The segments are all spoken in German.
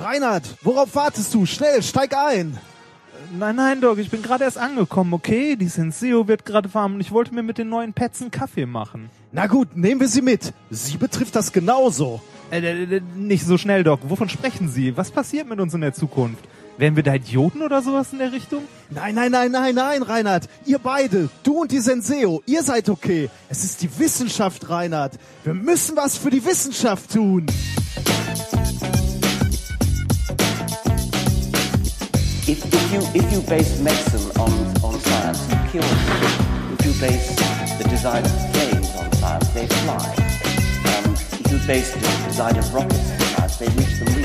Reinhard, worauf wartest du? Schnell, steig ein! Nein, nein, Doc, ich bin gerade erst angekommen, okay? Die Senseo wird gerade warm und ich wollte mir mit den neuen Pets einen Kaffee machen. Na gut, nehmen wir sie mit. Sie betrifft das genauso. Äh, äh, äh, nicht so schnell, Doc. Wovon sprechen Sie? Was passiert mit uns in der Zukunft? Werden wir da Idioten oder sowas in der Richtung? Nein, nein, nein, nein, nein, Reinhard. Ihr beide, du und die Senseo, ihr seid okay. Es ist die Wissenschaft, Reinhard. Wir müssen was für die Wissenschaft tun. If, if, you, if you base medicine on, on science, you kill people. If you base the design of planes on science, they fly. Um, if you base the design of rockets on science, they reach the moon.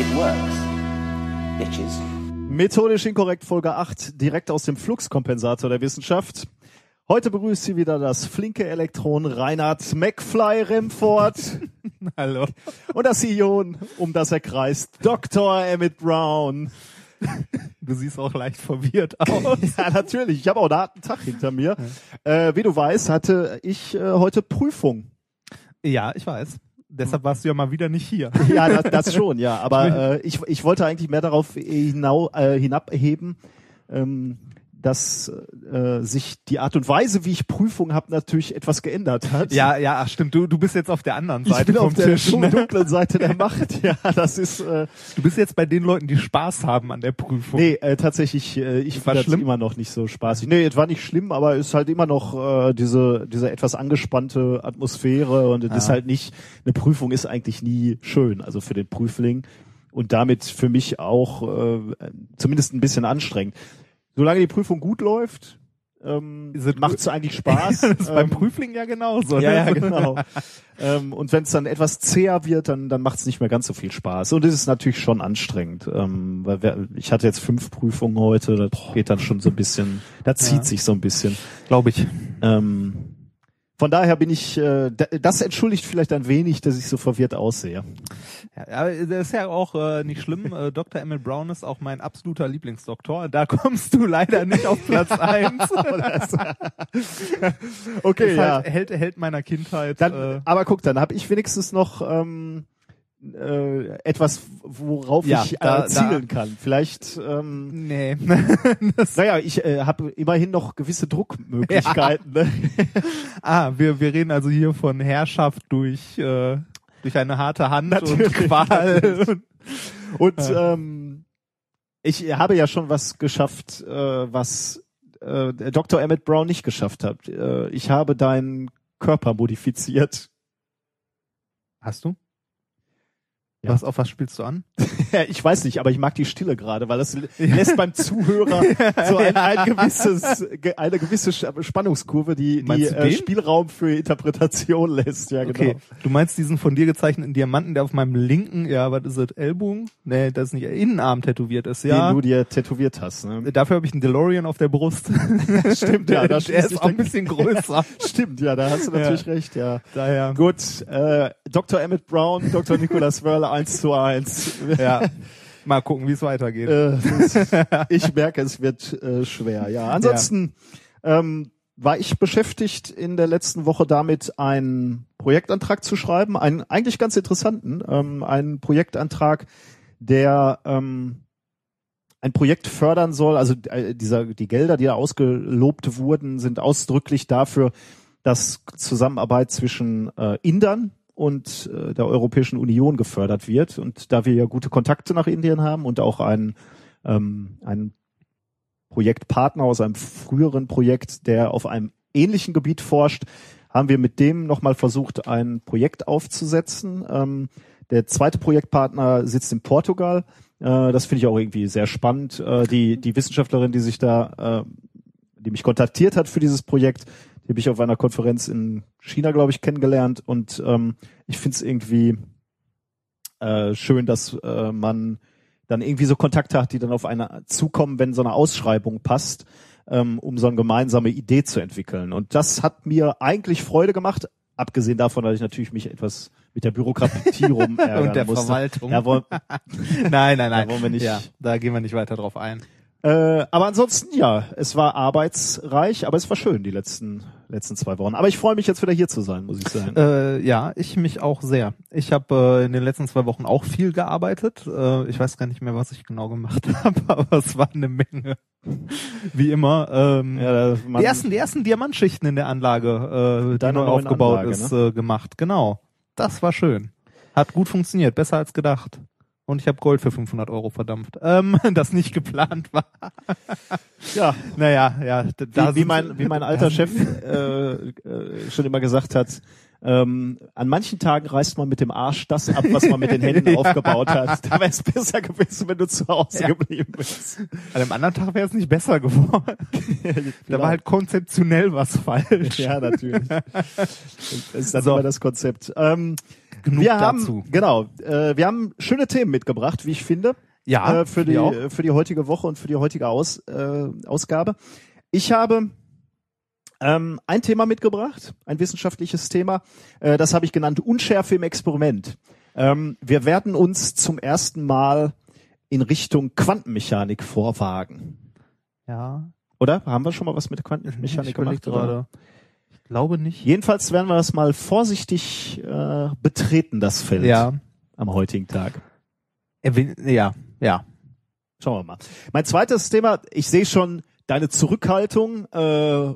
It works. Bitches. Methodisch inkorrekt Folge 8, direkt aus dem Fluxkompensator der Wissenschaft. Heute begrüßt Sie wieder das flinke Elektron Reinhard McFly Remford Hallo. und das Ion, um das er kreist, Dr. Emmett Brown. Du siehst auch leicht verwirrt aus. Ja, natürlich. Ich habe auch einen harten Tag hinter mir. Äh, wie du weißt, hatte ich äh, heute Prüfung. Ja, ich weiß. Deshalb warst du ja mal wieder nicht hier. Ja, das, das schon, ja. Aber äh, ich, ich wollte eigentlich mehr darauf hinau, äh, hinabheben, ähm, dass äh, sich die Art und Weise, wie ich Prüfungen habe, natürlich etwas geändert hat. Ja, ja, ach, stimmt. Du, du bist jetzt auf der anderen Seite ich bin vom auf der Tisch. Ne? dunklen Seite der Macht. Ja, das ist äh, Du bist jetzt bei den Leuten, die Spaß haben an der Prüfung. nee äh, tatsächlich. Äh, ich War schlimm? immer noch nicht so spaßig. Nee, es war nicht schlimm, aber es ist halt immer noch äh, diese diese etwas angespannte Atmosphäre und es ist Ja. halt nicht eine Prüfung ist eigentlich nie schön, also für den Prüfling und damit für mich auch äh, zumindest ein bisschen anstrengend. Solange die Prüfung gut läuft, ähm, macht es eigentlich Spaß. das ist beim Ähm, Prüfling ja genauso. ja, ja, ne? genau. ähm, und wenn es dann etwas zäher wird, dann, dann macht es nicht mehr ganz so viel Spaß. Und es ist natürlich schon anstrengend. Ähm, weil wir, ich hatte jetzt fünf Prüfungen heute, das geht dann schon so ein bisschen, da zieht Ja. sich so ein bisschen. Glaube ich. Ähm, von daher bin ich, äh, da- das entschuldigt vielleicht ein wenig, dass ich so verwirrt aussehe. Ja, aber das ist ja auch äh, nicht schlimm. Äh, Dr. Emmett Brown ist auch mein absoluter Lieblingsdoktor. Da kommst du leider nicht auf Platz eins. Okay, ist ja. halt Held, Held meiner Kindheit. Dann, äh, aber guck, dann habe ich wenigstens noch ähm, äh, etwas, worauf Ja, ich äh, da- zielen kann. Vielleicht ähm, nee. Naja, ich äh, habe immerhin noch gewisse Druckmöglichkeiten. Ne? ah, wir, wir reden also hier von Herrschaft durch, äh, durch eine harte Hand Natürlich, und Qual. Und ähm, ich habe ja schon was geschafft, äh, was äh, Dr. Emmett Brown nicht geschafft hat. Äh, ich habe deinen Körper modifiziert. Hast du? Ja. Was, auf was spielst du an? ich weiß nicht, aber ich mag die Stille gerade, weil das lässt beim Zuhörer so ein, ein gewisses, ge- eine gewisse Spannungskurve, die, die äh? Spielraum für Interpretation lässt. Ja, genau. Okay, du meinst diesen von dir gezeichneten Diamanten, der auf meinem linken, ja, was ist das, Ellbogen? Nee, das ist nicht, Innenarm tätowiert ist, ja. Den du dir tätowiert hast. Ne? Dafür habe ich einen DeLorean auf der Brust. Stimmt, ja, da der ist sich auch ein bisschen größer. Stimmt, ja, da hast du Ja. natürlich recht, ja. Daher. Gut, äh, Dr. Emmett Brown, Dr. Nicholas Wörl, 1 zu 1. Ja. Mal gucken, wie es weitergeht. Äh, ich merke, es wird äh, schwer, ja. Ansonsten ähm, war ich beschäftigt in der letzten Woche damit, einen Projektantrag zu schreiben, einen eigentlich ganz interessanten, ähm, einen Projektantrag, der ähm, ein Projekt fördern soll, also äh, dieser, die Gelder, die da ausgelobt wurden, sind ausdrücklich dafür, dass Zusammenarbeit zwischen äh, Indern und äh, der Europäischen Union gefördert wird. Und da wir ja gute Kontakte nach Indien haben und auch einen, ähm, einen Projektpartner aus einem früheren Projekt, der auf einem ähnlichen Gebiet forscht, haben wir mit dem nochmal versucht, ein Projekt aufzusetzen. Ähm, der zweite Projektpartner sitzt in Portugal. Äh, das finde ich auch irgendwie sehr spannend. Äh, die, die Wissenschaftlerin, die sich da, äh, die mich kontaktiert hat für dieses Projekt, die habe ich auf einer Konferenz in China, glaube ich, kennengelernt. Und ähm, ich finde es irgendwie äh, schön, dass äh, man dann irgendwie so Kontakte hat, die dann auf eine zukommen, wenn so eine Ausschreibung passt, ähm, um so eine gemeinsame Idee zu entwickeln. Und das hat mir eigentlich Freude gemacht, abgesehen davon, dass ich natürlich mich etwas mit der Bürokratie rumärgern Und der musste. Verwaltung. Ja, wollen, nein, nein, nein. Da wollen wir nicht- Ja, da gehen wir nicht weiter drauf ein. Äh, aber ansonsten ja, es war arbeitsreich, aber es war schön die letzten letzten zwei Wochen. Aber ich freue mich jetzt wieder hier zu sein, muss ich sagen. Äh, ja, ich mich auch sehr. Ich habe äh, in den letzten zwei Wochen auch viel gearbeitet. Äh, ich weiß gar nicht mehr, was ich genau gemacht habe, aber es war eine Menge. Wie immer. Ähm, ja, die ersten, die ersten Diamantschichten in der Anlage, äh, die neu aufgebaut Anlage, ist, äh, gemacht. Genau. Das war schön. Hat gut funktioniert, besser als gedacht. Und ich habe Gold für 500 Euro verdampft, ähm, das nicht geplant war. ja, Naja, ja. Da wie, wie mein wie mein alter Chef äh, äh, schon immer gesagt hat. Ähm, an manchen Tagen reißt man mit dem Arsch das ab, was man mit den Händen aufgebaut hat. Da wäre es besser gewesen, wenn du zu Hause Ja. geblieben bist. An dem anderen Tag wäre es nicht besser geworden. Da war halt konzeptionell was falsch. Ja, natürlich. Das ist dann So. immer das Konzept. Ähm, Genug wir dazu. haben, genau, äh, wir haben schöne Themen mitgebracht, wie ich finde, Ja, äh, für die die auch. für die heutige Woche und für die heutige Aus, äh, Ausgabe. Ich habe ähm, ein Thema mitgebracht, ein wissenschaftliches Thema. Äh, das habe ich genannt Unschärfe im Experiment. Ähm, wir werden uns zum ersten Mal in Richtung Quantenmechanik vorwagen. Ja. Oder? Haben wir schon mal was mit Ich Quantenmechanik überleg gemacht? gerade. Ich glaube nicht. Jedenfalls werden wir das mal vorsichtig äh, betreten, das Feld Ja. am heutigen Tag. Ja, ja. Schauen wir mal. Mein zweites Thema, ich sehe schon deine Zurückhaltung. Äh,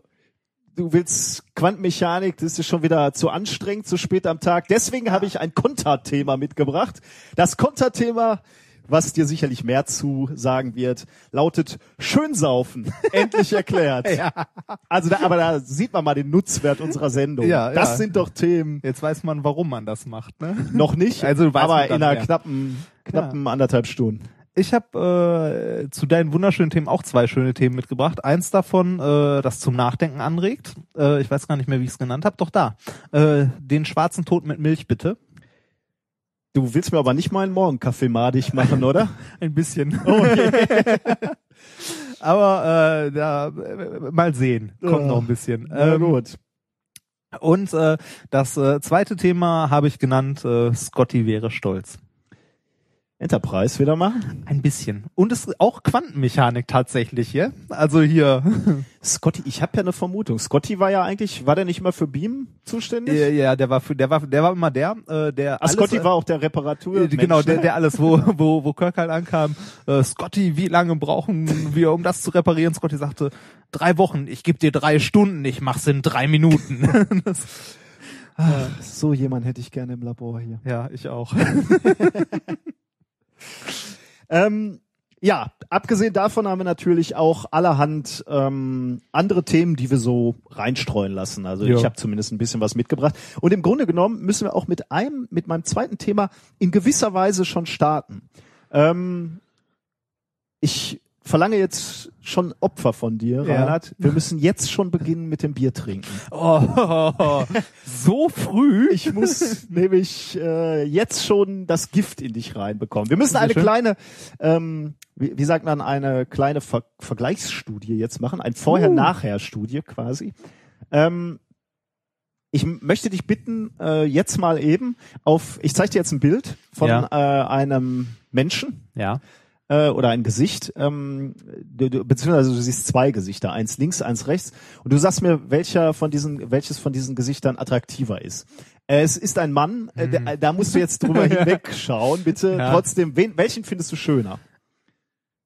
du willst Quantenmechanik, das ist schon wieder zu anstrengend, zu spät am Tag. Deswegen habe ich ein Konterthema mitgebracht. Das Konterthema, was dir sicherlich mehr zu sagen wird, lautet Schönsaufen. Endlich erklärt. Ja. Also da, aber da sieht man mal den Nutzwert unserer Sendung. Ja, das ja. sind doch Themen. Jetzt weiß man, warum man das macht, ne? Noch nicht, Also weiß aber in einer mehr. knappen, knappen anderthalb Stunden. Ich habe äh, zu deinen wunderschönen Themen auch zwei schöne Themen mitgebracht. Eins davon, äh, das zum Nachdenken anregt. Äh, ich weiß gar nicht mehr, wie ich es genannt habe. Doch da. Äh, den schwarzen Tod mit Milch, bitte. Du willst mir aber nicht meinen Morgenkaffee madig machen, oder? Ein bisschen. Okay. Aber äh, da, äh, mal sehen. Kommt Ja. noch ein bisschen. Ähm, gut. Und äh, das äh, zweite Thema habe ich genannt, äh, Scotty wäre stolz. Enterprise wieder machen. Ein bisschen. Und es ist auch Quantenmechanik tatsächlich, ja? Also hier. Scotty, ich habe ja eine Vermutung. Scotty war ja eigentlich, war der nicht immer für Beam zuständig? ja, ja, der war für, der war, der war immer der, äh, der Ah, alles, Scotty äh, war auch der Reparatur. äh, genau, der, der alles, wo, wo, wo Kirk halt ankam, äh, Scotty, wie lange brauchen wir, um das zu reparieren? Scotty sagte, drei Wochen, ich gebe dir drei Stunden, ich mach's in drei Minuten. das, So jemand hätte ich gerne im Labor hier. ja, ich auch. Ähm, ja, abgesehen davon haben wir natürlich auch allerhand ähm, andere Themen, die wir so reinstreuen lassen. Also Ja. ich habe zumindest ein bisschen was mitgebracht. Und im Grunde genommen müssen wir auch mit einem, mit meinem zweiten Thema in gewisser Weise schon starten. Ähm, ich verlange jetzt schon Opfer von dir, Ja. Reinhard. Wir müssen jetzt schon beginnen mit dem Bier trinken. Oh, so früh? Ich muss nämlich äh, jetzt schon das Gift in dich reinbekommen. Wir müssen eine schön. kleine, ähm, wie, wie sagt man, eine kleine Ver Vergleichsstudie jetzt machen, ein Vorher-Nachher-Studie quasi. Ähm, ich möchte dich bitten, äh, jetzt mal eben auf, ich zeige dir jetzt ein Bild von Ja. äh, einem Menschen Ja. Äh, oder ein Gesicht, ähm, du, du, beziehungsweise du siehst zwei Gesichter, eins links, eins rechts, und du sagst mir, welcher von diesen, welches von diesen Gesichtern attraktiver ist. Äh, es ist ein Mann, äh, der, da musst du jetzt drüber hinwegschauen, bitte. Ja. Trotzdem, wen, welchen findest du schöner?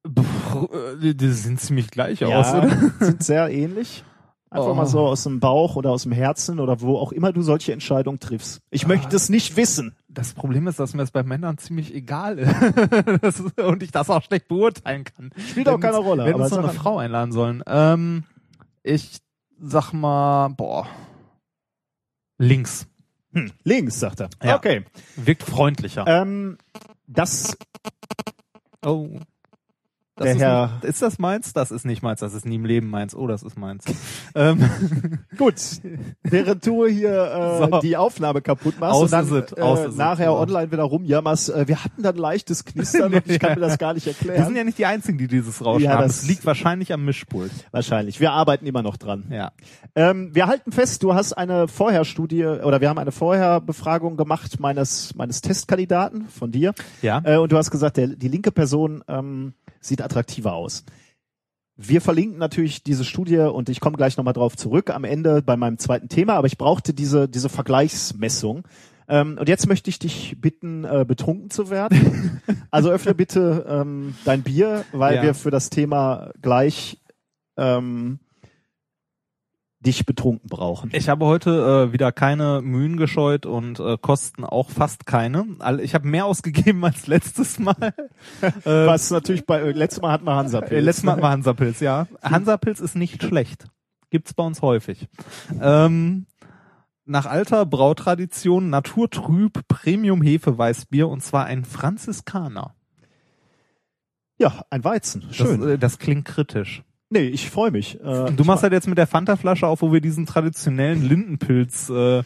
Äh, die sind ziemlich gleich aus, Ja, oder? sind sehr ähnlich. Einfach Oh. mal so aus dem Bauch oder aus dem Herzen oder wo auch immer du solche Entscheidungen triffst. Ah. Ich möchte es nicht wissen. Das Problem ist, dass mir das bei Männern ziemlich egal ist. und ich das auch schlecht beurteilen kann. Spielt auch keine Rolle. Wenn aber uns noch eine. Frau einladen sollen. Ähm, ich sag mal, boah. Links. Hm, links, sagt er. Ja. Okay. Wirkt freundlicher. Ähm, das oh. Das der ist, Herr- nicht, ist das meins? Das ist nicht meins. Das ist nie im Leben meins. Oh, das ist meins. ähm, Gut, während du hier äh, So. die Aufnahme kaputt machst Aus und dann aus äh, nachher ja. online wieder rumjammerst, äh, wir hatten dann leichtes Knistern und ich kann mir das gar nicht wir erklären. sind ja nicht die Einzigen, die dieses Rauschen Ja, haben. das- Es liegt wahrscheinlich am Mischpult. Wahrscheinlich. Wir arbeiten immer noch dran. Ja. Ähm, wir halten fest, du hast eine Vorherstudie oder wir haben eine Vorherbefragung gemacht meines meines Testkandidaten von dir Ja. äh, und du hast gesagt, der, die linke Person ähm, sieht attraktiver aus. wir verlinken natürlich diese Studie und ich komme gleich nochmal drauf zurück am Ende bei meinem zweiten Thema, aber ich brauchte diese, diese Vergleichsmessung. Ähm, und jetzt möchte ich dich bitten, äh, betrunken zu werden. also öffne bitte ähm, dein Bier, weil Ja. wir für das Thema gleich ähm, dich betrunken brauchen. Ich habe heute äh, wieder keine Mühen gescheut und äh, Kosten auch fast keine. Ich habe mehr ausgegeben als letztes Mal. äh, Was natürlich bei äh, letztes Mal hatten wir Hansa. Äh, letztes Mal war Hansapilz, ja. Hansapilz ist nicht schlecht. Gibt's bei uns häufig. Ähm, nach alter Brautradition Naturtrüb Premium Hefeweißbier und zwar ein Franziskaner. Ja, ein Weizen. Schön. Das, äh, das klingt kritisch. Nee, ich freue mich. Äh, Du machst halt jetzt mit der Fanta-Flasche auf, wo wir diesen traditionellen Lindenpilz äh,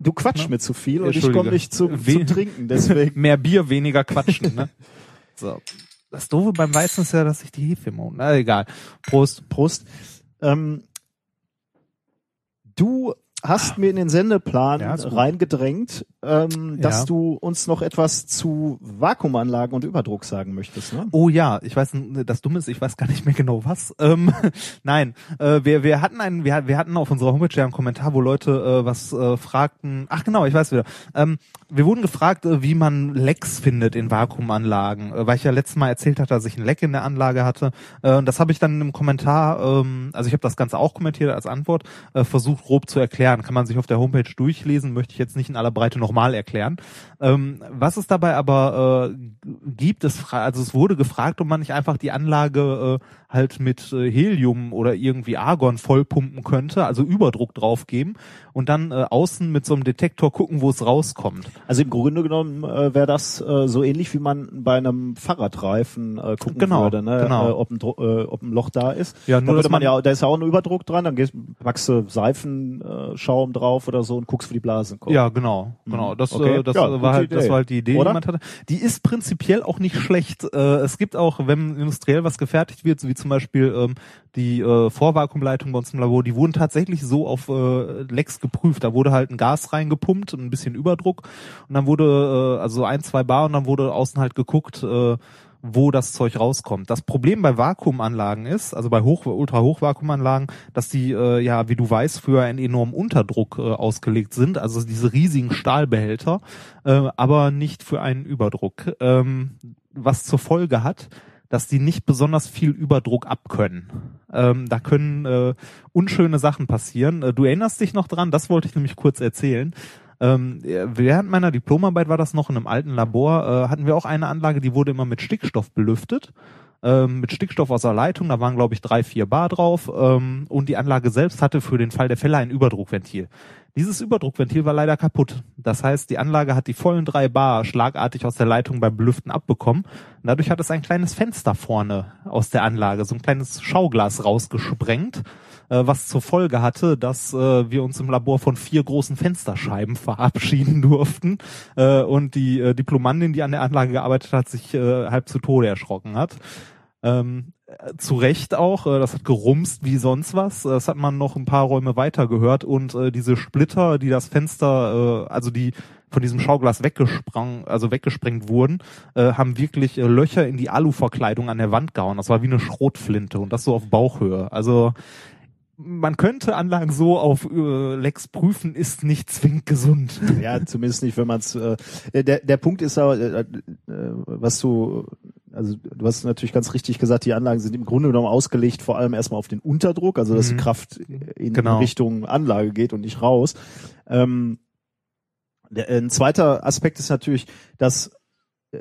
du quatsch mir zu viel und ich komme nicht zu, We- zum Trinken. Deswegen. mehr Bier, weniger quatschen. Ne? so. Das Doofe beim Weizen ist ja, dass ich die Hefe immer... Na egal. Prost. Prost. Ähm, du hast mir in den Sendeplan Ja, reingedrängt, ähm, dass Ja. du uns noch etwas zu Vakuumanlagen und Überdruck sagen möchtest. Ne? Oh ja, ich weiß, das Dumme ist, ich weiß gar nicht mehr genau was. Ähm, nein, äh, wir, wir hatten einen, wir, wir hatten auf unserer Homepage ja einen Kommentar, wo Leute äh, was äh, fragten. Ach genau, ich weiß wieder. Ähm, wir wurden gefragt, äh, wie man Lecks findet in Vakuumanlagen, äh, weil ich ja letztes Mal erzählt hatte, dass ich ein Leck in der Anlage hatte. Äh, und das habe ich dann im Kommentar, ähm, also ich habe das Ganze auch kommentiert als Antwort, äh, versucht grob zu erklären. Kann man sich auf der Homepage durchlesen, möchte ich jetzt nicht in aller Breite nochmal erklären. Ähm, was es dabei aber äh, gibt, es also es wurde gefragt, ob man nicht einfach die Anlage äh, halt mit äh, Helium oder irgendwie Argon vollpumpen könnte, also Überdruck draufgeben und dann äh, außen mit so einem Detektor gucken, wo es rauskommt. Also im Grunde genommen äh, wäre das äh, so ähnlich, wie man bei einem Fahrradreifen äh, gucken Genau, würde, ne? genau. äh, ob, ein, äh, ob ein Loch da ist. Ja, da nur, würde dass man man- ja, da ist ja auch ein Überdruck dran, dann gehst, packst du Seifenschaum äh, drauf oder so und guckst, wie die Blasen kommen. Ja, genau, genau. Das, Okay. äh, das Ja, äh, war halt, das war halt die Idee, die Oder? jemand hatte. Die ist prinzipiell auch nicht schlecht. Äh, es gibt auch, wenn industriell was gefertigt wird, so wie zum Beispiel ähm, die äh, Vorvakuumleitung bei uns im Labor, die wurden tatsächlich so auf äh, Lecks geprüft. Da wurde halt ein Gas reingepumpt, ein bisschen Überdruck und dann wurde äh, also ein, zwei Bar und dann wurde außen halt geguckt, äh, wo das Zeug rauskommt. Das Problem bei Vakuumanlagen ist, also bei Hoch Ultra-Hochvakuumanlagen, dass die äh, ja, wie du weißt, für einen enormen Unterdruck äh, ausgelegt sind, also diese riesigen Stahlbehälter, äh, aber nicht für einen Überdruck, ähm, was zur Folge hat, dass die nicht besonders viel Überdruck abkönnen. Ähm, da können äh, unschöne Sachen passieren. Äh, du erinnerst dich noch dran, das wollte ich nämlich kurz erzählen. Ähm, während meiner Diplomarbeit war das noch in einem alten Labor, äh, hatten wir auch eine Anlage, die wurde immer mit Stickstoff belüftet. Ähm, mit Stickstoff aus der Leitung, da waren glaube ich drei, vier Bar drauf ähm, und die Anlage selbst hatte für den Fall der Fälle ein Überdruckventil. Dieses Überdruckventil war leider kaputt. Das heißt, die Anlage hat die vollen drei Bar schlagartig aus der Leitung beim Belüften abbekommen. Und dadurch hat es ein kleines Fenster vorne aus der Anlage, so ein kleines Schauglas rausgesprengt, äh, was zur Folge hatte, dass äh, wir uns im Labor von vier großen Fensterscheiben verabschieden durften äh, und die äh, Diplomandin, die an der Anlage gearbeitet hat, sich äh, halb zu Tode erschrocken hat. Ähm, äh, zu Recht auch, äh, das hat gerumst wie sonst was. Das hat man noch ein paar Räume weiter gehört und äh, diese Splitter, die das Fenster, äh, also die von diesem Schauglas weggesprang, also weggesprengt wurden, äh, haben wirklich äh, Löcher in die Aluverkleidung an der Wand gehauen. Das war wie eine Schrotflinte und das so auf Bauchhöhe. Also man könnte Anlagen so auf äh, Lecks prüfen, ist nicht zwingend gesund. Ja, zumindest nicht, wenn man es. Äh, der, der Punkt ist aber, äh, äh, was du, also du hast natürlich ganz richtig gesagt, die Anlagen sind im Grunde genommen ausgelegt, vor allem erstmal auf den Unterdruck, also dass Mhm. die Kraft in Genau. Richtung Anlage geht und nicht raus. Ähm, der, ein zweiter Aspekt ist natürlich, dass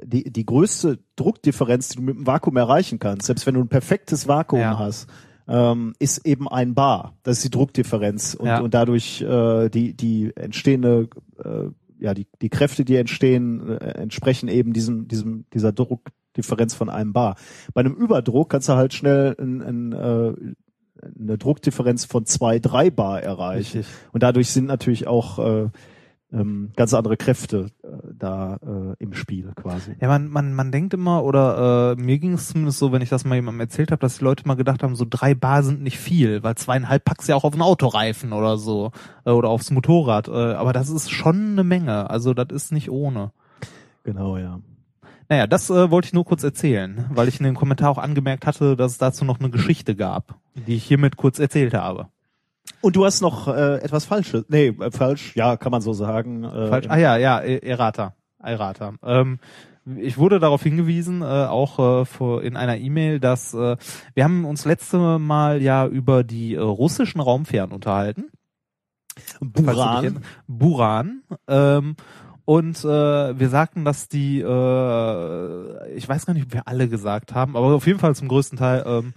die, die größte Druckdifferenz, die du mit dem Vakuum erreichen kannst, selbst wenn du ein perfektes Vakuum Ja. hast, ähm, ist eben ein Bar. Das ist die Druckdifferenz und, Ja. und dadurch äh, die die entstehende äh, ja die die Kräfte, die entstehen, äh, entsprechen eben diesem diesem dieser Druckdifferenz von einem Bar. Bei einem Überdruck kannst du halt schnell ein, ein, äh, eine Druckdifferenz von zwei drei Bar erreichen und dadurch sind natürlich auch äh, ähm, ganz andere Kräfte äh, da äh, im Spiel quasi. Ja, man, man, man denkt immer, oder äh, mir ging es zumindest so, wenn ich das mal jemandem erzählt habe, dass die Leute mal gedacht haben, so drei Bar sind nicht viel, weil zweieinhalb packst du ja auch auf einen Autoreifen oder so äh, oder aufs Motorrad. Äh, aber das ist schon eine Menge. Also das ist nicht ohne. Genau, ja. Naja, das äh, wollte ich nur kurz erzählen, weil ich in dem Kommentar auch angemerkt hatte, dass es dazu noch eine Geschichte gab, die ich hiermit kurz erzählt habe. Und du hast noch äh, etwas Falsches. Nee, äh, falsch, ja, kann man so sagen. Äh, Falsch. Ah ja, ja, E- Errata. Errata. Ähm, ich wurde darauf hingewiesen, äh, auch äh, vor, in einer E-Mail, dass äh, wir haben uns letzte Mal ja über die äh, russischen Raumfähren unterhalten. Buran. Buran. Ähm, und äh, wir sagten, dass die, äh, ich weiß gar nicht, ob wir alle gesagt haben, aber auf jeden Fall zum größten Teil, ähm,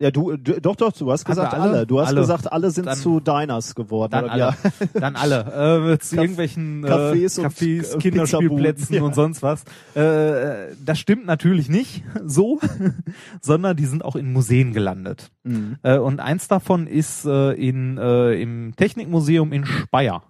Ja, du, du, doch, doch, du hast gesagt alle? alle? Du hast Alle. gesagt, alle sind Dann- zu Diners geworden. dann alle, Ja. dann alle, äh, zu Kaff- irgendwelchen äh, Cafés und, Cafés, äh, Kinderspielplätzen ja. und sonst was. Äh, das stimmt natürlich nicht so, sondern die sind auch in Museen gelandet. Mhm. Äh, und eins davon ist äh, in, äh, im Technikmuseum in Speyer.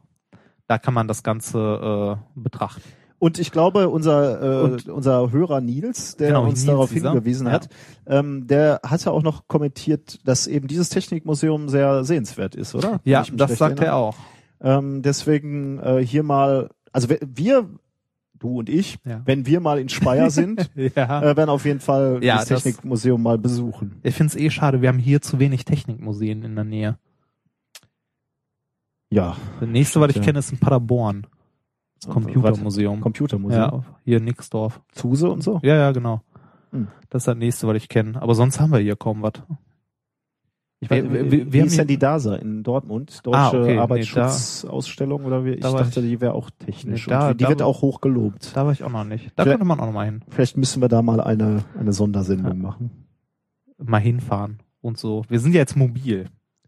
Da kann man das Ganze äh, betrachten. Und ich glaube, unser, äh, Und- unser Hörer Nils, der Genau, uns Nils darauf dieser. hingewiesen Ja. hat, ähm, der hatte auch noch kommentiert, dass eben dieses Technikmuseum sehr sehenswert ist, oder? Ja, das sagt er erinnere. auch. Ähm, deswegen äh, hier mal, also wir- du und ich, Ja. wenn wir mal in Speyer sind, Ja. äh, werden auf jeden Fall Ja, das Technikmuseum mal besuchen. Ich finde es eh schade, wir haben hier zu wenig Technikmuseen in der Nähe. Ja. Das nächste, was ich Ja. kenne, ist in Paderborn. Computermuseum. Computermuseum. Ja, hier in Nixdorf. Zuse und so. Ja, ja, genau. Hm. Das ist das nächste, was ich kenne. Aber sonst haben wir hier kaum was. Ich Wir- weiß, wir- wie, wir wie haben ist denn die DASA in Dortmund? Deutsche Ah, okay. Nee, Arbeitsschutzausstellung oder wie? Ich da dachte, ich- die wäre auch technisch. Nee, da- die da wird auch hoch gelobt. Da war ich auch noch nicht. Da Vielleicht- könnte man auch noch mal hin. Vielleicht müssen wir da mal eine, eine Sondersendung Ja. machen. Mal hinfahren und so. Wir sind ja jetzt mobil.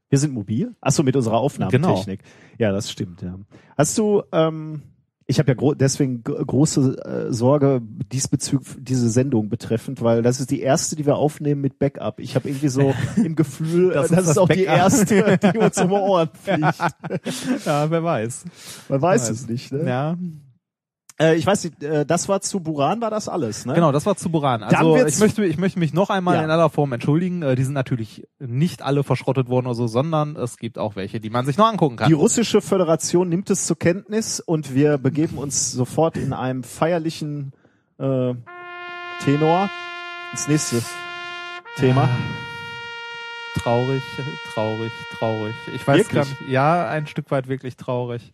Wir sind mobil? Achso, mit unserer Aufnahmetechnik. Ja, das stimmt, ja. Hast du, ähm, ich habe ja gro deswegen große äh, Sorge diesbezüglich diese Sendung betreffend, weil das ist die erste, die wir aufnehmen mit Backup. Ich habe irgendwie so im Gefühl, Das das, ist das ist auch die erste, die uns um Ohren fliegt. ja, wer weiß. Man weiß Weiß. es nicht. Ne? Ja, Äh, ich weiß nicht, äh, das war zu Buran, war das alles, ne? genau, das war zu Buran. Also ich möchte, ich möchte mich noch einmal Ja. in aller Form entschuldigen. Äh, Die sind natürlich nicht alle verschrottet worden oder so, sondern es gibt auch welche, die man sich noch angucken kann. Die russische Föderation nimmt es zur Kenntnis und wir begeben uns sofort in einem feierlichen äh, Tenor ins nächste Thema. Traurig, traurig, traurig. Ich weiß Wirklich? gar nicht. Ja, ein Stück weit wirklich traurig.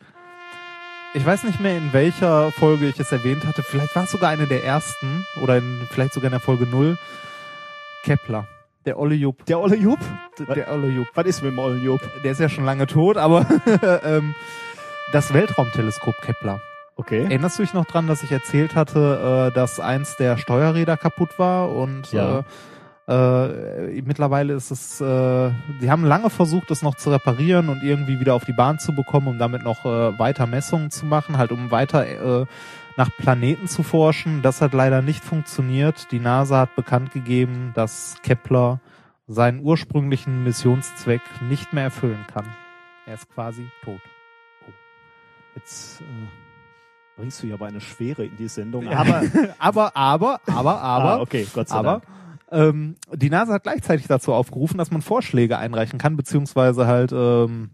Ich weiß nicht mehr, in welcher Folge ich es erwähnt hatte. Vielleicht war es sogar eine der ersten oder in, vielleicht sogar in der Folge null. Kepler. Der Olle Jupp. Der Olle Jupp? Der Olle Jupp. Was ist mit dem Olle Jupp? Der ist ja schon lange tot, aber ähm, das Weltraumteleskop Kepler. Okay. Erinnerst du dich noch dran, dass ich erzählt hatte, äh, dass eins der Steuerräder kaputt war und Ja. äh, äh, mittlerweile ist es, äh, die haben lange versucht, es noch zu reparieren und irgendwie wieder auf die Bahn zu bekommen, um damit noch äh, weiter Messungen zu machen, halt um weiter äh, nach Planeten zu forschen. Das hat leider nicht funktioniert. Die NASA hat bekannt gegeben, dass Kepler seinen ursprünglichen Missionszweck nicht mehr erfüllen kann. Er ist quasi tot. Jetzt äh, bringst du ja aber eine Schwere in die Sendung. Ja. Aber, aber, aber, aber, aber, ah, okay, Gott sei aber Dank. Ähm, die NASA hat gleichzeitig dazu aufgerufen, dass man Vorschläge einreichen kann, beziehungsweise halt ähm,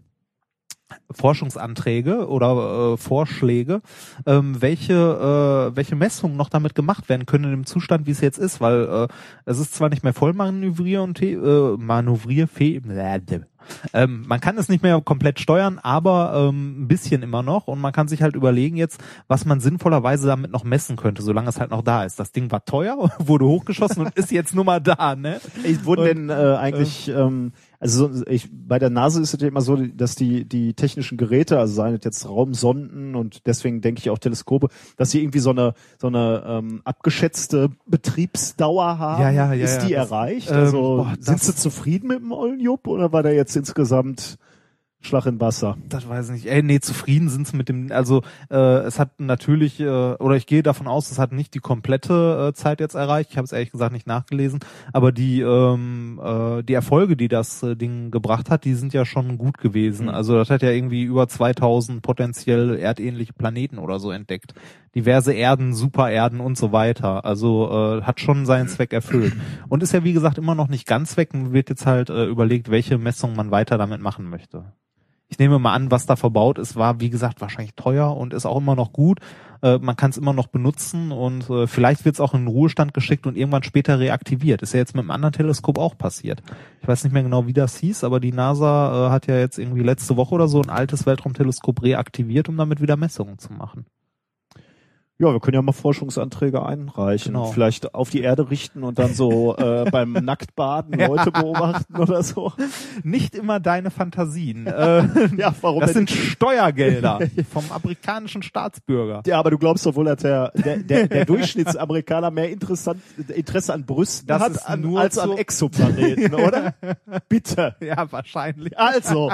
Forschungsanträge oder äh, Vorschläge, ähm, welche äh, welche Messungen noch damit gemacht werden können im Zustand, wie es jetzt ist, weil äh, es ist zwar nicht mehr voll manövrier und äh, manövrierfähig, ähm, man kann es nicht mehr komplett steuern, aber ähm, ein bisschen immer noch und man kann sich halt überlegen jetzt, was man sinnvollerweise damit noch messen könnte, solange es halt noch da ist. Das Ding war teuer, wurde hochgeschossen und ist jetzt nur mal da, ne? Ich, wurden denn äh, eigentlich, ähm, also so- ich, bei der NASA ist es ja immer so, dass die, die technischen Geräte, also seien es jetzt Raumsonden und deswegen denke ich auch Teleskope, dass sie irgendwie so eine, so eine ähm, abgeschätzte Betriebsdauer haben. Ja, ja, ja, Ist ja, die das- erreicht? ähm, also boah, sind Sie zufrieden mit dem ollen Jupp oder war der jetzt insgesamt Schlag in Wasser? Das weiß ich nicht. Ey, nee, zufrieden sind sie mit dem, also äh, es hat natürlich, äh, oder ich gehe davon aus, es hat nicht die komplette äh, Zeit jetzt erreicht. Ich habe es ehrlich gesagt nicht nachgelesen, aber die ähm, äh, die Erfolge, die das äh, Ding gebracht hat, die sind ja schon gut gewesen. Mhm. Also das hat ja irgendwie über 2000 potenziell erdähnliche Planeten oder so entdeckt. Diverse Erden, Supererden und so weiter. Also äh, hat schon seinen Zweck erfüllt. Und ist ja wie gesagt immer noch nicht ganz weg und wird jetzt halt äh, überlegt, welche Messungen man weiter damit machen möchte. Ich nehme mal an, was da verbaut ist, war wie gesagt wahrscheinlich teuer und ist auch immer noch gut. Äh, man kann es immer noch benutzen und äh, vielleicht wird es auch in den Ruhestand geschickt und irgendwann später reaktiviert. Ist ja jetzt mit einem anderen Teleskop auch passiert. Ich weiß nicht mehr genau, wie das hieß, aber die NASA äh, hat ja jetzt irgendwie letzte Woche oder so ein altes Weltraumteleskop reaktiviert, um damit wieder Messungen zu machen. Ja, wir können ja mal Forschungsanträge einreichen. Genau. Vielleicht auf die Erde richten und dann so äh, beim Nacktbaden Leute beobachten oder so. Nicht immer deine Fantasien. Äh, Ja, warum das sind Steuergelder vom amerikanischen Staatsbürger. Ja, aber du glaubst doch wohl, dass der, der, der, der Durchschnittsamerikaner mehr interessant, Interesse an Brüsten Das hat an, nur als an so- Exoplaneten, oder? Bitte. Ja, wahrscheinlich. Also,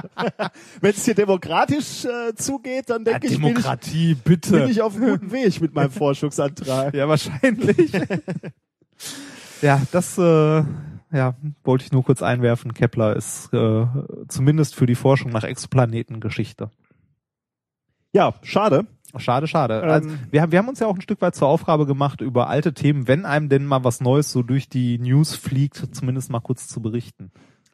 wenn es hier demokratisch äh, zugeht, dann denke ich, bin ich, Demokratie, bitte. bin ich auf einem guten Weg mit meinem Forschungsantrag. Ja, wahrscheinlich. ja, das äh, ja, wollte ich nur kurz einwerfen. Kepler ist äh, zumindest für die Forschung nach Exoplaneten Geschichte. Ja, schade. Schade, schade. Ähm, also, wir, haben, wir haben uns ja auch ein Stück weit zur Aufgabe gemacht, über alte Themen, wenn einem denn mal was Neues so durch die News fliegt, zumindest mal kurz zu berichten.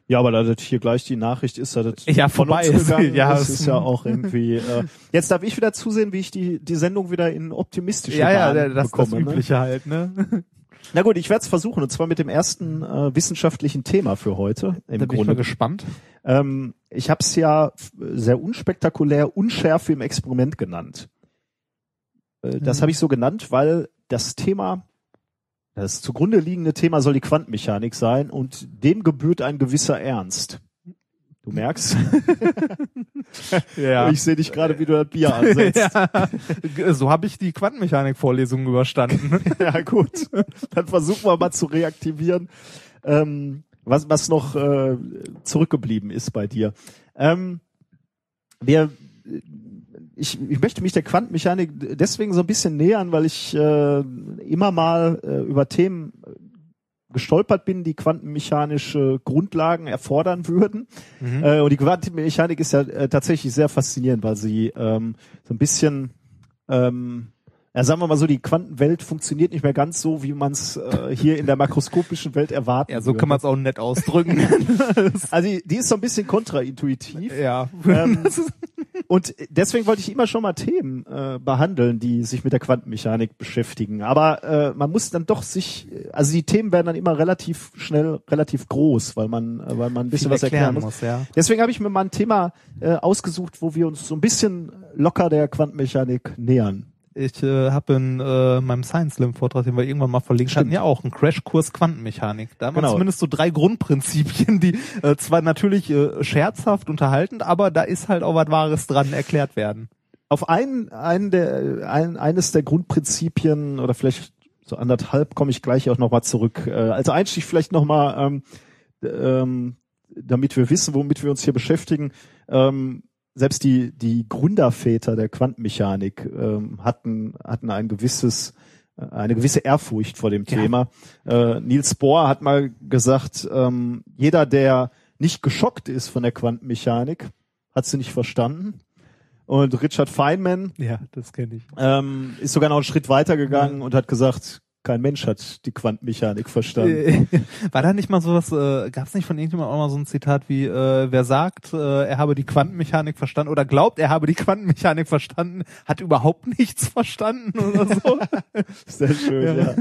Ja, aber da das hier gleich die Nachricht ist, dass das Ja, von vorbei uns ist. gegangen Ja, es- ist ja auch irgendwie. Äh, jetzt darf ich wieder zusehen, wie ich die die Sendung wieder in optimistische Ja, ja, Bahnen das, das bekomme. ne? Übliche halt, ne? Na gut, ich werde es versuchen und zwar mit dem ersten äh, wissenschaftlichen Thema für heute. Im da bin ich mal Grunde. gespannt. Ähm, ich habe es ja sehr unspektakulär Unschärfe im Experiment genannt. Äh, das Mhm. habe ich so genannt, weil das Thema, das zugrunde liegende Thema soll die Quantenmechanik sein und dem gebührt ein gewisser Ernst. Du merkst, Ja. ich sehe dich gerade, wie du das Bier ansetzt. ja. So habe ich die Quantenmechanik-Vorlesung überstanden. ja gut, dann versuchen wir mal zu reaktivieren, ähm, was, was noch äh, zurückgeblieben ist bei dir. Ähm, wir, ich, ich möchte mich der Quantenmechanik deswegen so ein bisschen nähern, weil ich äh, immer mal äh, über Themen gestolpert bin, die quantenmechanische Grundlagen erfordern würden. Mhm. Äh, und die Quantenmechanik ist ja äh, tatsächlich sehr faszinierend, weil sie ähm, so ein bisschen, ähm, ja, sagen wir mal so, die Quantenwelt funktioniert nicht mehr ganz so, wie man es äh, hier in der makroskopischen Welt erwarten Ja, so würde. kann man es auch nett ausdrücken. Also die, die ist so ein bisschen kontraintuitiv. ja. Ähm, und deswegen wollte ich immer schon mal Themen äh, behandeln, die sich mit der Quantenmechanik beschäftigen. Aber äh, man muss dann doch sich, also die Themen werden dann immer relativ schnell relativ groß, weil man, äh, weil man ein bisschen was erklären muss. muss, ja. Deswegen habe ich mir mal ein Thema äh, ausgesucht, wo wir uns so ein bisschen locker der Quantenmechanik nähern. Ich äh, habe in äh, meinem Science Slim Vortrag, den wir irgendwann mal verlinkt hatten, ja auch einen Crashkurs Quantenmechanik. Da haben wir Genau. zumindest so drei Grundprinzipien, die äh, zwar natürlich äh, scherzhaft unterhaltend, aber da ist halt auch was Wahres dran erklärt werden. Auf einen, einen der, ein, eines der Grundprinzipien oder vielleicht so anderthalb komme ich gleich auch nochmal zurück. Äh, als Einstieg vielleicht nochmal, ähm, ähm, damit wir wissen, womit wir uns hier beschäftigen. Ähm, selbst die, die Gründerväter der Quantenmechanik ähm, hatten, hatten ein gewisses, äh, eine gewisse Ehrfurcht vor dem Ja. Thema. Äh, Niels Bohr hat mal gesagt, ähm, jeder, der nicht geschockt ist von der Quantenmechanik, hat sie nicht verstanden. Und Richard Feynman Ja, das kenne ich. ähm, ist sogar noch einen Schritt weiter gegangen und hat gesagt, kein Mensch hat die Quantenmechanik verstanden. Äh, War da nicht mal sowas, äh, gab es nicht von irgendjemandem auch mal so ein Zitat wie, äh, wer sagt, äh, er habe die Quantenmechanik verstanden oder glaubt, er habe die Quantenmechanik verstanden, hat überhaupt nichts verstanden oder so? Sehr schön, ja.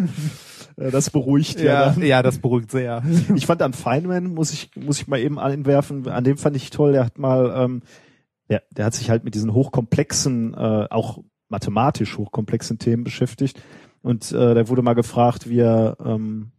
Äh, Das beruhigt ja. ja, ja, das beruhigt sehr. Ich fand an Feynman, muss ich, muss ich mal eben einwerfen, an dem fand ich toll, der hat mal, ähm, der, der hat sich halt mit diesen hochkomplexen, äh, auch mathematisch hochkomplexen Themen beschäftigt. Und äh, der wurde mal gefragt, wie er, ähm,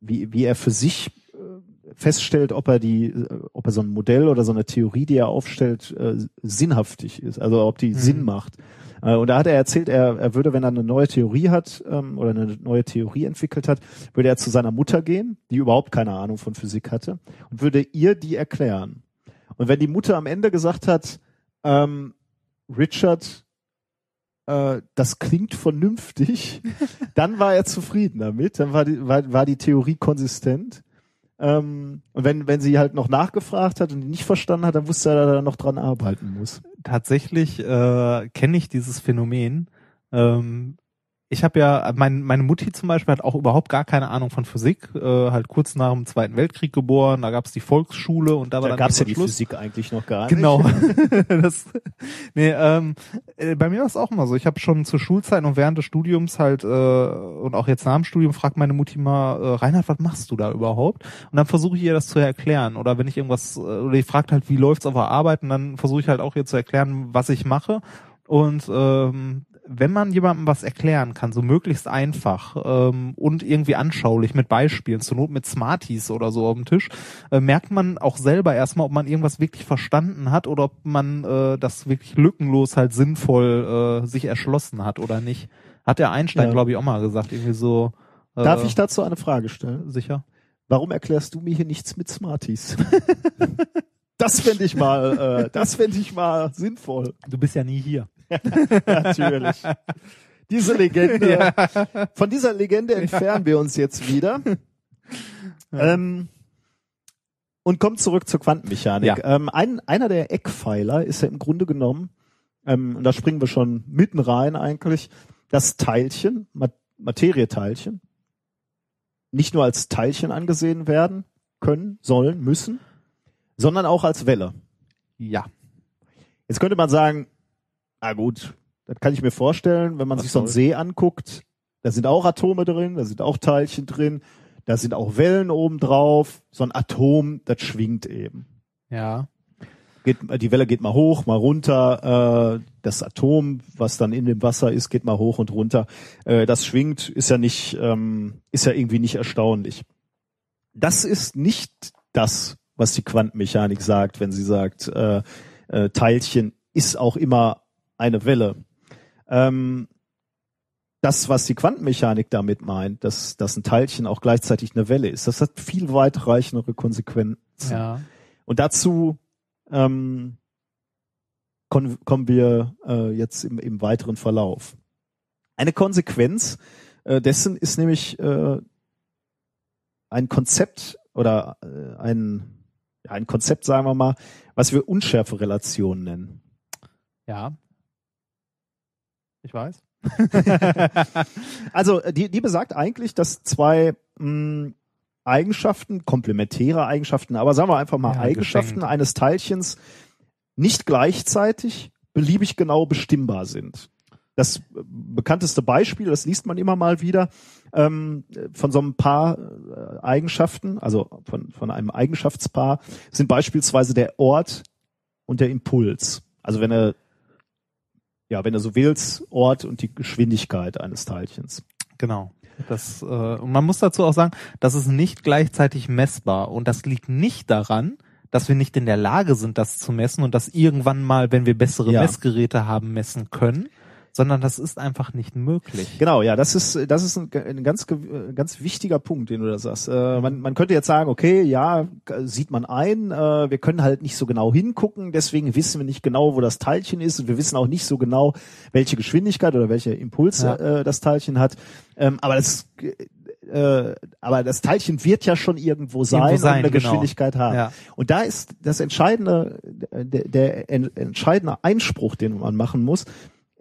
wie, wie er für sich äh, feststellt, ob er die, äh, ob er so ein Modell oder so eine Theorie, die er aufstellt, äh, sinnhaftig ist, also ob die Mhm. Sinn macht. Äh, und da hat er erzählt, er, er würde, wenn er eine neue Theorie hat ähm, oder eine neue Theorie entwickelt hat, würde er zu seiner Mutter gehen, die überhaupt keine Ahnung von Physik hatte, und würde ihr die erklären. Und wenn die Mutter am Ende gesagt hat, ähm, Richard, äh, das klingt vernünftig, dann war er zufrieden damit, dann war die, war, war die Theorie konsistent. Ähm, und wenn, wenn sie halt noch nachgefragt hat und die nicht verstanden hat, dann wusste er, dass er noch dran arbeiten muss. Tatsächlich äh, kenne ich dieses Phänomen. Ähm, ich habe ja, mein, meine Mutti zum Beispiel hat auch überhaupt gar keine Ahnung von Physik, äh, halt kurz nach dem Zweiten Weltkrieg geboren, da gab's die Volksschule und da war Da dann gab's ja die Schluss. Physik eigentlich noch gar nicht. Genau. das, nee, ähm, äh, bei mir war es auch immer so. Ich habe schon zur Schulzeit und während des Studiums halt äh, und auch jetzt nach dem Studium fragt meine Mutti mal, äh, Reinhard, was machst du da überhaupt? Und dann versuche ich ihr das zu erklären. Oder wenn ich irgendwas, äh, oder die fragt halt, wie läuft's auf der Arbeit, und dann versuche ich halt auch ihr zu erklären, was ich mache. Und ähm, wenn man jemandem was erklären kann, so möglichst einfach ähm, und irgendwie anschaulich mit Beispielen, zur Not mit Smarties oder so auf dem Tisch, äh, merkt man auch selber erstmal, ob man irgendwas wirklich verstanden hat oder ob man äh, das wirklich lückenlos halt sinnvoll äh, sich erschlossen hat oder nicht. Hat der Einstein, Ja. glaube ich, auch mal gesagt, irgendwie so. Äh, Darf ich dazu eine Frage stellen? sicher? Warum erklärst du mir hier nichts mit Smarties? das fände ich mal, äh, das fände ich mal sinnvoll. Du bist ja nie hier. Natürlich. Diese Legende, von dieser Legende entfernen wir uns jetzt wieder. Ähm, und kommen zurück zur Quantenmechanik. Ja. Ähm, ein, einer der Eckpfeiler ist ja im Grunde genommen, ähm, und da springen wir schon mitten rein eigentlich, das Teilchen, Ma Materieteilchen, nicht nur als Teilchen angesehen werden können, sollen, müssen, sondern auch als Welle. Ja. Jetzt könnte man sagen, ah gut, das kann ich mir vorstellen, wenn man Was sich so einen? See anguckt, da sind auch Atome drin, da sind auch Teilchen drin, da sind auch Wellen oben drauf. So ein Atom, das schwingt eben. Ja. Geht, die Welle geht mal hoch, mal runter. Äh, das Atom, was dann in dem Wasser ist, geht mal hoch und runter. Äh, das schwingt, ist ja nicht, ähm, ist ja irgendwie nicht erstaunlich. Das ist nicht das, was die Quantenmechanik sagt, wenn sie sagt, äh, Teilchen ist auch immer eine Welle. Ähm, das, was die Quantenmechanik damit meint, dass, dass ein Teilchen auch gleichzeitig eine Welle ist, das hat viel weitreichendere Konsequenzen. Ja. Und dazu ähm, kommen wir äh, jetzt im, im weiteren Verlauf. Eine Konsequenz äh, dessen ist nämlich äh, ein Konzept oder äh, ein, ein Konzept, sagen wir mal, was wir Unschärferelation nennen. Ja. Ich weiß. Also äh, die, die besagt eigentlich, dass zwei mh, Eigenschaften, komplementäre Eigenschaften, aber sagen wir einfach mal Ja, Eigenschaften geschenkt. eines Teilchens nicht gleichzeitig beliebig genau bestimmbar sind. Das äh, bekannteste Beispiel, das liest man immer mal wieder, ähm, von so einem Paar äh, Eigenschaften, also von, von einem Eigenschaftspaar, sind beispielsweise der Ort und der Impuls. Also wenn er ja, wenn du so willst, Ort und die Geschwindigkeit eines Teilchens. Genau. Das, äh, und man muss dazu auch sagen, das ist nicht gleichzeitig messbar. Und das liegt nicht daran, dass wir nicht in der Lage sind, das zu messen und das irgendwann mal, wenn wir bessere Ja. Messgeräte haben, messen können, sondern das ist einfach nicht möglich. Genau, ja, das ist das ist ein, ein ganz äh, ganz wichtiger Punkt, den du da sagst. Äh, man, man könnte jetzt sagen, okay, ja, sieht man ein, äh, wir können halt nicht so genau hingucken, deswegen wissen wir nicht genau, wo das Teilchen ist und wir wissen auch nicht so genau, welche Geschwindigkeit oder welcher Impuls Ja. äh, das Teilchen hat. Ähm, aber das äh, aber das Teilchen wird ja schon irgendwo sein, Irgendwo sein, und eine genau. Geschwindigkeit haben. Ja. Und da ist das entscheidende, der, der en- entscheidende Einspruch, den man machen muss.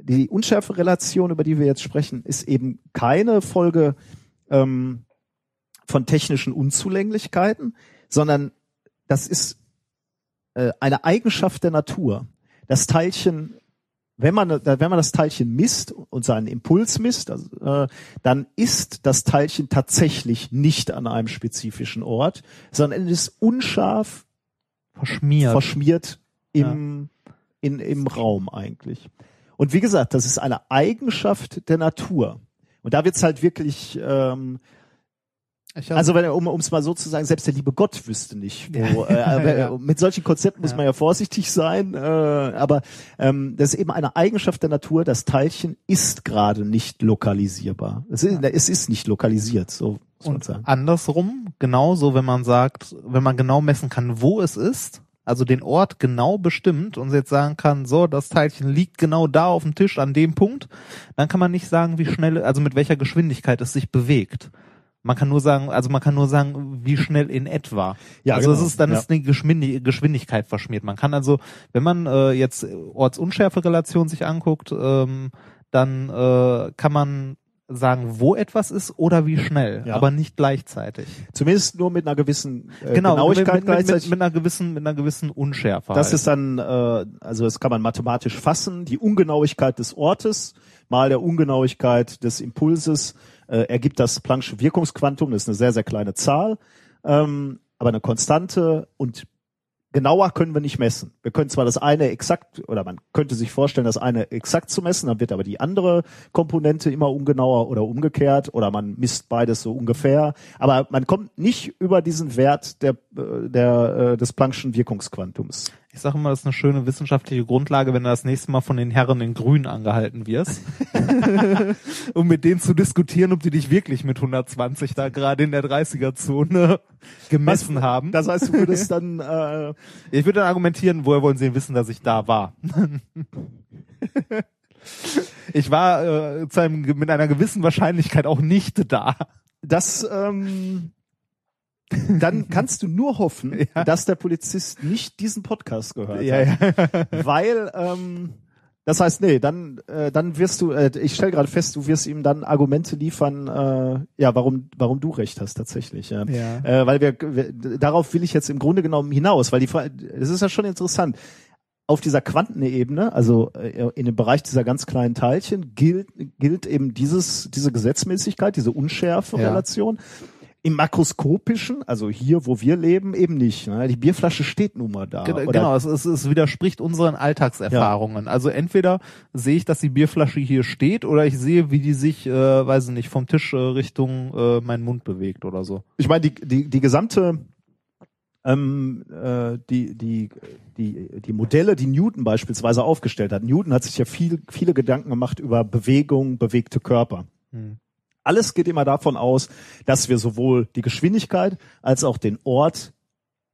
Die Unschärferelation, über die wir jetzt sprechen, ist eben keine Folge ähm, von technischen Unzulänglichkeiten, sondern das ist äh, eine Eigenschaft der Natur. Das Teilchen, wenn man, wenn man das Teilchen misst und seinen Impuls misst, also, äh, dann ist das Teilchen tatsächlich nicht an einem spezifischen Ort, sondern es ist unscharf Verschmiert. verschmiert im, in, im Raum eigentlich. Und wie gesagt, das ist eine Eigenschaft der Natur. Und da wird's halt wirklich, ähm, also wenn, um es mal so zu sagen, selbst der liebe Gott wüsste nicht, wo. Äh, Ja. Mit solchen Konzepten muss Ja. man ja vorsichtig sein. Äh, aber ähm, das ist eben eine Eigenschaft der Natur. Das Teilchen ist gerade nicht lokalisierbar. Es ist, es ist nicht lokalisiert, so muss man Und sagen. andersrum, genauso, wenn man sagt, wenn man genau messen kann, wo es ist, also den Ort genau bestimmt und jetzt sagen kann, so, das Teilchen liegt genau da auf dem Tisch an dem Punkt, dann kann man nicht sagen, wie schnell, also mit welcher Geschwindigkeit es sich bewegt. Man kann nur sagen, also man kann nur sagen, wie schnell in etwa. Ja, also genau. es ist dann Ja. ist eine Geschwindi Geschwindigkeit verschmiert. Man kann also, wenn man äh, jetzt Ortsunschärferelation sich anguckt, ähm, dann äh, kann man sagen, wo etwas ist oder wie schnell, Ja. aber nicht gleichzeitig. Zumindest nur mit einer gewissen äh, genau, Genauigkeit mit, mit, mit, gleichzeitig. mit einer gewissen, mit einer gewissen Unschärfe. Das halt. ist dann, äh, also das kann man mathematisch fassen. Die Ungenauigkeit des Ortes mal der Ungenauigkeit des Impulses äh, ergibt das Planck'sche Wirkungsquantum. Das ist eine sehr, sehr kleine Zahl, ähm, aber eine Konstante und genauer können wir nicht messen. Wir können zwar das eine exakt, oder man könnte sich vorstellen, das eine exakt zu messen, dann wird aber die andere Komponente immer ungenauer oder umgekehrt, oder man misst beides so ungefähr. Aber man kommt nicht über diesen Wert der, äh, der, äh, des Planck'schen Wirkungsquantums. Ich sage immer, das ist eine schöne wissenschaftliche Grundlage, wenn du das nächste Mal von den Herren in Grün angehalten wirst. um mit denen zu diskutieren, ob die dich wirklich mit 120 da gerade in der 30er-Zone gemessen haben. Das heißt, du würdest dann, äh, Ich würde dann argumentieren, woher wollen sie denn wissen, dass ich da war? ich war äh, mit einer gewissen Wahrscheinlichkeit auch nicht da. das, ähm, dann kannst du nur hoffen, Ja. dass der Polizist nicht diesen Podcast gehört Ja, hat. ja. Weil, ähm, das heißt, nee, dann, äh, dann wirst du, äh, ich stelle gerade fest, du wirst ihm dann Argumente liefern, äh, ja, warum, warum du recht hast tatsächlich. Ja. Ja. Äh, weil wir, wir, darauf will ich jetzt im Grunde genommen hinaus, weil die Frage, es ist ja schon interessant. Auf dieser Quantenebene, also äh, in dem Bereich dieser ganz kleinen Teilchen, gilt, gilt eben dieses, diese Gesetzmäßigkeit, diese Unschärfe-Relation. Im makroskopischen, also hier, wo wir leben, eben nicht. Ne? Die Bierflasche steht nun mal da. Gen- Oder- Genau, es, es, es widerspricht unseren Alltagserfahrungen. Also entweder sehe ich, dass die Bierflasche hier steht, oder ich sehe, wie die sich, äh, weiß ich nicht, vom Tisch äh, Richtung äh, meinen Mund bewegt oder so. ich meine, die, die, die gesamte, ähm, äh, die, die, die, die Modelle, die Newton beispielsweise aufgestellt hat. Newton hat sich ja viel, viele Gedanken gemacht über Bewegung, bewegte Körper. Hm. Alles geht immer davon aus, dass wir sowohl die Geschwindigkeit als auch den Ort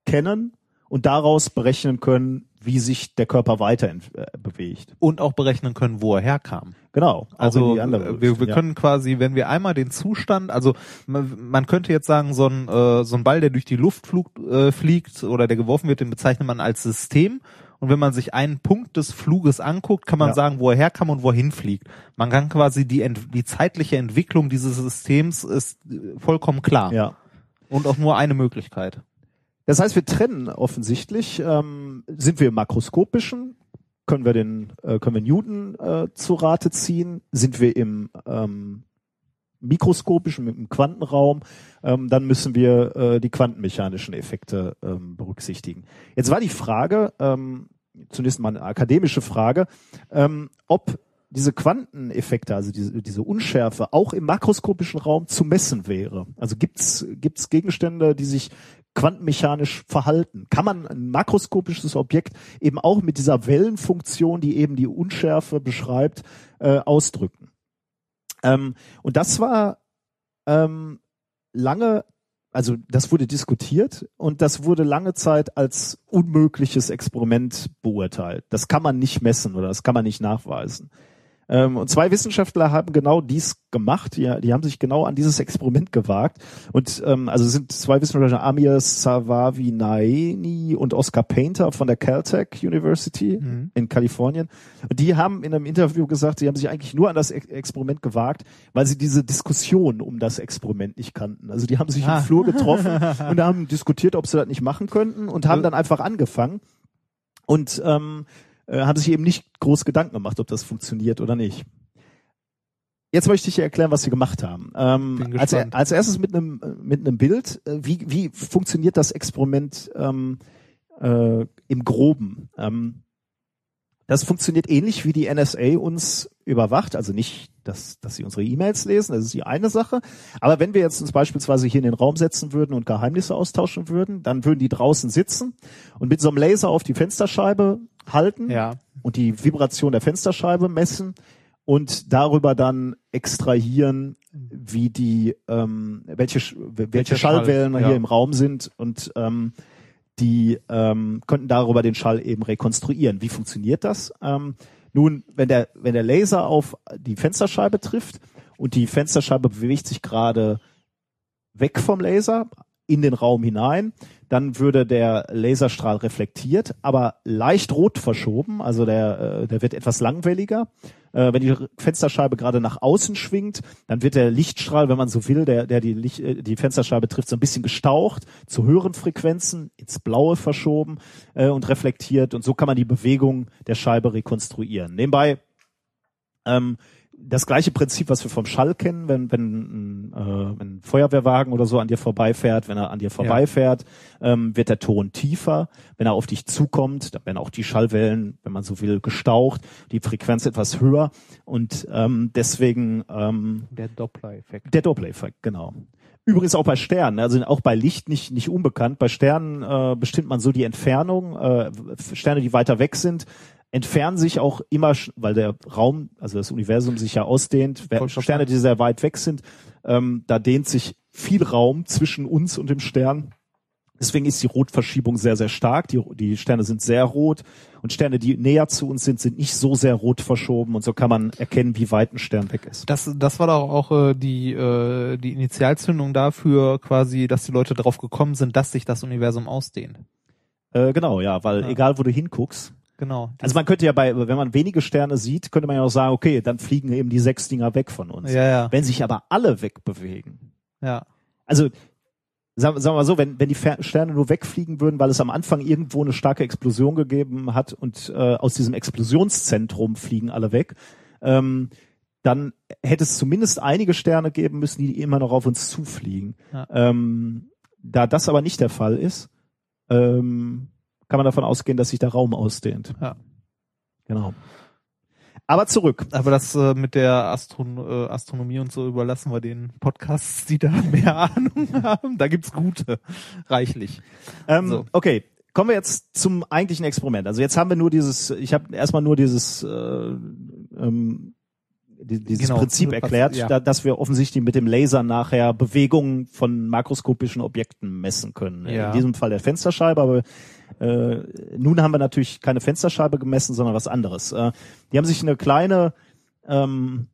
kennen und daraus berechnen können, wie sich der Körper weiter äh, bewegt. Und auch berechnen können, wo er herkam. Genau. Also die andere äh, wir, wir Richtung, ja. können quasi, wenn wir einmal den Zustand, also man, man könnte jetzt sagen, so ein, äh, so ein Ball, der durch die Luft flug, äh, fliegt oder der geworfen wird, den bezeichnet man als System. Und wenn man sich einen Punkt des Fluges anguckt, kann man Ja. sagen, wo er herkam und wohin fliegt. Man kann quasi die, die zeitliche Entwicklung dieses Systems ist äh, vollkommen klar. ja. Und auch nur eine Möglichkeit. Das heißt, wir trennen offensichtlich, ähm, sind wir im makroskopischen, können wir den, äh, können wir Newton äh, zu Rate ziehen, sind wir im ähm, mikroskopischen, mit dem Quantenraum, ähm, dann müssen wir äh, die quantenmechanischen Effekte ähm, berücksichtigen. Jetzt war die Frage, ähm, zunächst mal eine akademische Frage, ähm, ob diese Quanteneffekte, also diese, diese Unschärfe, auch im makroskopischen Raum zu messen wäre. Also gibt's gibt's Gegenstände, die sich quantenmechanisch verhalten? Kann man ein makroskopisches Objekt eben auch mit dieser Wellenfunktion, die eben die Unschärfe beschreibt, äh, ausdrücken? Ähm, und das war ähm, lange, also das wurde diskutiert und das wurde lange Zeit als unmögliches Experiment beurteilt. Das kann man nicht messen oder das kann man nicht nachweisen. Ähm, und zwei Wissenschaftler haben genau dies gemacht. Die, die haben sich genau an dieses Experiment gewagt. Und ähm, also es sind zwei Wissenschaftler, Amir Savavinaini und Oscar Painter von der Caltech University Mhm. in Kalifornien. Und die haben in einem Interview gesagt, sie haben sich eigentlich nur an das Ex Experiment gewagt, weil sie diese Diskussion um das Experiment nicht kannten. Also die haben sich Ah. im Flur getroffen und haben diskutiert, ob sie das nicht machen könnten und haben dann einfach angefangen und ähm, äh, haben sich eben nicht groß Gedanken gemacht, ob das funktioniert oder nicht. Jetzt möchte ich dir erklären, was sie gemacht haben. Ähm, als, als erstes mit einem mit einem Bild. Äh, Wie, wie funktioniert das Experiment ähm, äh, im Groben? Ähm, das funktioniert ähnlich wie die NSA uns überwacht, also nicht, dass, dass sie unsere E-Mails lesen, das ist die eine Sache. Aber wenn wir jetzt uns beispielsweise hier in den Raum setzen würden und Geheimnisse austauschen würden, dann würden die draußen sitzen und mit so einem Laser auf die Fensterscheibe halten Ja. und die Vibration der Fensterscheibe messen und darüber dann extrahieren, wie die ähm, welche Sch- welche Welcher Schall, Schallwellen ja. hier im Raum sind und ähm, die ähm, konnten darüber den Schall eben rekonstruieren. Wie funktioniert das? Ähm, nun, wenn der wenn der Laser auf die Fensterscheibe trifft und die Fensterscheibe bewegt sich gerade weg vom Laser, in den Raum hinein. Dann würde der Laserstrahl reflektiert, aber leicht rot verschoben. Also der, äh, der wird etwas langwelliger. Äh, wenn die Fensterscheibe gerade nach außen schwingt, dann wird der Lichtstrahl, wenn man so will, der, der die, Licht, äh, die Fensterscheibe trifft, so ein bisschen gestaucht, zu höheren Frequenzen ins Blaue verschoben und reflektiert. Und so kann man die Bewegung der Scheibe rekonstruieren. Nebenbei ähm, das gleiche Prinzip, was wir vom Schall kennen, wenn, wenn, äh, wenn ein Feuerwehrwagen oder so an dir vorbeifährt, wenn er an dir vorbeifährt, ja. ähm, wird der Ton tiefer. Wenn er auf dich zukommt, dann werden auch die Schallwellen, wenn man so will, gestaucht, die Frequenz etwas höher und ähm, deswegen ähm, der Doppler-Effekt. Der Doppler-Effekt, genau. Übrigens auch bei Sternen, also auch bei Licht nicht nicht unbekannt. Bei Sternen äh, bestimmt man so die Entfernung. Äh, Sterne, die weiter weg sind, entfernen sich auch immer, weil der Raum, also das Universum sich ja ausdehnt, Sterne, die sehr weit weg sind, ähm, da dehnt sich viel Raum zwischen uns und dem Stern. Deswegen ist die Rotverschiebung sehr, sehr stark. Die, die Sterne sind sehr rot und Sterne, die näher zu uns sind, sind nicht so sehr rot verschoben und so kann man erkennen, wie weit ein Stern weg ist. Das, das war doch auch äh, die, äh, die Initialzündung dafür, quasi, dass die Leute darauf gekommen sind, dass sich das Universum ausdehnt. Äh, genau, ja, weil ja. egal wo du hinguckst, Genau. Also man könnte ja bei, wenn man wenige Sterne sieht, könnte man ja auch sagen, okay, dann fliegen eben die sechs Dinger weg von uns. Ja, ja. Wenn sich aber alle wegbewegen. Ja. Also, sagen, sagen wir mal so, wenn, wenn die Sterne nur wegfliegen würden, weil es am Anfang irgendwo eine starke Explosion gegeben hat und äh, aus diesem Explosionszentrum fliegen alle weg, ähm, dann hätte es zumindest einige Sterne geben müssen, die immer noch auf uns zufliegen. Ja. Ähm, da das aber nicht der Fall ist, ähm, kann man davon ausgehen, dass sich der Raum ausdehnt. Ja. Genau. Aber zurück. Aber das äh, mit der Astron äh, Astronomie und so überlassen wir den Podcasts, die da mehr Ahnung haben. Da gibt's gute, reichlich. Ähm, so. Okay, kommen wir jetzt zum eigentlichen Experiment. Also jetzt haben wir nur dieses, ich habe erstmal nur dieses äh, ähm, dieses genau, Prinzip erklärt, ja. da, dass wir offensichtlich mit dem Laser nachher Bewegungen von makroskopischen Objekten messen können. Ja. In diesem Fall der Fensterscheibe, aber äh, nun haben wir natürlich keine Fensterscheibe gemessen, sondern was anderes. Äh, die haben sich eine kleine, ähm,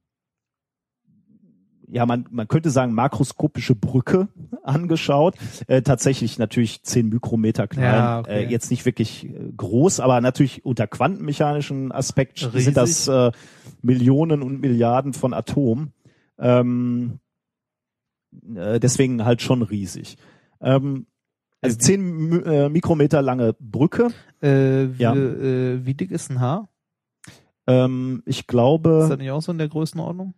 ja, man, man könnte sagen, makroskopische Brücke angeschaut. Äh, tatsächlich natürlich zehn Mikrometer klein. Ja, okay. äh, jetzt nicht wirklich äh, groß, aber natürlich unter quantenmechanischen Aspekt Riesig. sind das äh, Millionen und Milliarden von Atomen. Ähm, äh, deswegen halt schon riesig. Ähm, also zehn äh, Mikrometer lange Brücke. Äh, wie, ja. äh, wie dick ist ein Haar? Ähm, ich glaube. Ist das nicht auch so in der Größenordnung?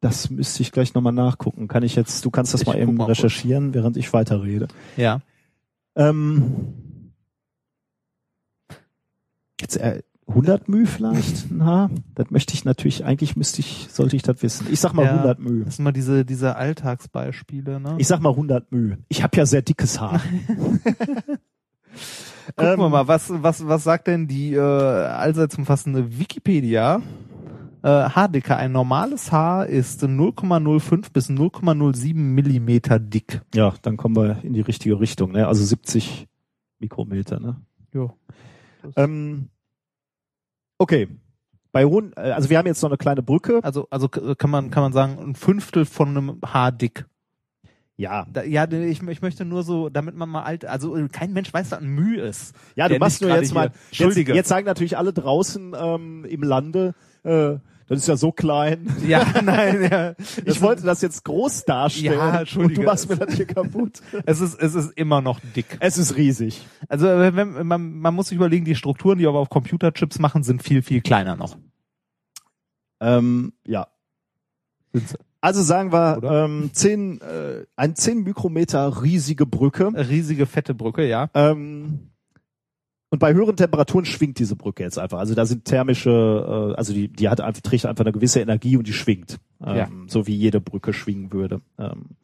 Das müsste ich gleich nochmal nachgucken. Kann ich jetzt, du kannst das ich mal eben mal recherchieren, kurz. während ich weiterrede. Ja. Ähm, jetzt, äh, 100 Müh vielleicht ein Haar? Das möchte ich natürlich, eigentlich müsste ich, sollte ich das wissen. Ich sag mal ja, 100 Müh. Das sind mal diese, diese Alltagsbeispiele, ne? Ich sag mal 100 Müh. Ich habe ja sehr dickes Haar. Gucken ähm, wir mal, was, was, was sagt denn die äh, allseits umfassende Wikipedia? Äh, Haardicke. Ein normales Haar ist 0,05 bis 0,07 Millimeter dick. Ja, dann kommen wir in die richtige Richtung, ne? Also 70 Mikrometer, ne? Ja. Ähm, Okay. Bei hohen, äh, also wir haben jetzt noch eine kleine Brücke. Also, also kann man, kann man sagen, ein Fünftel von einem Haar dick. Ja. Da, ja, ich, ich möchte nur so, damit man mal alt, also kein Mensch weiß, was ein Mühe ist. Ja, du machst nur jetzt mal, Entschuldige. Jetzt, jetzt sagen natürlich alle draußen ähm, im Lande, äh, das ist ja so klein. Ja, nein, ja. Ich wollte das jetzt groß darstellen. Ja, Entschuldige. Und du machst mir das hier kaputt. Es ist, es ist immer noch dick. Es ist riesig. Also wenn, man, man muss sich überlegen, die Strukturen, die aber auf Computerchips machen, sind viel, viel kleiner noch. Ähm, ja. Also sagen wir ähm, 10, äh, ein 10 Mikrometer riesige Brücke. Riesige fette Brücke, ja. Ähm, und bei höheren Temperaturen schwingt diese Brücke jetzt einfach. Also da sind thermische, äh, also die, die hat einfach, trägt einfach eine gewisse Energie und die schwingt. Ähm, ja. So wie jede Brücke schwingen würde. Ähm.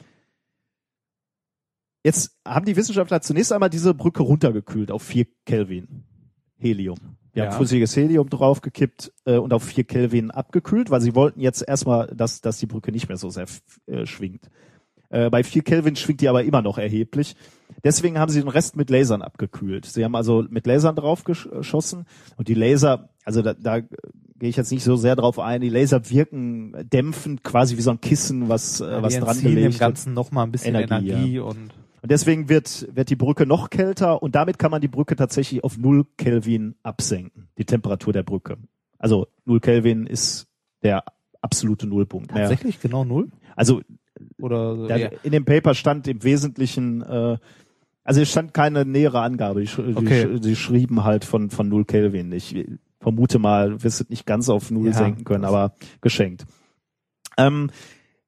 Jetzt haben die Wissenschaftler zunächst einmal diese Brücke runtergekühlt auf 4 Kelvin Helium. Die ja. haben flüssiges Helium draufgekippt äh, und auf 4 Kelvin abgekühlt, weil sie wollten jetzt erstmal, dass, dass die Brücke nicht mehr so sehr äh, schwingt. Äh, bei 4 Kelvin schwingt die aber immer noch erheblich. Deswegen haben sie den Rest mit Lasern abgekühlt. Sie haben also mit Lasern draufgeschossen und die Laser, also da, da gehe ich jetzt nicht so sehr drauf ein. Die Laser wirken dämpfend, quasi wie so ein Kissen, was, äh, ja, was dran gelegt dem Ganzen noch mal ein bisschen Energie, Energie ja. und Und deswegen wird, wird die Brücke noch kälter und damit kann man die Brücke tatsächlich auf 0 Kelvin absenken, die Temperatur der Brücke. Also 0 Kelvin ist der absolute Nullpunkt. Tatsächlich genau null? Also Oder da, ja. in dem Paper stand im Wesentlichen, äh, also es stand keine nähere Angabe. Die, sch- Okay. die, sch- die schrieben halt von, von 0 Kelvin. Ich vermute mal, wirst es nicht ganz auf 0 Ja, senken können, aber geschenkt. Ähm,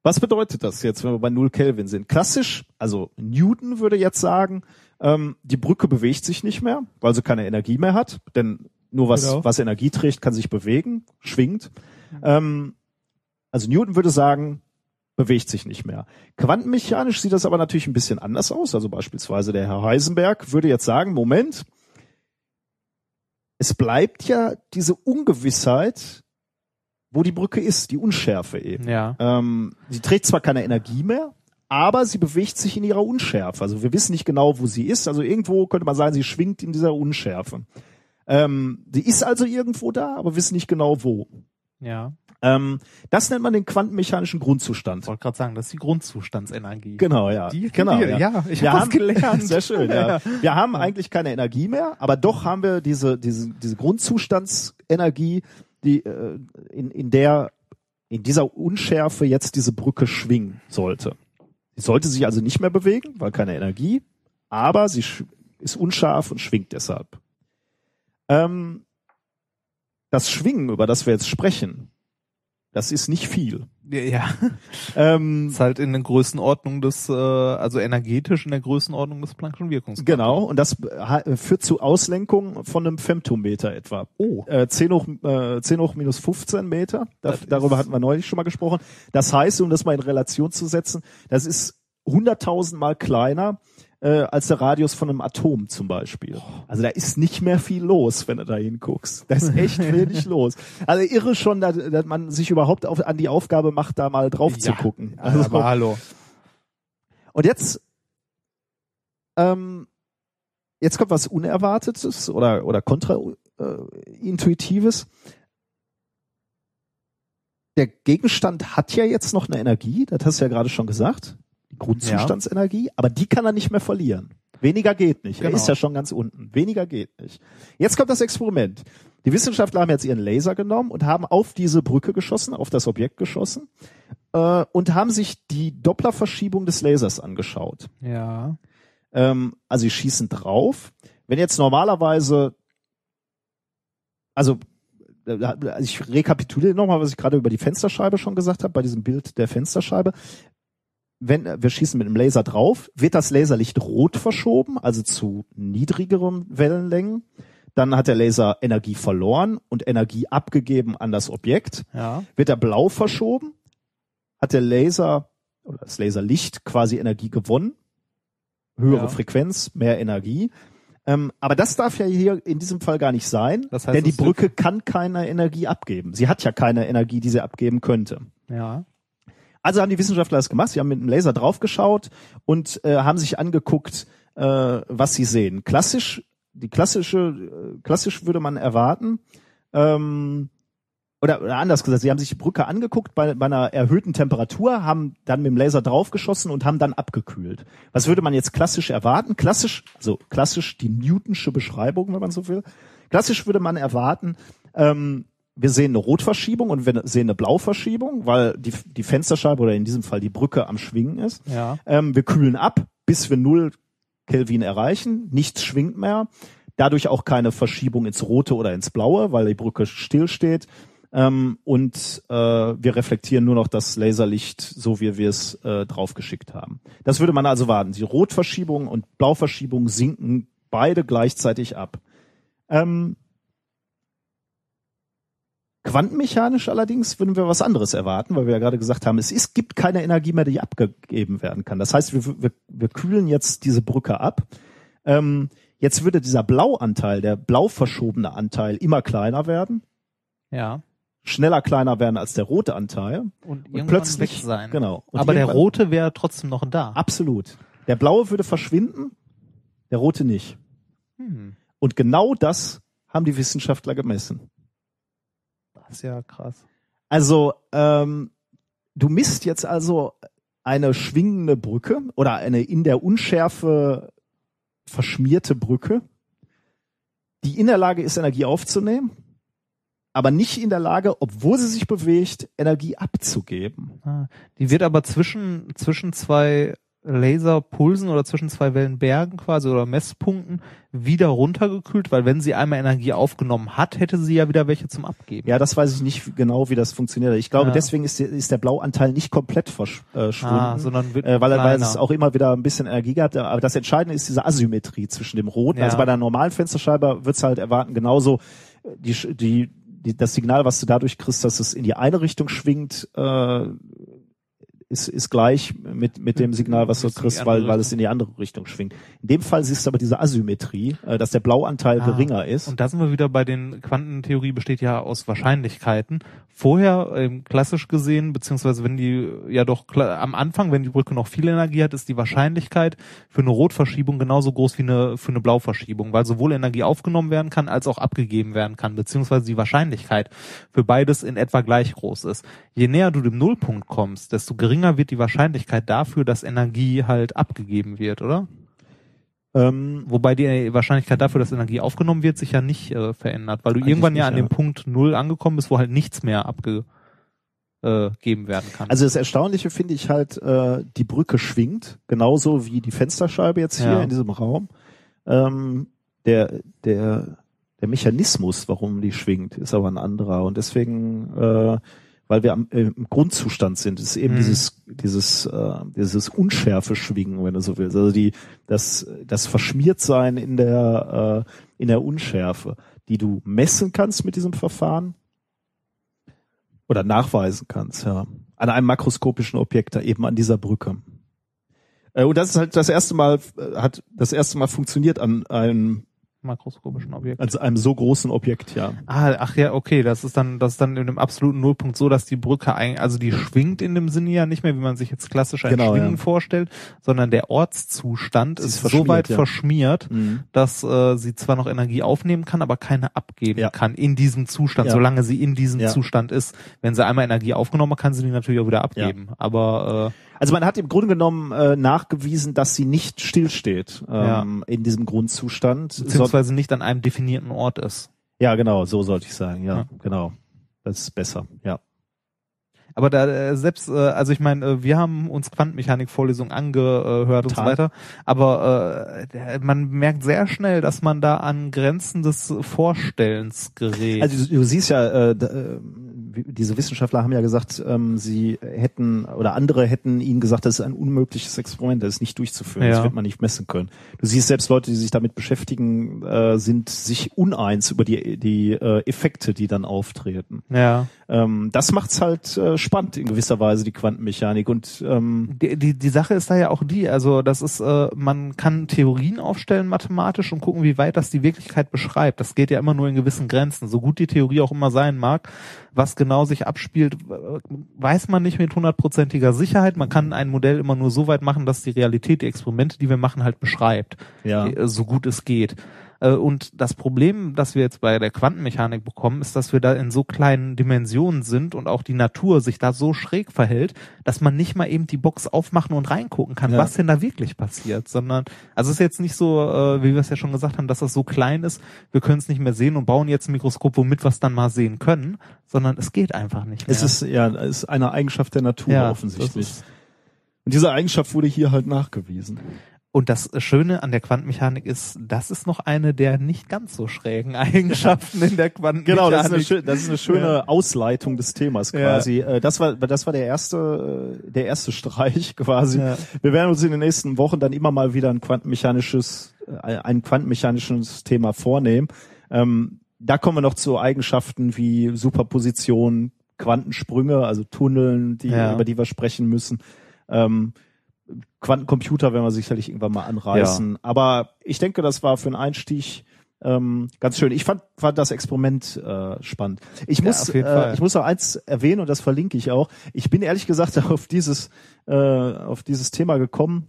was bedeutet das jetzt, wenn wir bei 0 Kelvin sind? Klassisch, also Newton würde jetzt sagen, ähm, die Brücke bewegt sich nicht mehr, weil sie keine Energie mehr hat, denn nur was, Genau. was Energie trägt, kann sich bewegen, schwingt. Ähm, also Newton würde sagen, bewegt sich nicht mehr. Quantenmechanisch sieht das aber natürlich ein bisschen anders aus. Also beispielsweise der Herr Heisenberg würde jetzt sagen, Moment, es bleibt ja diese Ungewissheit, wo die Brücke ist, die Unschärfe eben. Ja. Ähm, sie trägt zwar keine Energie mehr, aber sie bewegt sich in ihrer Unschärfe. Also wir wissen nicht genau, wo sie ist. Also irgendwo könnte man sagen, sie schwingt in dieser Unschärfe. Ähm, sie ist also irgendwo da, aber wissen nicht genau wo. Ja. Ähm, das nennt man den quantenmechanischen Grundzustand. Ich wollte gerade sagen, das ist die Grundzustandsenergie. Genau, ja. Die genau, wir, ja. Ich wir hab was haben, gelernt. Sehr schön, ja. Wir haben eigentlich keine Energie mehr, aber doch haben wir diese, diese, diese Grundzustandsenergie, die, äh, in, in der, in dieser Unschärfe jetzt diese Brücke schwingen sollte. Sie sollte sich also nicht mehr bewegen, weil keine Energie, aber sie ist unscharf und schwingt deshalb. Ähm, das Schwingen, über das wir jetzt sprechen, das ist nicht viel. Ja. Ähm, ist halt in der Größenordnung des, äh, also energetisch in der Größenordnung des Planck'schen Wirkungsgrades. Genau, und das führt zu Auslenkung von einem Femtometer etwa. Oh. Äh, 10 hoch, äh, 10 hoch minus 15 Meter, da, Das darüber hatten wir neulich schon mal gesprochen. Das heißt, um das mal in Relation zu setzen, das ist 100.000 Mal kleiner äh, als der Radius von einem Atom zum Beispiel. Also da ist nicht mehr viel los, wenn du da hinguckst. Da ist echt wenig los. Also irre schon, dass, dass man sich überhaupt auf, an die Aufgabe macht, da mal drauf zu Ja. gucken. Also, aber hallo. und jetzt, ähm, jetzt kommt was Unerwartetes oder, oder kontraintuitives. Der Gegenstand hat ja jetzt noch eine Energie, das hast du ja gerade schon gesagt, die Grundzustandsenergie, aber die kann er nicht mehr verlieren. Weniger geht nicht. Er Genau. ist ja schon ganz unten. Weniger geht nicht. Jetzt kommt das Experiment. Die Wissenschaftler haben jetzt ihren Laser genommen und haben auf diese Brücke geschossen, auf das Objekt geschossen äh, und haben sich die Dopplerverschiebung des Lasers angeschaut. Ja. Ähm, also sie schießen drauf. Wenn jetzt normalerweise, also äh, also ich rekapituliere nochmal, was ich gerade über die Fensterscheibe schon gesagt habe, bei diesem Bild der Fensterscheibe. Wenn wir schießen mit dem Laser drauf, wird das Laserlicht rot verschoben, also zu niedrigeren Wellenlängen. Dann hat der Laser Energie verloren und Energie abgegeben an das Objekt. Ja. Wird er blau verschoben, hat der Laser oder das Laserlicht quasi Energie gewonnen. Höhere Ja. Frequenz, mehr Energie. Ähm, aber das darf ja hier in diesem Fall gar nicht sein, Das heißt, denn die Brücke kann keine Energie abgeben. Sie hat ja keine Energie, die sie abgeben könnte. Ja. Also haben die Wissenschaftler das gemacht. Sie haben mit dem Laser draufgeschaut und äh, haben sich angeguckt, äh, was sie sehen. Klassisch, die klassische, äh, klassisch würde man erwarten, ähm, oder, oder anders gesagt, sie haben sich die Brücke angeguckt bei, bei einer erhöhten Temperatur, haben dann mit dem Laser draufgeschossen und haben dann abgekühlt. Was würde man jetzt klassisch erwarten? Klassisch, also klassisch die Newtonsche Beschreibung, wenn man so will. Klassisch würde man erwarten, ähm, wir sehen eine Rotverschiebung und wir sehen eine Blauverschiebung, weil die, die Fensterscheibe oder in diesem Fall die Brücke am Schwingen ist. Ja. Ähm, wir kühlen ab, bis wir null Kelvin erreichen. Nichts schwingt mehr. Dadurch auch keine Verschiebung ins Rote oder ins Blaue, weil die Brücke stillsteht. Ähm, und äh, wir reflektieren nur noch das Laserlicht, so wie wir es äh, draufgeschickt haben. Das würde man also warten. Die Rotverschiebung und Blauverschiebung sinken beide gleichzeitig ab. Ähm, Quantenmechanisch allerdings würden wir was anderes erwarten, weil wir ja gerade gesagt haben, es ist, gibt keine Energie mehr, die abgegeben werden kann. Das heißt, wir, wir, wir kühlen jetzt diese Brücke ab. Ähm, jetzt würde dieser Blauanteil, der blau verschobene Anteil, immer kleiner werden, Ja. schneller kleiner werden als der rote Anteil. Und, Und plötzlich, weg sein. genau. Und Aber der rote wäre trotzdem noch da. Absolut. Der blaue würde verschwinden, der rote nicht. Hm. Und genau das haben die Wissenschaftler gemessen. Ist ja krass. Also, ähm, du misst jetzt also eine schwingende Brücke oder eine in der Unschärfe verschmierte Brücke, die in der Lage ist, Energie aufzunehmen, aber nicht in der Lage, obwohl sie sich bewegt, Energie abzugeben. Ah, Die wird aber zwischen, zwischen zwei Laserpulsen oder zwischen zwei Wellenbergen quasi oder Messpunkten wieder runtergekühlt, weil wenn sie einmal Energie aufgenommen hat, hätte sie ja wieder welche zum Abgeben. Ja, das weiß ich nicht genau, wie das funktioniert. Ich glaube, Ja. deswegen ist der, ist der Blauanteil nicht komplett verschwunden. ah, sondern wird äh, weil, weil es auch immer wieder ein bisschen Energie hat. Aber das Entscheidende ist diese Asymmetrie zwischen dem Roten. Ja. Also bei der normalen Fensterscheibe wird's halt erwarten, genauso äh, die, die, die, das Signal, was du dadurch kriegst, dass es in die eine Richtung schwingt, äh, ist, ist gleich mit, mit dem Signal, was du kriegst, weil, weil es in die andere Richtung schwingt. In dem Fall siehst du aber diese Asymmetrie, äh, dass der Blauanteil Ah, geringer ist. Und da sind wir wieder bei den Quantentheorie besteht ja aus Wahrscheinlichkeiten. Vorher, ähm, klassisch gesehen, beziehungsweise wenn die ja doch am Anfang, wenn die Brücke noch viel Energie hat, ist die Wahrscheinlichkeit für eine Rotverschiebung genauso groß wie eine für eine Blauverschiebung, weil sowohl Energie aufgenommen werden kann als auch abgegeben werden kann, beziehungsweise die Wahrscheinlichkeit für beides in etwa gleich groß ist. Je näher du dem Nullpunkt kommst, desto geringer wird die Wahrscheinlichkeit dafür, dass Energie halt abgegeben wird, oder? Ähm, Wobei die Wahrscheinlichkeit dafür, dass Energie aufgenommen wird, sich ja nicht äh, verändert, weil du Eigentlich irgendwann ja nicht, an ja. dem Punkt Null angekommen bist, wo halt nichts mehr abgegeben äh, geben werden kann. Also das Erstaunliche finde ich halt, äh, die Brücke schwingt, genauso wie die Fensterscheibe jetzt hier Ja. in diesem Raum. Ähm, der, der, der Mechanismus, warum die schwingt, ist aber ein anderer. Und deswegen, äh, weil wir am, äh, im Grundzustand sind, ist eben Mhm. dieses, dieses, äh, dieses unschärfe Schwingen, wenn du so willst. Also die, das, das Verschmiertsein in der, äh, in der Unschärfe, die du messen kannst mit diesem Verfahren oder nachweisen kannst, ja. An einem makroskopischen Objekt, da eben an dieser Brücke. Äh, Und das ist halt das erste Mal, äh, hat das erste Mal funktioniert an einem, makroskopischen Objekt. also einem so großen Objekt, ja. Ah, ach ja, okay, das ist dann, das ist dann in dem absoluten Nullpunkt so, dass die Brücke ein, also die schwingt in dem Sinne ja nicht mehr, wie man sich jetzt klassisch ein Genau, Schwingen ja. vorstellt, sondern der Ortszustand Sie ist, ist so weit ja. verschmiert, Mhm. dass äh, sie zwar noch Energie aufnehmen kann, aber keine abgeben Ja. kann in diesem Zustand, solange sie in diesem. Zustand ist. Wenn sie einmal Energie aufgenommen hat, kann sie die natürlich auch wieder abgeben. Aber Also man hat im Grunde genommen äh, nachgewiesen, dass sie nicht stillsteht Ja. ähm, in diesem Grundzustand. So, beziehungsweise nicht an einem definierten Ort ist. ja, genau, so sollte ich sagen, ja, Ja. genau. Das ist besser, ja. Aber da äh, selbst, äh, also ich meine, äh, wir haben uns Quantenmechanik-Vorlesungen angehört und so weiter, aber äh, man merkt sehr schnell, dass man da an Grenzen des Vorstellens gerät. Also du, du siehst ja, äh, äh, diese Wissenschaftler haben ja gesagt, ähm, sie hätten oder andere hätten ihnen gesagt, das ist ein unmögliches Experiment, das ist nicht durchzuführen, das Ja. wird man nicht messen können. Du siehst selbst Leute, die sich damit beschäftigen, äh, sind sich uneins über die die äh, Effekte, die dann auftreten. ja. Ähm, das macht's halt äh, spannend in gewisser Weise die Quantenmechanik und ähm, Die, die, die Sache ist da ja auch die, also das ist, äh, man kann Theorien aufstellen mathematisch und gucken, wie weit das die Wirklichkeit beschreibt. Das geht ja immer nur in gewissen Grenzen. So gut die Theorie auch immer sein mag, was genau sich abspielt, weiß man nicht mit hundertprozentiger Sicherheit. Man kann ein Modell immer nur so weit machen, dass die Realität, die Experimente, die wir machen, halt beschreibt. ja. äh, so gut es geht. Äh, Und das Problem, das wir jetzt bei der Quantenmechanik bekommen, ist, dass wir da in so kleinen Dimensionen sind und auch die Natur sich da so schräg verhält, dass man nicht mal eben die Box aufmachen und reingucken kann, Ja. was denn da wirklich passiert, sondern, also es ist jetzt nicht so, äh, wie wir es ja schon gesagt haben, dass das so klein ist, wir können es nicht mehr sehen und bauen jetzt ein Mikroskop, womit wir es dann mal sehen können, sondern es geht einfach nicht mehr. Es ist ja es ist eine Eigenschaft der Natur Ja, offensichtlich. Und diese Eigenschaft wurde hier halt nachgewiesen. Und das Schöne an der Quantenmechanik ist, das ist noch eine der nicht ganz so schrägen Eigenschaften in der Quantenmechanik. Genau, das ist eine, das ist eine schöne Ja. Ausleitung des Themas Ja. quasi. Äh, Das war, das war der erste, äh, der erste Streich quasi. Ja. Wir werden uns in den nächsten Wochen dann immer mal wieder ein quantenmechanisches, äh, ein quantenmechanisches Thema vornehmen. Ähm, da kommen wir noch zu Eigenschaften wie Superposition, Quantensprünge, also Tunneln, die, Ja. über die wir sprechen müssen. Quantencomputer werden wir sicherlich irgendwann mal anreißen. Aber ich denke, das war für einen Einstieg ähm, ganz schön. Ich fand, fand das Experiment äh, spannend. Ich Ja, muss, jeden äh, ich muss noch eins erwähnen und das verlinke ich auch. Ich bin ehrlich gesagt auf dieses, äh, auf dieses Thema gekommen.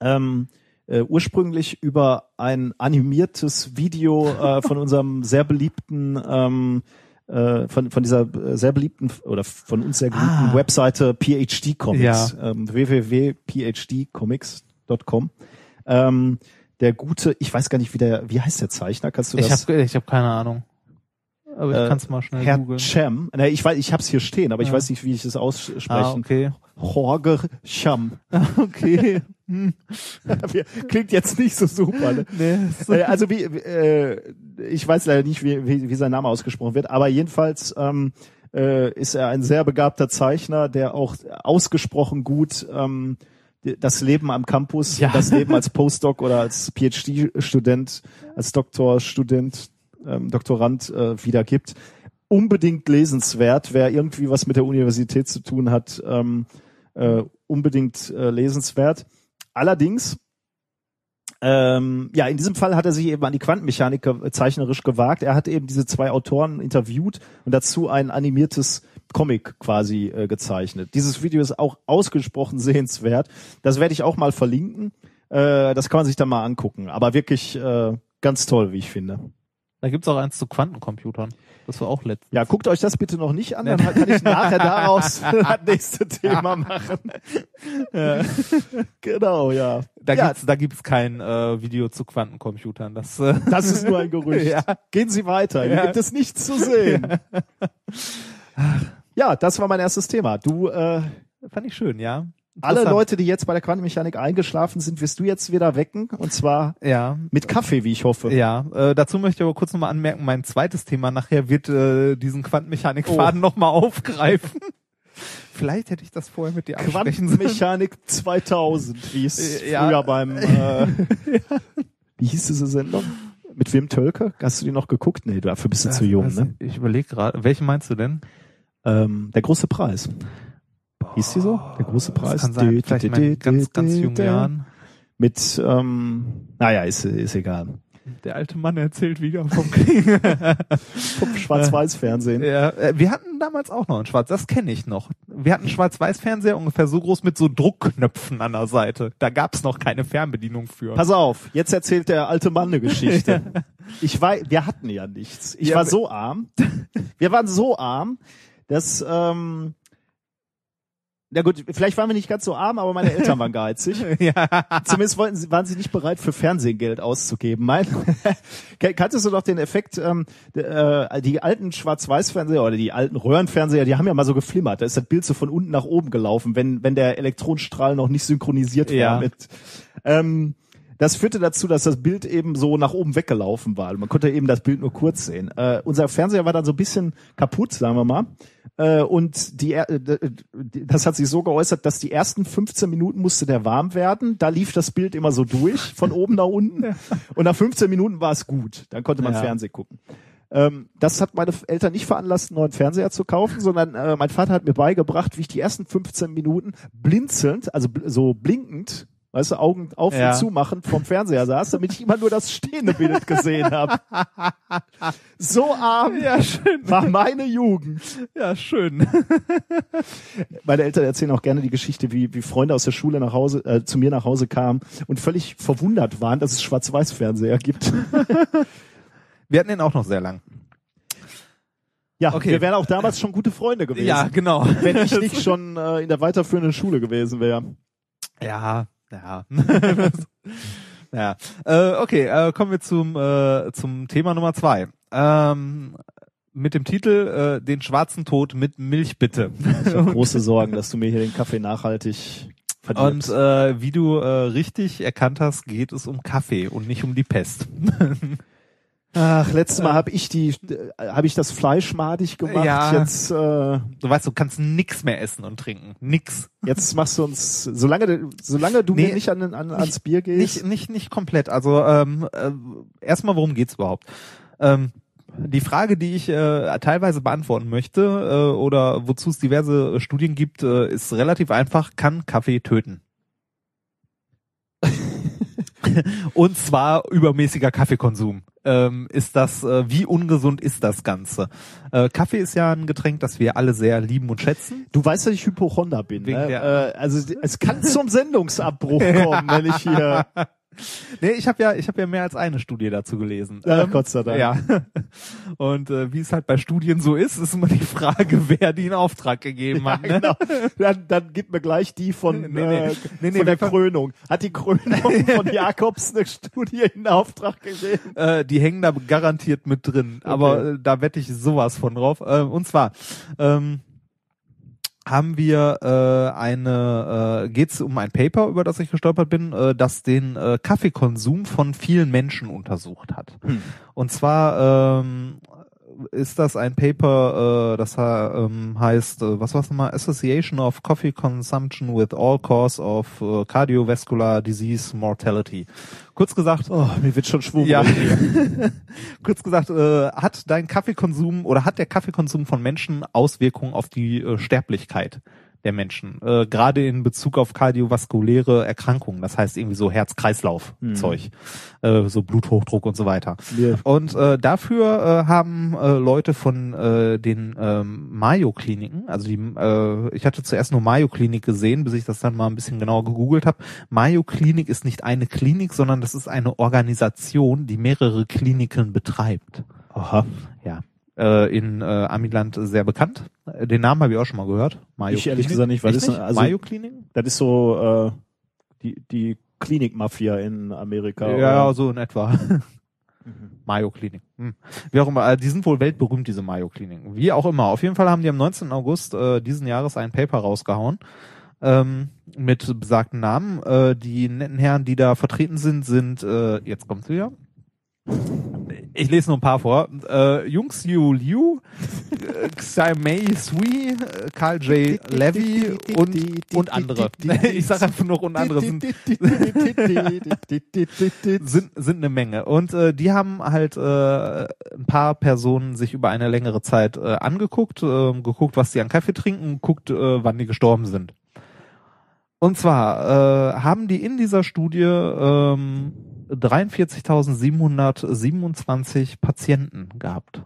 Ähm, äh, ursprünglich über ein animiertes Video äh, von unserem sehr beliebten ähm, äh, von, von dieser äh, sehr beliebten oder von uns sehr geliebten Ah. Webseite PhD Comics, Ja. ähm, www.phdcomics.com. Ähm, der gute, ich weiß gar nicht, wie der, wie heißt der Zeichner? Kannst du Ich das? habe ich hab keine Ahnung. Aber ich Äh, kann es mal schnell Herr googeln. Cham. Ne, ich weiß, ich hab's hier stehen, aber ich Ja. weiß nicht, wie ich es aussprechen. Ah, okay. Jorge Cham. Okay. Hm. Klingt jetzt nicht so super. Ne? Nee, Äh, also wie, äh, ich weiß leider nicht, wie, wie, wie sein Name ausgesprochen wird, aber jedenfalls ähm, äh, ist er ein sehr begabter Zeichner, der auch ausgesprochen gut ähm, das Leben am Campus, Ja. das Leben als Postdoc oder als PhD-Student, als Doktorstudent, ähm, Doktorand äh, wiedergibt. Unbedingt lesenswert, wer irgendwie was mit der Universität zu tun hat, ähm, äh, unbedingt äh, lesenswert. Allerdings ähm, ja, in diesem Fall hat er sich eben an die Quantenmechanik ge zeichnerisch gewagt. Er hat eben diese zwei Autoren interviewt und dazu ein animiertes Comic quasi äh, gezeichnet. Dieses Video ist auch ausgesprochen sehenswert. Das werde ich auch mal verlinken. Äh, das kann man sich dann mal angucken. Aber wirklich äh, ganz toll, wie ich finde. Da gibt's auch eins zu Quantencomputern. Das war auch letztens. Ja, guckt euch das bitte noch nicht an, dann kann ich nachher daraus das nächste Thema machen. genau, ja. Da ja, gibt's da gibt's kein äh, Video zu Quantencomputern. Das äh, Das ist nur ein Gerücht. Ja. Gehen Sie weiter. Hier Ja. gibt es nichts zu sehen. Ja, das war mein erstes Thema. Du, äh, fand ich schön, ja. Alle. Leute, die jetzt bei der Quantenmechanik eingeschlafen sind, wirst du jetzt wieder wecken. Und zwar Ja, mit Kaffee, wie ich hoffe. ja. Äh, dazu möchte ich aber kurz nochmal anmerken, mein zweites Thema nachher wird äh, diesen Quantenmechanikfaden noch nochmal aufgreifen. Vielleicht hätte ich das vorher mit dir absprechen sollen. Quantenmechanik 2000, wie es Ja. früher beim, äh, wie hieß diese Sendung? Mit Wim Tölke? Hast du die noch geguckt? Nee, dafür bist du zu jung, Weiß ne? Ich überlege gerade, welche meinst du denn? Ähm, der große Preis. Hieß die so? Der große Preis? Das kann sein, Dü- vielleicht dü- in ganz, ganz jungen Jahren. Mit, ähm, naja, ist, ist egal. Der alte Mann erzählt wieder vom Krieg. Vom Schwarz-Weiß-Fernsehen. ja, äh, wir hatten damals auch noch ein Schwarz, das kenne ich noch. Wir hatten einen Schwarz-Weiß-Fernseher ungefähr so groß mit so Druckknöpfen an der Seite. Da gab's noch keine Fernbedienung für. Pass auf, jetzt erzählt der alte Mann eine Geschichte. Ich war, wir hatten ja nichts. Ich Ja, war so arm. Wir waren so arm, dass, ähm, na gut, vielleicht waren wir nicht ganz so arm, aber meine Eltern waren geizig. ja. Zumindest wollten sie, waren sie nicht bereit, für Fernsehen Geld auszugeben. Mein, kanntest du doch den Effekt, ähm, äh, die alten Schwarz-Weiß-Fernseher oder die alten Röhrenfernseher, die haben ja mal so geflimmert. Da ist das Bild so von unten nach oben gelaufen, wenn, wenn der Elektronenstrahl noch nicht synchronisiert war Ja. mit. Ähm, das führte dazu, dass das Bild eben so nach oben weggelaufen war. Man konnte eben das Bild nur kurz sehen. Äh, unser Fernseher war dann so ein bisschen kaputt, sagen wir mal. Äh, und die, äh, das hat sich so geäußert, dass die ersten 15 Minuten musste der warm werden. Da lief das Bild immer so durch, von oben nach unten. Und nach 15 Minuten war es gut. Dann konnte man Ja. Fernsehen gucken. Ähm, das hat meine Eltern nicht veranlasst, einen neuen Fernseher zu kaufen, sondern äh, mein Vater hat mir beigebracht, wie ich die ersten 15 Minuten blinzelnd, also bl so blinkend, weißt du, Augen auf Ja. und zu machen vom Fernseher saß, damit ich immer nur das stehende Bild gesehen habe. So arm Ja, schön. war meine Jugend. Ja, schön. Meine Eltern erzählen auch gerne die Geschichte, wie, wie Freunde aus der Schule nach Hause, äh, zu mir nach Hause kamen und völlig verwundert waren, dass es Schwarz-Weiß-Fernseher gibt. Wir hatten den auch noch sehr lang. Ja, Okay. wir wären auch damals schon gute Freunde gewesen. Ja, genau. Wenn ich nicht schon äh, in der weiterführenden Schule gewesen wäre. Ja, ja. ja. Äh, okay, äh, kommen wir zum, äh, zum Thema Nummer zwei. Ähm, mit dem Titel äh, Den schwarzen Tod mit Milch bitte. Ich habe große Sorgen, dass du mir hier den Kaffee nachhaltig Und verdirbst. äh, wie du äh, richtig erkannt hast, geht es um Kaffee und nicht um die Pest. Ach, letztes Mal habe ich die, äh, habe ich das Fleisch madig gemacht. Ja. Jetzt, äh, Du weißt, du kannst nix mehr essen und trinken. Nix. jetzt machst du uns, solange, du- solange du Nee, mir nicht an, an, ans Bier gehst. Nicht, nicht, nicht komplett. Also ähm, äh, erstmal, worum geht's überhaupt? Ähm, die Frage, die ich äh, teilweise beantworten möchte äh, oder wozu es diverse Studien gibt, äh, ist relativ einfach. Kann Kaffee töten? Und zwar übermäßiger Kaffeekonsum. Ähm, ist das, äh, wie ungesund ist das Ganze? Äh, Kaffee ist ja ein Getränk, das wir alle sehr lieben und schätzen. Du weißt, dass ich Hypochonder bin. Ne? Äh, also es kann zum Sendungsabbruch kommen, wenn ich hier. nee, ich habe ja, ich habe ja mehr als eine Studie dazu gelesen. Ja, ähm, Gott sei Dank. Ja. Und äh, wie es halt bei Studien so ist, ist immer die Frage, wer die in Auftrag gegeben ja, hat. Ne? Genau. Dann, dann gib mir gleich die von, Nee, nee. äh, Nee, von der Krönung. Hat die Krönung von Jakobs eine Studie in Auftrag gegeben? Äh, die hängen da garantiert mit drin. Aber äh, da wette ich sowas von drauf. Äh, und zwar ähm, haben wir äh, eine, äh, geht es um ein Paper, über das ich gestolpert bin, äh, das den äh, Kaffeekonsum von vielen Menschen untersucht hat. Hm. Und zwar ähm, ist das ein Paper, äh, das ähm, heißt, äh, was war's nochmal? Association of Coffee Consumption with All Cause of äh, Cardiovascular Disease Mortality. Kurz gesagt, Oh, mir wird schon schwummrig. ja. Kurz gesagt, äh, hat dein Kaffeekonsum oder hat der Kaffeekonsum von Menschen Auswirkungen auf die äh, Sterblichkeit der Menschen? Äh, Gerade in Bezug auf kardiovaskuläre Erkrankungen, das heißt irgendwie so Herz-Kreislauf-Zeug, äh, so Bluthochdruck und so weiter. Wir, Und äh, dafür äh, haben äh, Leute von äh, den ähm, Mayo-Kliniken, also die, äh, ich hatte zuerst nur Mayo-Klinik gesehen, bis ich das dann mal ein bisschen genauer gegoogelt habe. Mayo-Klinik ist nicht eine Klinik, sondern das ist eine Organisation, die mehrere Kliniken betreibt. aha. Äh, in äh, Amiland sehr bekannt. Den Namen habe ich auch schon mal gehört. Mayo Ich ehrlich Klinik. gesagt nicht, weil Echt das ist- also- Mayo-Klinik? Das ist so äh, die, die Klinikmafia in Amerika. Ja, oder? so in etwa. Mayo Klinik. Hm. Wie auch immer, äh, die sind wohl weltberühmt, diese Mayo Kliniken. Wie auch immer. Auf jeden Fall haben die am 19. August äh, diesen Jahres ein Paper rausgehauen. Ähm, mit besagten Namen. Äh, die netten Herren, die da vertreten sind, sind, äh, jetzt kommt's wieder. Ich lese nur ein paar vor. Äh, Jung Siu Liu, äh, Xaimei Sui, äh, Carl J. Levy und, und andere. Ich sage einfach nur und andere sind sind, sind eine Menge. Und äh, die haben halt äh, ein paar Personen sich über eine längere Zeit äh, angeguckt, äh, geguckt, was die an Kaffee trinken, geguckt, äh, wann die gestorben sind. Und zwar äh, haben die in dieser Studie ähm, 43.727 Patienten gehabt.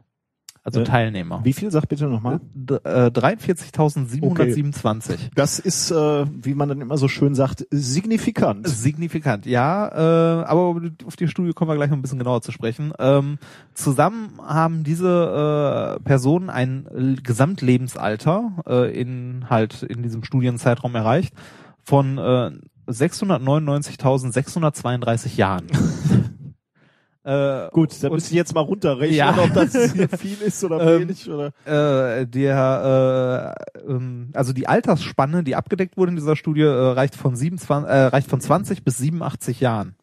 Also Äh, Teilnehmer. Wie viel, sag bitte nochmal? D- äh, 43.727. Das ist, äh, wie man dann immer so schön sagt, signifikant. Signifikant, ja, äh, aber auf die Studie kommen wir gleich noch ein bisschen genauer zu sprechen. Ähm, zusammen haben diese äh, Personen ein Gesamtlebensalter äh, in halt in diesem Studienzeitraum erreicht von äh, 699.632 Jahren. äh, Gut, da ich jetzt mal runterrechnen, Ja. ob das hier viel ist oder Ähm, wenig. Oder äh, der äh, ähm, also die Altersspanne, die abgedeckt wurde in dieser Studie, äh, reicht von 27, äh, reicht von 20 bis 87 Jahren.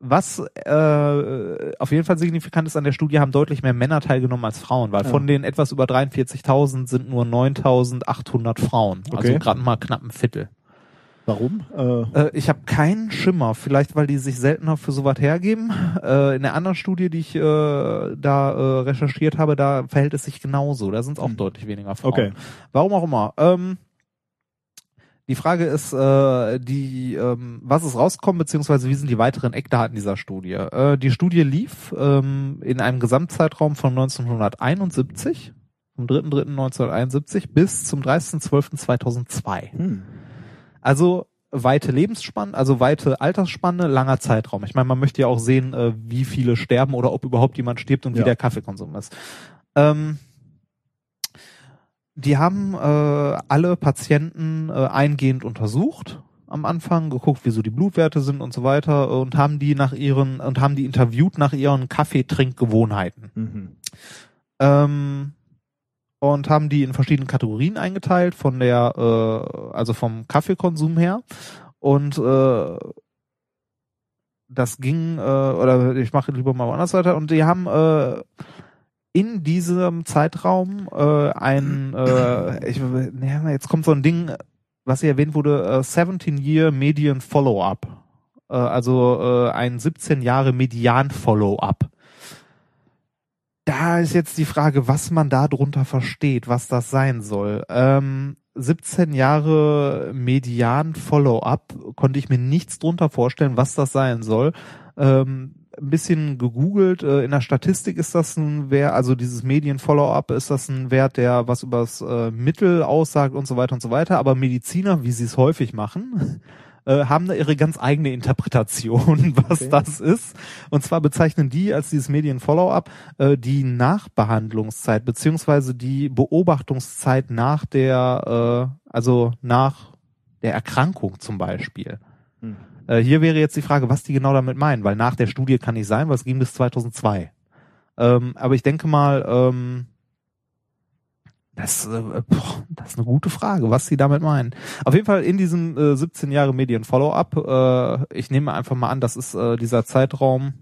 Was äh, auf jeden Fall signifikant ist an der Studie, haben deutlich mehr Männer teilgenommen als Frauen, weil Ja. von den etwas über 43.000 sind nur 9.800 Frauen, also Okay. gerade mal knapp ein Viertel. warum? Äh, Äh, ich habe keinen Schimmer, vielleicht weil die sich seltener für sowas hergeben. Äh, in der anderen Studie, die ich äh, da äh, recherchiert habe, da verhält es sich genauso. Da sind es auch Hm. deutlich weniger Frauen. Okay. Warum auch immer. Ähm, die Frage ist, äh, die, ähm, was ist rausgekommen, beziehungsweise wie sind die weiteren Eckdaten dieser Studie? Äh, die Studie lief ähm, in einem Gesamtzeitraum von 1971, vom 3.3.1971 bis zum 30.12.2002. hm. Also weite Lebensspanne, also weite Altersspanne, langer Zeitraum. Ich meine, man möchte ja auch sehen, äh, wie viele sterben oder ob überhaupt jemand stirbt und wie Ja. der Kaffeekonsum ist. Ähm, die haben äh, alle Patienten äh, eingehend untersucht am Anfang, geguckt, wie so die Blutwerte sind und so weiter und haben die nach ihren und haben die interviewt nach ihren Kaffeetrinkgewohnheiten. Mhm. ähm, und haben die in verschiedene Kategorien eingeteilt von der, äh, also vom Kaffeekonsum her. Und äh, das ging, äh, oder ich mache lieber mal woanders weiter. Und die haben äh, in diesem Zeitraum äh, ein, äh, ich, ne, jetzt kommt so ein Ding, was hier erwähnt wurde, äh, 17-Year Median Follow-up. Äh, also äh, ein 17 Jahre Median Follow-up da ist jetzt die Frage, was man da drunter versteht, was das sein soll. Ähm, 17 Jahre Median Follow-up konnte ich mir nichts drunter vorstellen, was das sein soll. Ähm, ein bisschen gegoogelt. Äh, in der Statistik ist das ein Wert, also dieses Medien-Follow-up ist das ein Wert, der was übers äh, Mittel aussagt und so weiter und so weiter. Aber Mediziner, wie sie es häufig machen, äh, haben da ihre ganz eigene Interpretation, was Okay. das ist. Und zwar bezeichnen die als dieses Medien-Follow-up die Nachbehandlungszeit beziehungsweise die Beobachtungszeit nach der, also nach der Erkrankung zum Beispiel. Äh, hier wäre jetzt die Frage, was die genau damit meinen, weil nach der Studie kann nicht sein, weil es ging bis 2002. Ähm, aber ich denke mal, ähm, das, äh, boah, das ist eine gute Frage, was sie damit meinen. Auf jeden Fall in diesem äh, 17 Jahre Medien Follow-up, äh, ich nehme einfach mal an, das ist äh, dieser Zeitraum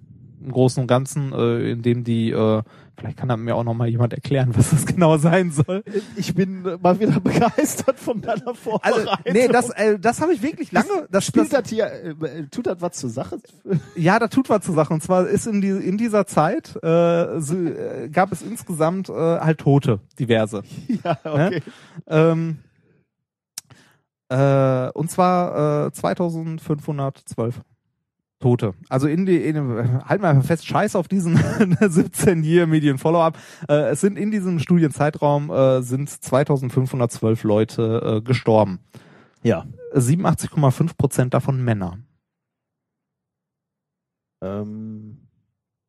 im Großen und Ganzen, äh, in dem die, äh, vielleicht kann da mir auch noch mal jemand erklären, was das genau sein soll. Ich bin äh, mal wieder begeistert von deiner Also, Vorbereitung. nee, das, äh, das habe ich wirklich lange, das spielt das, das hier, äh, tut das was zur Sache? Ja, da tut was zur Sache. Und zwar ist in, die, in dieser Zeit äh, so, äh, gab es insgesamt äh, halt Tote, diverse. ja, okay. Ähm, äh, und zwar äh, 2512 Tote. Also in die, in, halt mal fest, scheiß auf diesen 17 Year Medien Follow-up. Äh, es sind in diesem Studienzeitraum äh, sind 2512 Leute äh, gestorben. Ja. 87,5 Prozent davon Männer. Ähm,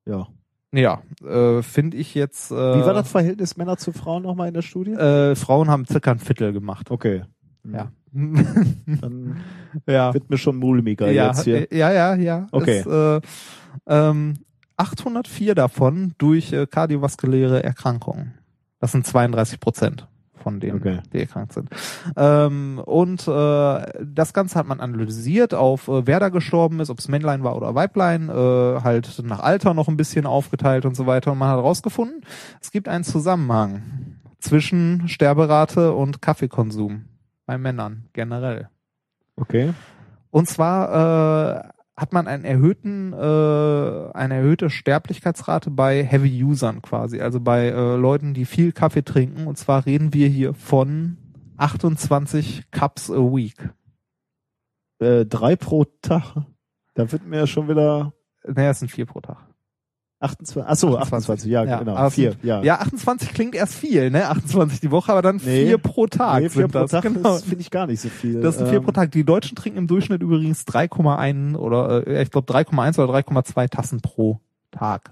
ja. Ja, äh, finde ich jetzt. Äh, Wie war das Verhältnis Männer zu Frauen nochmal in der Studie? Äh, Frauen haben circa ein Viertel gemacht. okay. Ja. Dann ja. wird mir schon mulmiger ja, jetzt hier. ja, ja, ja. Okay. Es, äh, ähm, 804 davon durch äh, kardiovaskuläre Erkrankungen. Das sind 32 Prozent von denen, Okay. die erkrankt sind. Ähm, und äh, das Ganze hat man analysiert auf äh, wer da gestorben ist, ob es Männlein war oder Weiblein, äh, halt nach Alter noch ein bisschen aufgeteilt und so weiter. Und man hat herausgefunden, es gibt einen Zusammenhang zwischen Sterberate und Kaffeekonsum bei Männern generell. Okay. Und zwar äh, hat man einen erhöhten, äh, eine erhöhte Sterblichkeitsrate bei Heavy Usern quasi, also bei äh, Leuten, die viel Kaffee trinken. Und zwar reden wir hier von 28 Cups a Week. Äh, drei pro Tag. Da wird mir ja schon wieder Naja, es sind vier pro Tag. 28. Achso, 28, 28, ja, ja, genau. Vier, ja. Ja, 28 klingt erst viel, ne? 28 die Woche, aber dann Nee. vier pro Tag nee, vier sind pro das. Tag, genau. finde ich gar nicht so viel. Das sind vier Ähm, pro Tag. Die Deutschen trinken im Durchschnitt übrigens 3,1 oder äh, ich glaube 3,1 oder 3,2 Tassen pro Tag.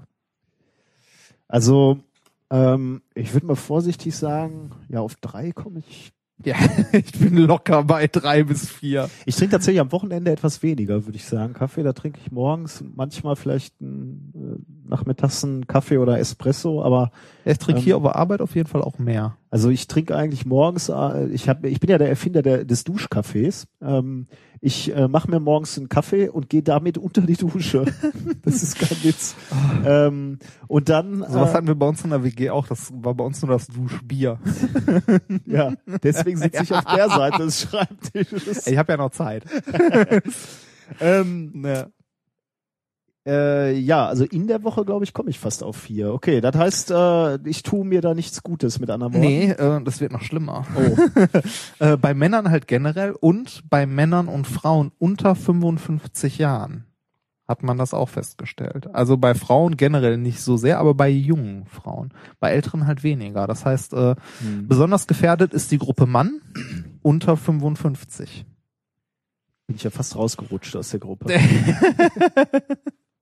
Also, ähm, ich würde mal vorsichtig sagen, ja, auf drei komme ich. Ja, ich bin locker bei drei bis vier. Ich trinke tatsächlich am Wochenende etwas weniger, würde ich sagen. Kaffee, da trinke ich morgens manchmal vielleicht ein, äh, nachmittags einen Kaffee oder Espresso, aber Ich trinke Ähm, hier auf Arbeit auf jeden Fall auch mehr. Also ich trinke eigentlich morgens, äh, ich hab, ich bin ja der Erfinder der, des Duschkaffees. Ähm, ich äh, mache mir morgens einen Kaffee und gehe damit unter die Dusche. das ist kein Witz. ähm, und dann, So was äh, hatten wir bei uns in der WG auch. Das war bei uns nur das Duschbier. ja, deswegen sitze ich auf der Seite des Schreibtisches. Ich habe ja noch Zeit. Ähm, Ne. Äh, ja, also in der Woche, glaube ich, komme ich fast auf vier. Okay, das heißt, äh, ich tue mir da nichts Gutes mit anderen Worten. Nee, äh, das wird noch schlimmer. Oh. äh, bei Männern halt generell und bei Männern und Frauen unter 55 Jahren hat man das auch festgestellt. Also bei Frauen generell nicht so sehr, aber bei jungen Frauen. Bei älteren halt weniger. Das heißt, äh, Hm. besonders gefährdet ist die Gruppe Mann unter 55. Bin ich ja fast rausgerutscht aus der Gruppe.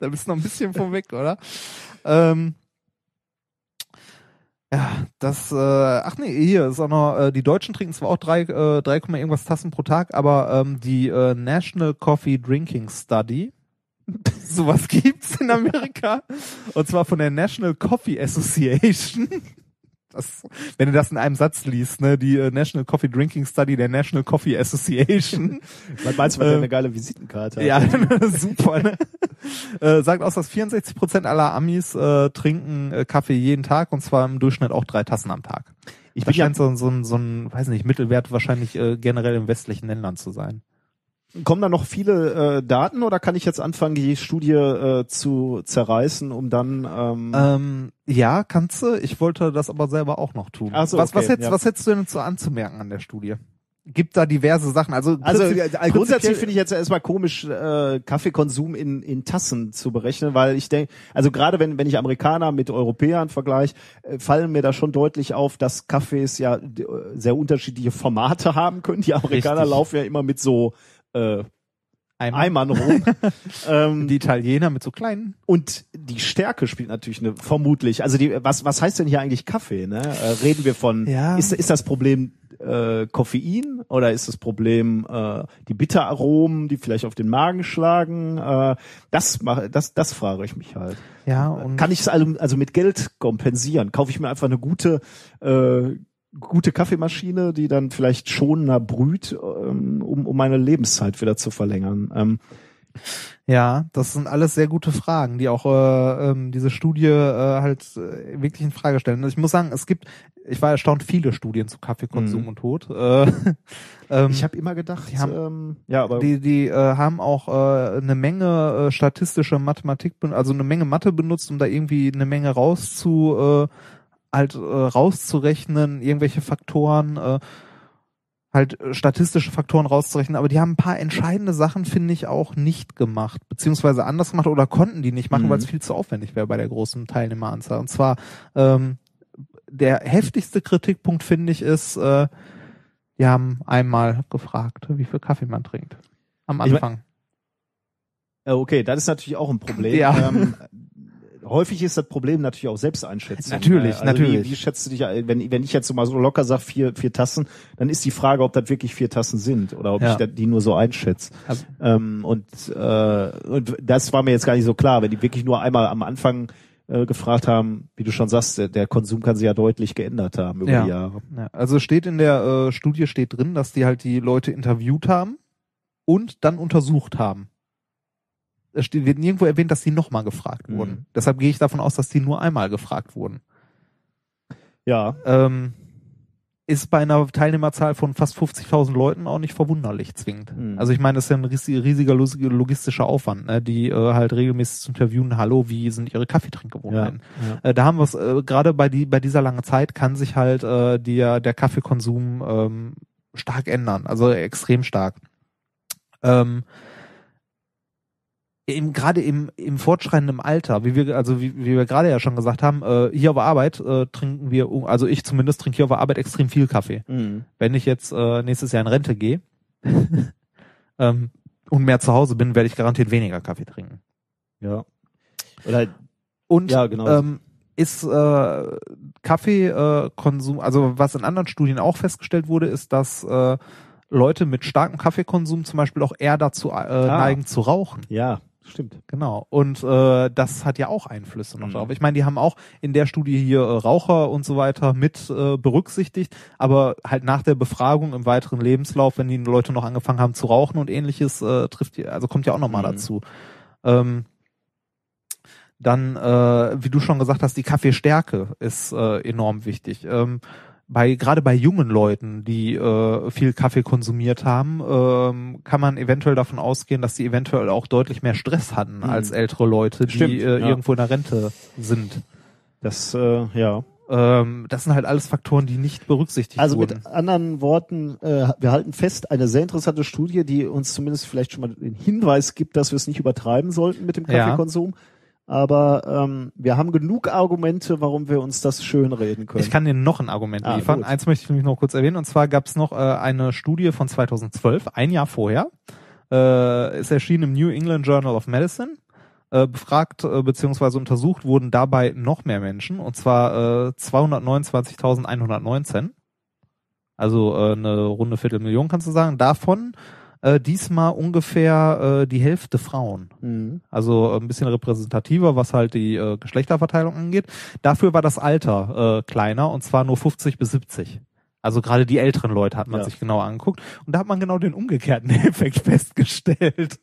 da bist du noch ein bisschen von weg, oder? Ähm, ja, das, äh, ach nee, hier ist auch noch, äh, die Deutschen trinken zwar auch drei, äh, 3, Komma irgendwas Tassen pro Tag, aber ähm, die äh, National Coffee Drinking Study, sowas gibt's in Amerika, und zwar von der National Coffee Association. Das, wenn du das in einem Satz liest, ne, die äh, National Coffee Drinking Study der National Coffee Association. Was meinst der Ähm, eine geile Visitenkarte hat? Ja, super. Ne? äh, sagt aus, dass 64 Prozent aller Amis äh, trinken äh, Kaffee jeden Tag und zwar im Durchschnitt auch drei Tassen am Tag. Ich bin ja, so, ein- so, ein- so ein, weiß nicht, Mittelwert wahrscheinlich äh, generell in westlichen Ländern zu sein. Kommen da noch viele äh, Daten oder kann ich jetzt anfangen, die Studie äh, zu zerreißen, um dann ähm, Ähm, ja, kannst du. Ich wollte das aber selber auch noch tun. Ach so, was, was, okay, hättest, ja. was hättest du denn so anzumerken an der Studie? gibt da diverse Sachen. Also, Also äh, grundsätzlich finde ich jetzt erstmal komisch, äh, Kaffeekonsum in, in Tassen zu berechnen, weil ich denke, also gerade wenn, wenn ich Amerikaner mit Europäern vergleiche, äh, fallen mir da schon deutlich auf, dass Kaffees ja äh, sehr unterschiedliche Formate haben können. Die Amerikaner Richtig. laufen ja immer mit so äh, Eimer. Eimern rum. ähm, die Italiener mit so kleinen. und die Stärke spielt natürlich eine, vermutlich. Also die, was, was heißt denn hier eigentlich Kaffee? Ne? Äh, reden wir von, Ja. ist, ist das Problem äh, Koffein oder ist das Problem äh, die Bitteraromen, die vielleicht auf den Magen schlagen? Äh, das, mach, das, das frage ich mich halt. Ja, und Kann ich es also, also mit Geld kompensieren? Kaufe ich mir einfach eine gute äh, gute Kaffeemaschine, die dann vielleicht schonender brüht, ähm, um, um meine Lebenszeit wieder zu verlängern. Ähm, Ja, das sind alles sehr gute Fragen, die auch äh, ähm, diese Studie äh, halt äh, wirklich in Frage stellen. Also ich muss sagen, es gibt, ich war erstaunt, viele Studien zu Kaffeekonsum Mhm. und Tod. Äh, ähm, ich habe immer gedacht, die haben- ähm, ja, aber die die äh, haben auch äh, eine Menge äh, statistische Mathematik, also eine Menge Mathe benutzt, um da irgendwie eine Menge rauszu äh, halt äh, rauszurechnen, irgendwelche Faktoren. Äh, halt äh, statistische Faktoren rauszurechnen, aber die haben ein paar entscheidende Sachen, finde ich, auch nicht gemacht, beziehungsweise anders gemacht oder konnten die nicht machen, Mhm. weil es viel zu aufwendig wäre bei der großen Teilnehmeranzahl. Und zwar ähm, der heftigste Kritikpunkt, finde ich, ist, äh, die haben einmal gefragt, wie viel Kaffee man trinkt. Am Ich mein- Anfang. Äh, Okay, das ist natürlich auch ein Problem. Ja. Ähm, häufig ist das Problem natürlich auch Selbsteinschätzung. Natürlich, Äh, also natürlich. Wie, wie schätzt du dich, wenn, wenn ich jetzt so mal so locker sage, vier, vier Tassen, dann ist die Frage, ob das wirklich vier Tassen sind oder ob Ja. ich die nur so einschätze. Also- ähm, und, äh, und das war mir jetzt gar nicht so klar, wenn die wirklich nur einmal am Anfang äh, gefragt haben, wie du schon sagst, der, der Konsum kann sich ja deutlich geändert haben über Ja. die Jahre. Ja, also steht in der äh, Studie steht drin, dass die halt die Leute interviewt haben und dann untersucht haben. Es wird nirgendwo erwähnt, dass die nochmal gefragt Mhm. wurden. Deshalb gehe ich davon aus, dass die nur einmal gefragt wurden. Ja, Ähm, ist bei einer Teilnehmerzahl von fast 50.000 Leuten auch nicht verwunderlich zwingend. Mhm. Also ich meine, das ist ja ein ries- riesiger log- logistischer Aufwand, ne? die äh, halt regelmäßig zu interviewen, hallo, wie sind ihre Kaffeetrinkgewohnheiten? ja. Äh, da haben wir es äh, gerade bei die bei dieser langen Zeit kann sich halt äh, der der Kaffeekonsum ähm, stark ändern, also extrem stark. Ähm, im, gerade im, im fortschreitenden Alter, wie wir, also wie, wie wir gerade ja schon gesagt haben, äh, hier auf der Arbeit äh, trinken wir, also ich zumindest trinke hier auf der Arbeit extrem viel Kaffee. Mhm. Wenn ich jetzt äh, nächstes Jahr in Rente gehe ähm, und mehr zu Hause bin, werde ich garantiert weniger Kaffee trinken. ja. Oder Und Ja, genau. ähm, ist äh, Kaffeekonsum, äh, also was in anderen Studien auch festgestellt wurde, ist, dass äh, Leute mit starkem Kaffeekonsum zum Beispiel auch eher dazu äh, Ah. neigen zu rauchen. ja, stimmt. Genau. Und äh, das hat ja auch Einflüsse noch Mhm. drauf. Ich meine, die haben auch in der Studie hier äh, Raucher und so weiter mit äh, berücksichtigt, aber halt nach der Befragung im weiteren Lebenslauf, wenn die Leute noch angefangen haben zu rauchen und ähnliches, äh, trifft die, also kommt ja auch nochmal Mhm. dazu. Ähm, dann, äh, wie du schon gesagt hast, die Kaffeestärke ist äh, enorm wichtig. Ähm, bei gerade bei jungen Leuten, die äh, viel Kaffee konsumiert haben, ähm, kann man eventuell davon ausgehen, dass sie eventuell auch deutlich mehr Stress hatten Mhm. als ältere Leute, Stimmt, die äh, ja. irgendwo in der Rente sind. Das, äh, ja. Ähm, das sind halt alles Faktoren, die nicht berücksichtigt Also wurden. mit anderen Worten, äh, wir halten fest, eine sehr interessante Studie, die uns zumindest vielleicht schon mal den Hinweis gibt, dass wir es nicht übertreiben sollten mit dem Ja. Aber ähm, wir haben genug Argumente, warum wir uns das schönreden können. Ich kann dir noch ein Argument Ah, liefern. gut. Eins möchte ich nämlich noch kurz erwähnen. Und zwar gab es noch äh, eine Studie von 2012, ein Jahr vorher. Äh, ist erschienen im New England Journal of Medicine. Äh, befragt äh, beziehungsweise untersucht wurden dabei noch mehr Menschen. Und zwar äh, 229.119. Also äh, eine runde Viertelmillion kannst du sagen. Davon äh, diesmal ungefähr äh, die Hälfte Frauen. Mhm. Also äh, ein bisschen repräsentativer, was halt die äh, Geschlechterverteilung angeht. Dafür war das Alter äh, kleiner und zwar nur 50 bis 70. Also gerade die älteren Leute hat man Ja. sich genauer angeguckt und da hat man genau den umgekehrten Effekt festgestellt,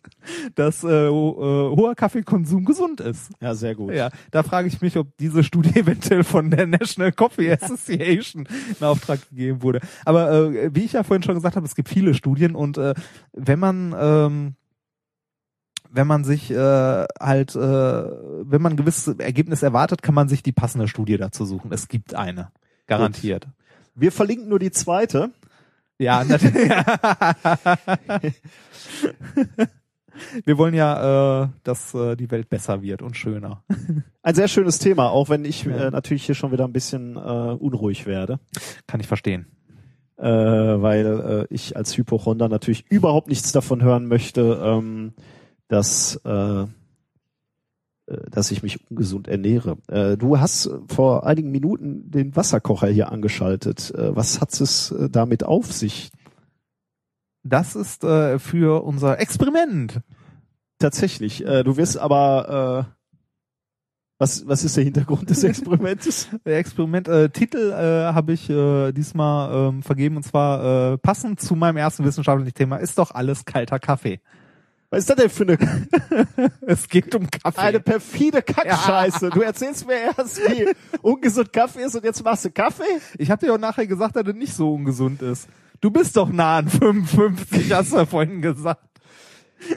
dass äh, ho- äh, hoher Kaffeekonsum gesund ist. Ja, sehr gut. Ja, da frage ich mich, ob diese Studie eventuell von der National Coffee Association in Auftrag gegeben wurde. Aber äh, wie ich ja vorhin schon gesagt habe, es gibt viele Studien und äh, wenn man ähm, wenn man sich äh, halt, äh, wenn man ein gewisses Ergebnis erwartet, kann man sich die passende Studie dazu suchen. Es gibt eine, garantiert. Wir verlinken nur die zweite. Ja, natürlich. Wir wollen ja, äh, dass äh, die Welt besser wird und schöner. Ein sehr schönes Thema, auch wenn ich äh, natürlich hier schon wieder ein bisschen äh, unruhig werde. Kann ich verstehen. äh, weil äh, ich als Hypochonder natürlich überhaupt nichts davon hören möchte, ähm, dass äh, dass ich mich ungesund ernähre. Äh, du hast vor einigen Minuten den Wasserkocher hier angeschaltet. Äh, was hat es äh, damit auf sich? Das ist äh, für unser Experiment. Tatsächlich. Äh, du wirst aber äh, was was ist der Hintergrund des Experimentes? Der Experiment äh, Titel äh, habe ich äh, diesmal ähm, vergeben und zwar äh, passend zu meinem ersten wissenschaftlichen Thema ist doch alles kalter Kaffee. Was ist das denn für eine, Es geht um Kaffee. eine perfide Kackscheiße? Du erzählst mir erst, wie ungesund Kaffee ist und jetzt machst du Kaffee? Ich habe dir auch nachher gesagt, dass er nicht so ungesund ist. Du bist doch nah an 55, hast du ja vorhin gesagt.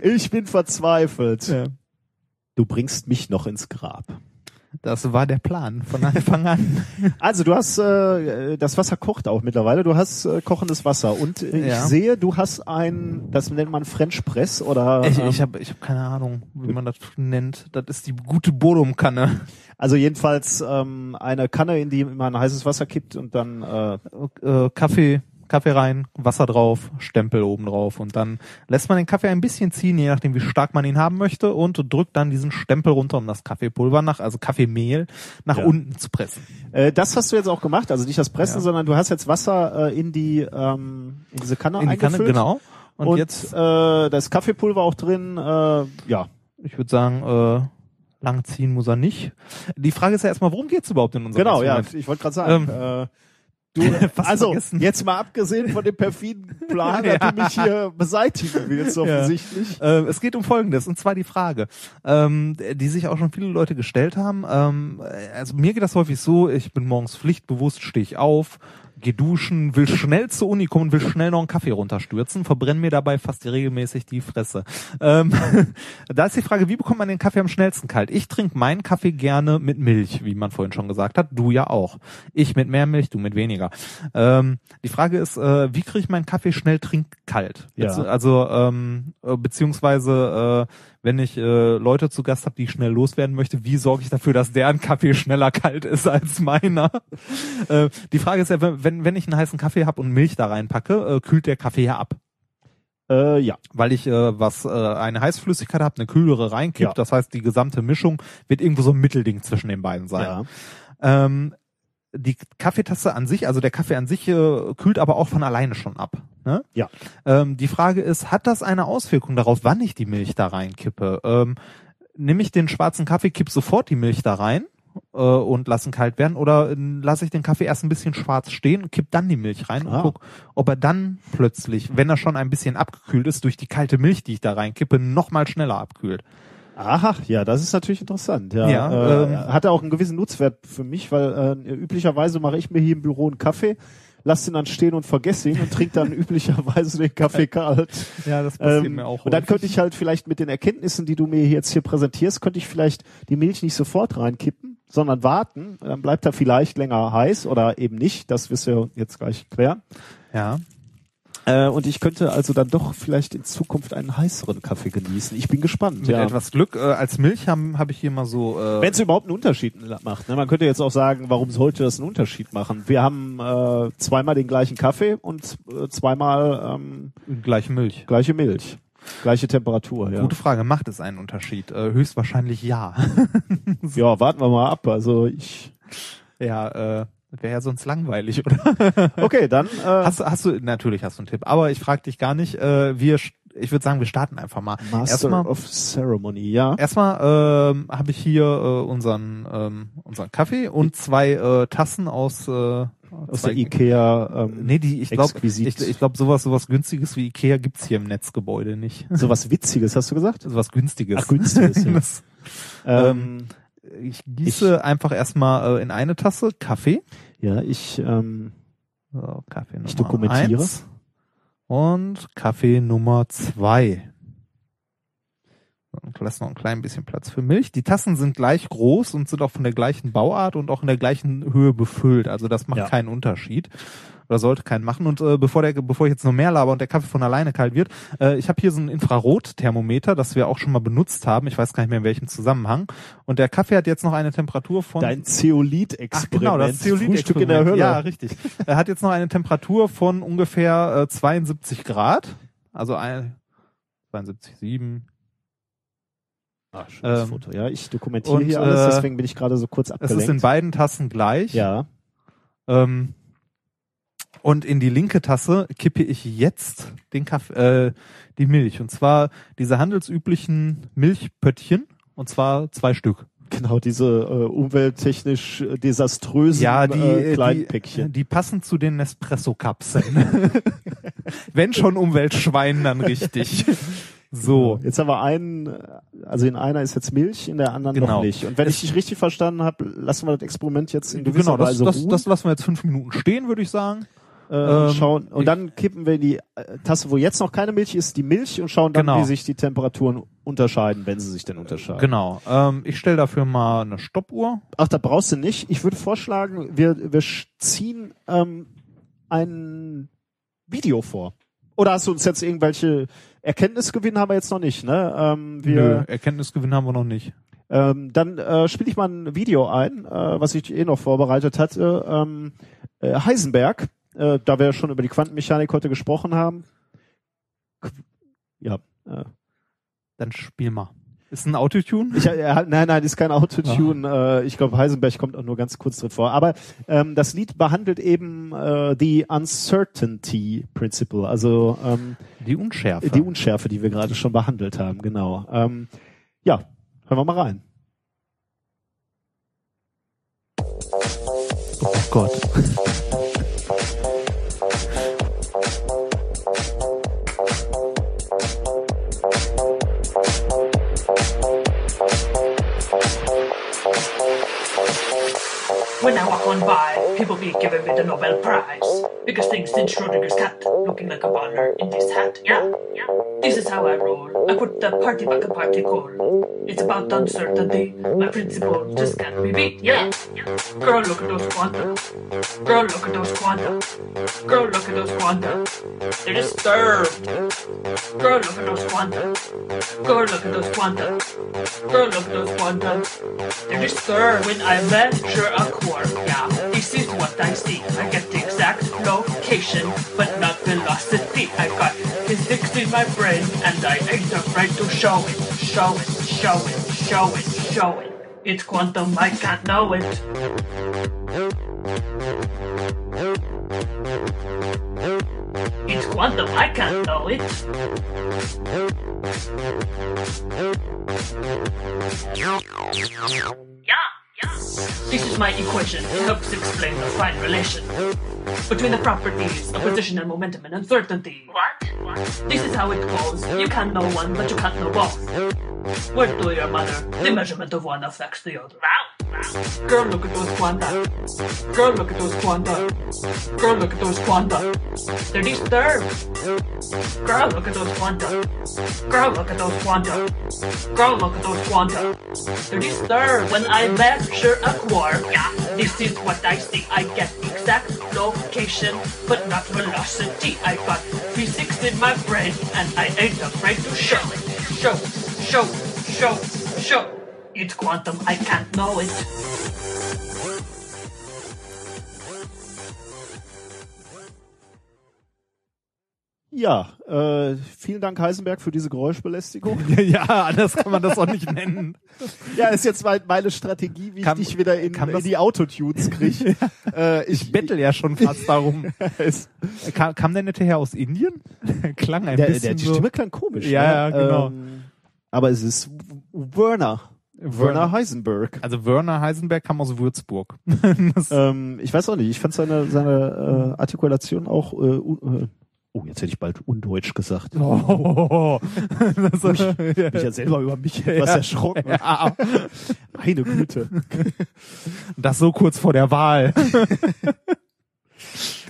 Ich bin verzweifelt. Ja. Du bringst mich noch ins Grab. Das war der Plan von Anfang an. Also du hast äh, das Wasser kocht auch mittlerweile. Du hast äh, kochendes Wasser und äh, Ja. ich sehe, du hast ein, das nennt man French Press oder Ich, ähm, ich habe ich hab keine Ahnung, wie man das nennt. Das ist die gute Bodumkanne. also jedenfalls ähm, eine Kanne, in die man heißes Wasser kippt und dann äh, Äh, Kaffee, Kaffee rein, Wasser drauf, Stempel oben drauf und dann lässt man den Kaffee ein bisschen ziehen, je nachdem wie stark man ihn haben möchte und drückt dann diesen Stempel runter, um das Kaffeepulver nach, also Kaffeemehl, nach Ja. unten zu pressen. äh, das hast du jetzt auch gemacht. Also nicht das Pressen, Ja. sondern du hast jetzt Wasser äh, in die ähm, in diese Kanne In die Kanne, genau. Und, Und, jetzt, äh, da ist Kaffeepulver auch drin. Äh, ja, ich würde sagen, äh, lang ziehen muss er nicht. Die Frage ist ja erstmal, worum geht's überhaupt in unserem genau. Ja, Experiment? ich wollte gerade sagen. Ähm, äh, Du, also vergessen. jetzt mal abgesehen von dem perfiden Plan, Ja. dass du mich hier beseitigen willst, offensichtlich. Äh, es geht um Folgendes, und zwar die Frage, ähm, die sich auch schon viele Leute gestellt haben. Ähm, also mir geht das häufig so, ich bin morgens pflichtbewusst, stehe ich auf, geh duschen, will schnell zur Uni kommen, will schnell noch einen Kaffee runterstürzen, verbrenne mir dabei fast regelmäßig die Fresse. Ähm, da ist die Frage, wie bekommt man den Kaffee am schnellsten kalt? Ich trinke meinen Kaffee gerne mit Milch, wie man vorhin schon gesagt hat. Du ja auch. Ich mit mehr Milch, du mit weniger. Ähm, die Frage ist, äh, wie kriege ich meinen Kaffee schnell trinkkalt? Ja. Also ähm, äh, beziehungsweise äh, wenn ich äh, Leute zu Gast habe, die ich schnell loswerden möchte, wie sorge ich dafür, dass deren Kaffee schneller kalt ist als meiner? äh, die Frage ist ja, wenn, wenn ich einen heißen Kaffee habe und Milch da reinpacke, äh, kühlt der Kaffee ja ab. Äh, ja. Weil ich äh, was äh, eine Heißflüssigkeit habe, eine kühlere reinkippt. Ja. Das heißt, die gesamte Mischung wird irgendwo so ein Mittelding zwischen den beiden sein. ja. Ähm, die Kaffeetasse an sich, also der Kaffee an sich, äh, kühlt aber auch von alleine schon ab. Ne? Ja. Ähm, die Frage ist, hat das eine Auswirkung darauf, wann ich die Milch da reinkippe? Ähm, nehme ich den schwarzen Kaffee, kipp sofort die Milch da rein äh, und lasse ihn kalt werden oder äh, lasse ich den Kaffee erst ein bisschen schwarz stehen und kipp dann die Milch rein Ah. und guck, ob er dann plötzlich, wenn er schon ein bisschen abgekühlt ist, durch die kalte Milch, die ich da reinkippe, noch mal schneller abkühlt. Aha, ja, das ist natürlich interessant. Ja, Ja, äh, ähm, hat auch einen gewissen Nutzwert für mich, weil äh, üblicherweise mache ich mir hier im Büro einen Kaffee, lass den dann stehen und vergesse ihn und trinke dann üblicherweise den Kaffee kalt. Ja, das Ähm, und dann könnte ich halt vielleicht mit den Erkenntnissen, die du mir jetzt hier präsentierst, könnte ich vielleicht die Milch nicht sofort reinkippen, sondern warten. Dann bleibt er vielleicht länger heiß oder eben nicht. Das wirst du jetzt gleich klären. ja. Äh, und ich könnte also dann doch vielleicht in Zukunft einen heißeren Kaffee genießen. Ich bin gespannt. Mit ja. etwas Glück, äh, als Milch habe hab ich hier mal so. Äh, Wenn es überhaupt einen Unterschied macht. Ne? Man könnte jetzt auch sagen, warum sollte das einen Unterschied machen? Wir haben äh, zweimal den gleichen Kaffee und äh, zweimal ähm, gleiche Milch. gleiche Milch. Gleiche Temperatur, ja. Gute Frage, macht es einen Unterschied? Äh, höchstwahrscheinlich ja. Ja, warten wir mal ab. Also ich. ja, äh, wäre ja sonst langweilig, oder? Okay, dann. Äh, hast, du- hast du, natürlich hast du einen Tipp, aber ich frage dich gar nicht. Äh, wir, ich würde sagen, wir starten einfach mal. Master Erstmal, of Ceremony, ja. erstmal ähm, habe ich hier äh, unseren ähm, unseren Kaffee und zwei äh, Tassen aus äh, Aus der Ikea. Ähm, Nee, die, ich glaube, ich, ich glaube, sowas, sowas günstiges wie Ikea gibt's hier im Netzgebäude nicht. So was Witziges, hast du gesagt? Sowas günstiges. Ach, günstiges, ja. Das- Ähm, ich gieße einfach erstmal äh, in eine Tasse Kaffee. ja, ich. Ähm, So, Kaffee Nummer Ich dokumentiere. eins und Kaffee Nummer zwei. Und lass noch ein klein bisschen Platz für Milch. Die Tassen sind gleich groß und sind auch von der gleichen Bauart und auch in der gleichen Höhe befüllt. Also das macht Ja. keinen Unterschied. Oder sollte keinen machen. Und äh, bevor der, bevor ich jetzt noch mehr laber und der Kaffee von alleine kalt wird, äh, ich habe hier so ein Infrarotthermometer, das wir auch schon mal benutzt haben. Ich weiß gar nicht mehr in welchem Zusammenhang. Und der Kaffee hat jetzt noch eine Temperatur von Dein Zeolit-Experiment. Ach, genau, das Frühstück in der. Hölle. Ja, richtig. Er hat jetzt noch eine Temperatur von ungefähr äh, 72 Grad. Also ein 72,7. Ah, schönes Ähm, Foto. Ja, ich dokumentiere und, hier alles, äh, deswegen bin ich gerade so kurz Es abgelenkt. ist in beiden Tassen gleich. ja. Ähm, und in die linke Tasse kippe ich jetzt den Kaffee, äh, die Milch. Und zwar diese handelsüblichen Milchpöttchen. Und zwar zwei Stück. Genau, diese äh, umwelttechnisch äh, desaströsen Ja, die, äh, äh, kleinen die, Päckchen. die passen zu den Nespresso-Kapseln. Wenn schon Umweltschwein, dann richtig. So. Jetzt haben wir einen, also in einer ist jetzt Milch, in der anderen noch Genau. nicht. Und wenn ich dich richtig verstanden habe, lassen wir das Experiment jetzt in gewisser Genau, das, Weise das, ruhen. das lassen wir jetzt fünf Minuten stehen, würde ich sagen. Äh, ähm, schauen und dann kippen wir in die äh, Tasse, wo jetzt noch keine Milch ist, die Milch und schauen dann, Genau. wie sich die Temperaturen unterscheiden, wenn sie sich denn unterscheiden. Genau. Ähm, ich stelle dafür mal eine Stoppuhr. Ach, da brauchst du nicht. Ich würde vorschlagen, wir, wir ziehen ähm, ein Video vor. Oder hast du uns jetzt irgendwelche Erkenntnisgewinne haben wir jetzt noch nicht, ne? Ähm, Nö, wir, Erkenntnisgewinn haben wir noch nicht. ähm, dann äh, spiele ich mal ein Video ein, äh, was ich eh noch vorbereitet hatte. Ähm, äh, Heisenberg, äh, da wir schon über die Quantenmechanik heute gesprochen haben. Qu- Ja, äh, Dann spiel mal. Ist ein Autotune? Ich, er hat, nein, nein, ist kein Autotune. Äh, ich glaube, Heisenberg kommt auch nur ganz kurz drin vor. Aber ähm, das Lied behandelt eben äh, die Uncertainty Principle, also ähm, Die Unschärfe. die Unschärfe, die wir gerade schon behandelt haben. Genau. Ähm, ja, hören wir mal rein. oh Gott. When I walk on by, people be giving me the Nobel Prize. Biggest thing since Schrodinger's cat, looking like a baller in this hat. Yeah, yeah. This is how I roll. I put the party back in particle. It's about uncertainty. My principle just can't be beat. Yeah, yeah. Girl, look at those quanta. Girl, look at those quanta. Girl, look at those quanta. They're disturbed. Girl, look at those quanta. Girl, look at those quanta. Girl, look at those quanta. They're disturbed when I measure a Yeah, this is what I see. I get the exact location, but not velocity. I got physics in my brain, and I afraid to show it, show it, show it, show it, show it. It's quantum, I can't know it. It's quantum, I can't know it. Yeah. This is my equation. It helps explain the fine relation between the properties of position and momentum and uncertainty. What? What? This is how it goes. You can't know one, but you can't know both. Word do your mother. The measurement of one affects the other. Wow. Girl, look at those quanta. Girl, look at those quanta. Girl, look at those quanta. They're disturbed. Girl, look at those quanta. Girl, look at those quanta. Girl, look at those quanta. They're disturbed when I measure a quark. Yeah, this is what I see. I get exact location, but not velocity. I got physics in my brain, and I ain't afraid to show it. Show, show, show, show. It's quantum, I can't know it. Ja, äh, vielen Dank Heisenberg für diese Geräuschbelästigung. ja, anders kann man das auch nicht nennen. ja, ist jetzt mein, meine Strategie, wie Kann- ich dich wieder in, in die Autotunes kriege. äh, Ich bettel ja schon fast darum. es, Kam, kam der nette Herr aus Indien? Klang ein der, bisschen der, die so. Stimme klang komisch. Ja, ja, ne? genau. Ähm, aber es ist Werner. Werner Heisenberg. Also Werner Heisenberg kam aus Würzburg. Ähm, ich weiß auch nicht, ich fand seine, seine äh, Artikulation auch, äh, äh, oh, jetzt hätte ich bald undeutsch gesagt. oh, das, Ich bin ja selber über mich etwas Ja. erschrocken. ja, Meine Güte. das so kurz vor der Wahl.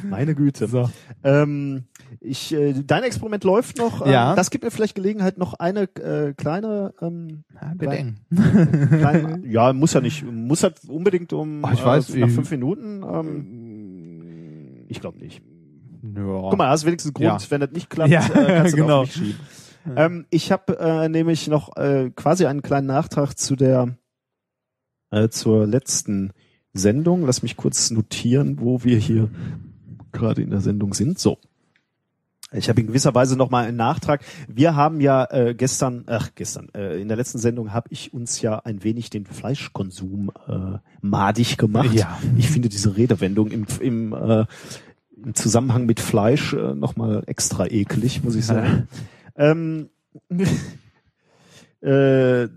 Meine Güte. So. Ähm, ich, äh, dein Experiment läuft noch. Ähm, Ja. Das gibt mir vielleicht Gelegenheit, noch eine äh, kleine, ähm, Wird Klein- eng. kleine ja, muss ja nicht, muss halt unbedingt um Ach, ich weiß, äh, nach fünf Minuten. Ähm, ich glaube nicht. Ja. Guck mal, hast wenigstens Grund, Ja. wenn das nicht klappt, Ja, äh, kannst du genau. auf mich schieben. Ähm, ich habe äh, nämlich noch äh, quasi einen kleinen Nachtrag zu der äh, zur letzten Sendung. Lass mich kurz notieren, wo wir hier gerade in der Sendung sind. So. Ich habe in gewisser Weise noch mal einen Nachtrag. Wir haben ja äh, gestern, ach gestern, äh, in der letzten Sendung habe ich uns ja ein wenig den Fleischkonsum äh, madig gemacht. Ja. Ich finde diese Redewendung im, im, äh, im Zusammenhang mit Fleisch äh, noch mal extra eklig, muss ich sagen. ähm, äh,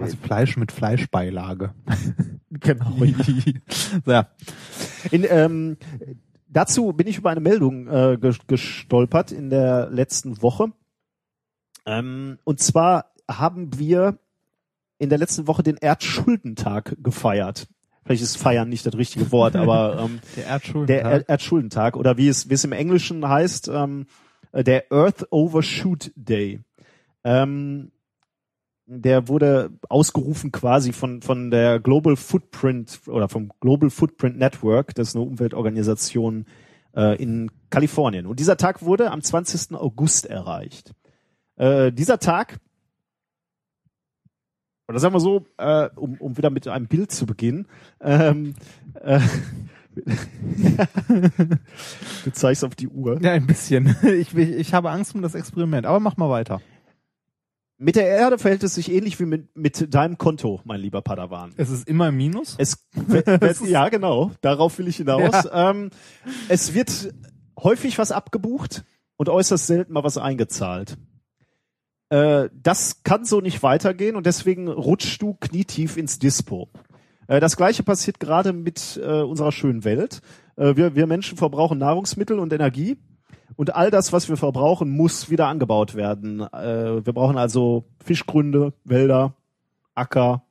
Also Fleisch mit Fleischbeilage. genau. ja. In, ähm, dazu bin ich über eine Meldung äh, ges- gestolpert in der letzten Woche. Ähm, und zwar haben wir in der letzten Woche den Erdschuldentag gefeiert. Vielleicht ist feiern nicht das richtige Wort, aber ähm, Der Erdschulden. der er Erdschuldentag oder wie es, wie es im Englischen heißt, ähm, äh, der Earth Overshoot Day. Ähm, der wurde ausgerufen quasi von, von der Global Footprint oder vom Global Footprint Network, das ist eine Umweltorganisation äh, in Kalifornien. Und dieser Tag wurde am 20. August erreicht. Äh, dieser Tag, oder sagen wir so, äh, um, um wieder mit einem Bild zu beginnen, ähm, äh, du zeigst auf die Uhr. ja, ein bisschen. Ich, ich, ich habe Angst um das Experiment, aber mach mal weiter. Mit der Erde verhält es sich ähnlich wie mit, mit deinem Konto, mein lieber Padawan. Es ist immer im Minus. Es, ja, genau, darauf will ich hinaus. Ähm, es wird häufig was abgebucht und äußerst selten mal was eingezahlt. Äh, das kann so nicht weitergehen und deswegen rutschst du knietief ins Dispo. Äh, das gleiche passiert gerade mit äh, unserer schönen Welt. Äh, wir, wir Menschen verbrauchen Nahrungsmittel und Energie und all das, was wir verbrauchen, muss wieder angebaut werden. Äh, wir brauchen also Fischgründe, Wälder, Acker,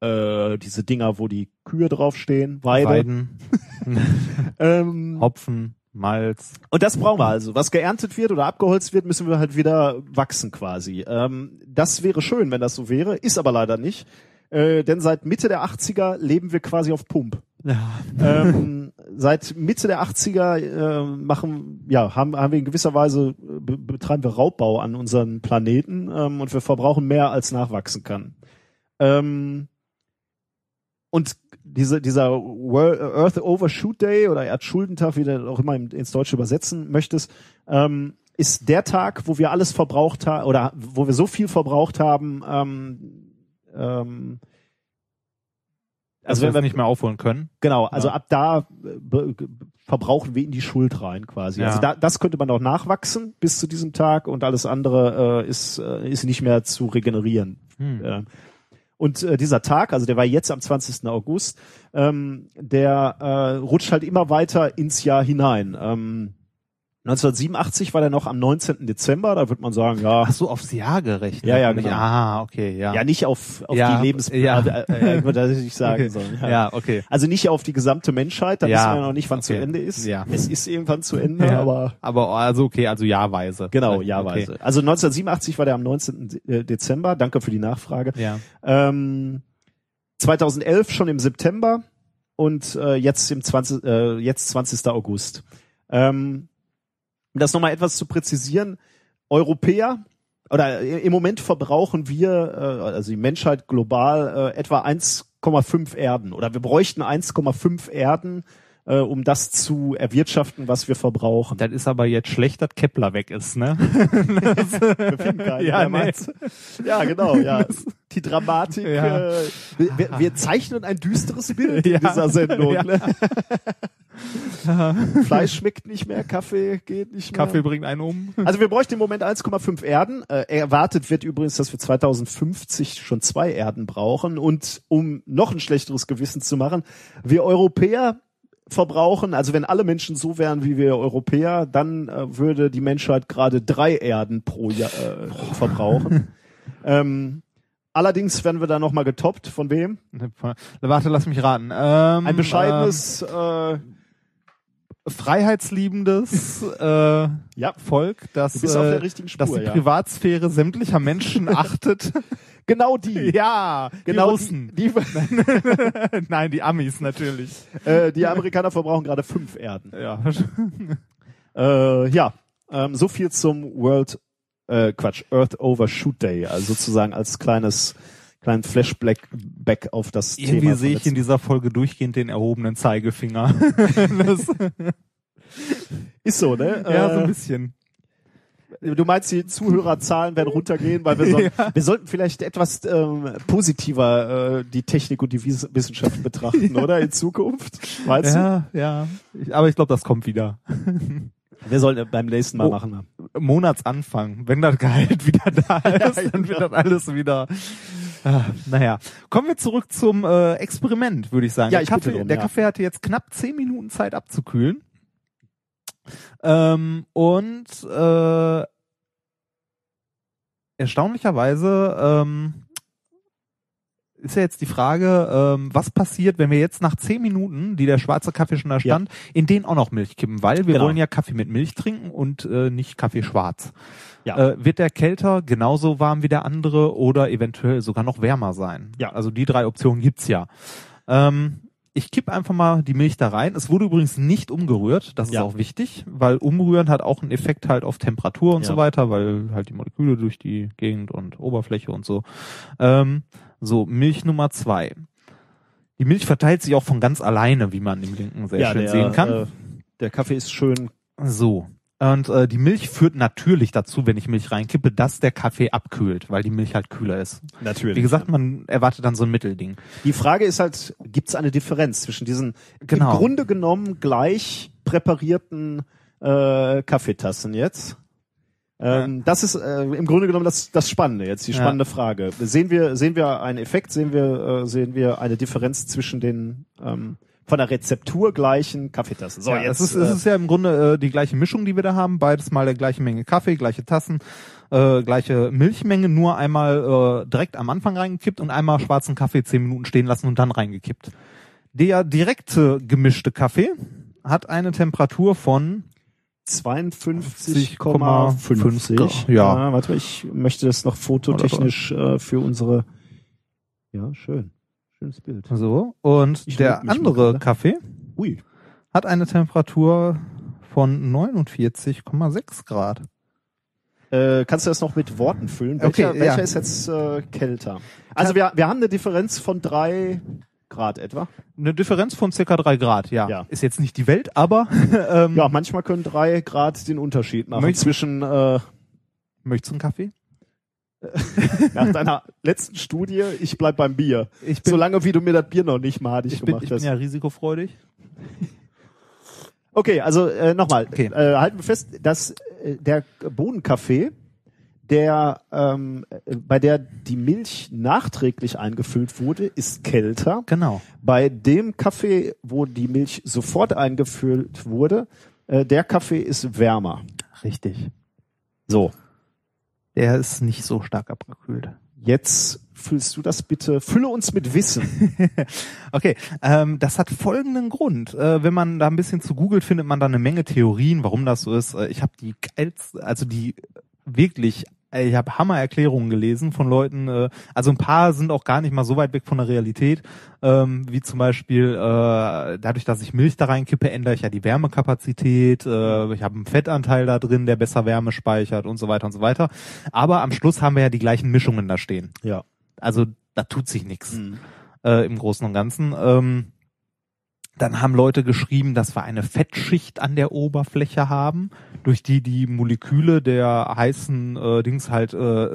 äh, diese Dinger, wo die Kühe draufstehen, Weide. Weiden, Ähm, Hopfen, Malz. und das brauchen wir also. Was geerntet wird oder abgeholzt wird, müssen wir halt wieder wachsen quasi. Ähm, das wäre schön, wenn das so wäre, ist aber leider nicht. Äh, denn seit Mitte der 80er leben wir quasi auf Pump. Ja. ähm, seit Mitte der 80er äh, machen, ja, haben, haben wir in gewisser Weise, be betreiben wir Raubbau an unseren Planeten ähm, und wir verbrauchen mehr, als nachwachsen kann. Ähm, und diese, dieser World, Earth Overshoot Day oder Erdschuldentag, wie du auch immer im- ins Deutsche übersetzen möchtest, ähm, ist der Tag, wo wir alles verbraucht haben oder wo wir so viel verbraucht haben, ähm, ähm, Also, wenn wir nicht mehr aufholen können. Genau, also Ja. ab da äh, verbrauchen wir in die Schuld rein quasi. Ja. Also da, das könnte man noch nachwachsen bis zu diesem Tag und alles andere äh, ist, äh, ist nicht mehr zu regenerieren. Hm. Äh, und äh, dieser Tag, also der war jetzt am 20. August, ähm, der äh, rutscht halt immer weiter ins Jahr hinein. Ähm, 1987 war der noch am 19. Dezember, da würde man sagen, ja, Ach so, aufs Jahr gerechnet. Ja, ja, genau. Ah, okay, ja. ja nicht auf, auf Ja, die Lebens... ja. Äh, äh, ich das nicht sagen okay. sollen. Ja, okay. Also nicht auf die gesamte Menschheit, da Ja, wissen wir ja noch nicht, wann zu okay. Ende ist. Ja. Es ist irgendwann zu Ende, Ja. aber Aber also okay, also jahrweise. genau, Okay. jahrweise. Also 1987 war der am 19. De- Dezember, danke für die Nachfrage. Ja. Ähm, 2011 schon im September und äh, jetzt im 20, äh, jetzt 20. August. Ähm, um das nochmal etwas zu präzisieren, Europäer oder im Moment verbrauchen wir, äh, also die Menschheit global, äh, etwa 1,5 Erden oder wir bräuchten 1,5 Erden, äh, um das zu erwirtschaften, was wir verbrauchen. Das ist aber jetzt schlecht, dass Kepler weg ist, ne? Keinen, Ja, nee. ja, genau, ja. Die Dramatik. Ja. Äh, wir- wir, wir zeichnen ein düsteres Bild Ja. in dieser Sendung. Ja. Ne? Fleisch schmeckt nicht mehr, Kaffee geht nicht mehr. Kaffee bringt einen um. Also wir bräuchten im Moment 1,5 Erden. Äh, erwartet wird übrigens, dass wir 2050 schon zwei Erden brauchen. Und um noch ein schlechteres Gewissen zu machen, wir Europäer verbrauchen, also wenn alle Menschen so wären wie wir Europäer, dann äh, würde die Menschheit gerade drei Erden pro Jahr äh, verbrauchen. ähm, allerdings werden wir da nochmal getoppt. Von wem? Warte, lass mich raten. Ähm, Ein bescheidenes, äh, ähm, freiheitsliebendes äh, ja, Volk, das, du bist auf der äh, richtigen Spur. das die ja. Privatsphäre sämtlicher Menschen achtet. Genau die. Ja, genau die. Die, Nein, die Amis natürlich. äh, die Amerikaner verbrauchen gerade fünf Erden. Ja. Äh, ja, ähm, so viel zum World, äh, Quatsch, Earth Overshoot Day, also sozusagen als kleines, kleinen Flashback back auf das Irgendwie Thema. sehe ich in dieser Folge durchgehend den erhobenen Zeigefinger. Ist so, ne? ja, so ein Äh, bisschen. Du meinst, die Zuhörerzahlen werden runtergehen, weil wir, soll, wir sollten vielleicht etwas ähm, positiver äh, die Technik und die Wissenschaft betrachten, oder? In Zukunft. Weißt Ja, ja. Ich, aber ich glaube, das kommt wieder. du? Wir sollten beim nächsten Mal Oh. machen. Monatsanfang, wenn das Gehalt wieder da ist, dann wird das alles wieder. Ah, naja, kommen wir zurück zum äh, Experiment, würde ich sagen. Ja, der ich bitte Kaffee, drum, der ja. Kaffee hatte jetzt knapp zehn Minuten Zeit abzukühlen. Ähm, und äh, erstaunlicherweise ähm, ist ja jetzt die Frage, ähm, was passiert, wenn wir jetzt nach zehn Minuten, die der schwarze Kaffee schon da stand, in den auch noch Milch kippen, weil wir Genau. wollen ja Kaffee mit Milch trinken und äh, nicht Kaffee schwarz. Ja. Äh, wird der kälter genauso warm wie der andere oder eventuell sogar noch wärmer sein? Ja. Also die drei Optionen gibt's ja. Ähm, ich kipp einfach mal die Milch da rein. Es wurde übrigens nicht umgerührt, das ist Ja. auch wichtig, weil umrühren hat auch einen Effekt halt auf Temperatur und Ja. so weiter, weil halt die Moleküle durch die Gegend und Oberfläche und so. Ähm, so, Milch Nummer zwei. Die Milch verteilt sich auch von ganz alleine, wie man im Linken sehr schön der, sehen kann. Äh, der Kaffee ist schön. So. Und äh, die Milch führt natürlich dazu, wenn ich Milch reinkippe, dass der Kaffee abkühlt, weil die Milch halt kühler ist. Natürlich. Wie gesagt, man erwartet dann so ein Mittelding. Die Frage ist halt, gibt es eine Differenz zwischen diesen Genau. im Grunde genommen gleich präparierten äh, Kaffeetassen jetzt? Ähm, Das ist äh, im Grunde genommen das, das Spannende jetzt, die Ja. spannende Frage. Sehen wir, sehen wir einen Effekt, sehen wir, äh, sehen wir eine Differenz zwischen den ähm, von der Rezeptur gleichen Kaffeetassen? So, ja, jetzt es ist, es äh, ist ja im Grunde äh, die gleiche Mischung, die wir da haben. Beides mal der gleiche Menge Kaffee, gleiche Tassen, äh, gleiche Milchmenge, nur einmal äh, direkt am Anfang reingekippt und einmal schwarzen Kaffee zehn Minuten stehen lassen und dann reingekippt. Der direkte gemischte Kaffee hat eine Temperatur von 52,50. Ja. Warte, ich möchte das noch fototechnisch äh, für unsere. Ja, schön. Schönes Bild. so und Ich der andere. Kaffee Ui. hat eine Temperatur von 49,6 Grad. Äh, kannst du das noch mit Worten füllen? Okay, Welcher, welcher ja. ist jetzt äh, kälter? Also wir, wir haben eine Differenz von drei Grad etwa. Eine Differenz von circa drei Grad, ja. Ja. Ist jetzt nicht die Welt, aber ähm, Ja, manchmal können drei Grad den Unterschied machen Möcht- zwischen äh, möchtest du einen Kaffee? nach deiner letzten Studie, ich bleib beim Bier. Ich bin, Solange wie du mir das Bier noch nicht madig ich bin, gemacht ich bin hast. ja risikofreudig. Okay, also äh, nochmal, Okay. äh, halten wir fest, dass äh, der Bohnenkaffee, der ähm, äh, bei der die Milch nachträglich eingefüllt wurde, ist kälter. Genau. Bei dem Kaffee, wo die Milch sofort eingefüllt wurde, äh, der Kaffee ist wärmer. Richtig. So, Der ist nicht so stark abgekühlt. jetzt füllst du das bitte, fülle uns mit Wissen. Okay, ähm, das hat folgenden Grund. Äh, wenn man da ein bisschen zu googelt, findet man da eine Menge Theorien, warum das so ist. Äh, ich habe die geilste, also die wirklich, äh, ich habe Hammererklärungen gelesen von Leuten, äh, also ein paar sind auch gar nicht mal so weit weg von der Realität, ähm, wie zum Beispiel äh, dadurch, dass ich Milch da reinkippe, ändere ich ja die Wärmekapazität, äh, ich habe einen Fettanteil da drin, der besser Wärme speichert und so weiter und so weiter. Aber am Schluss haben wir ja die gleichen Mischungen da stehen. Ja. Also da tut sich nichts äh, im Großen und Ganzen. Ähm, dann haben Leute geschrieben, dass wir eine Fettschicht an der Oberfläche haben, durch die die Moleküle der heißen äh, Dings halt äh,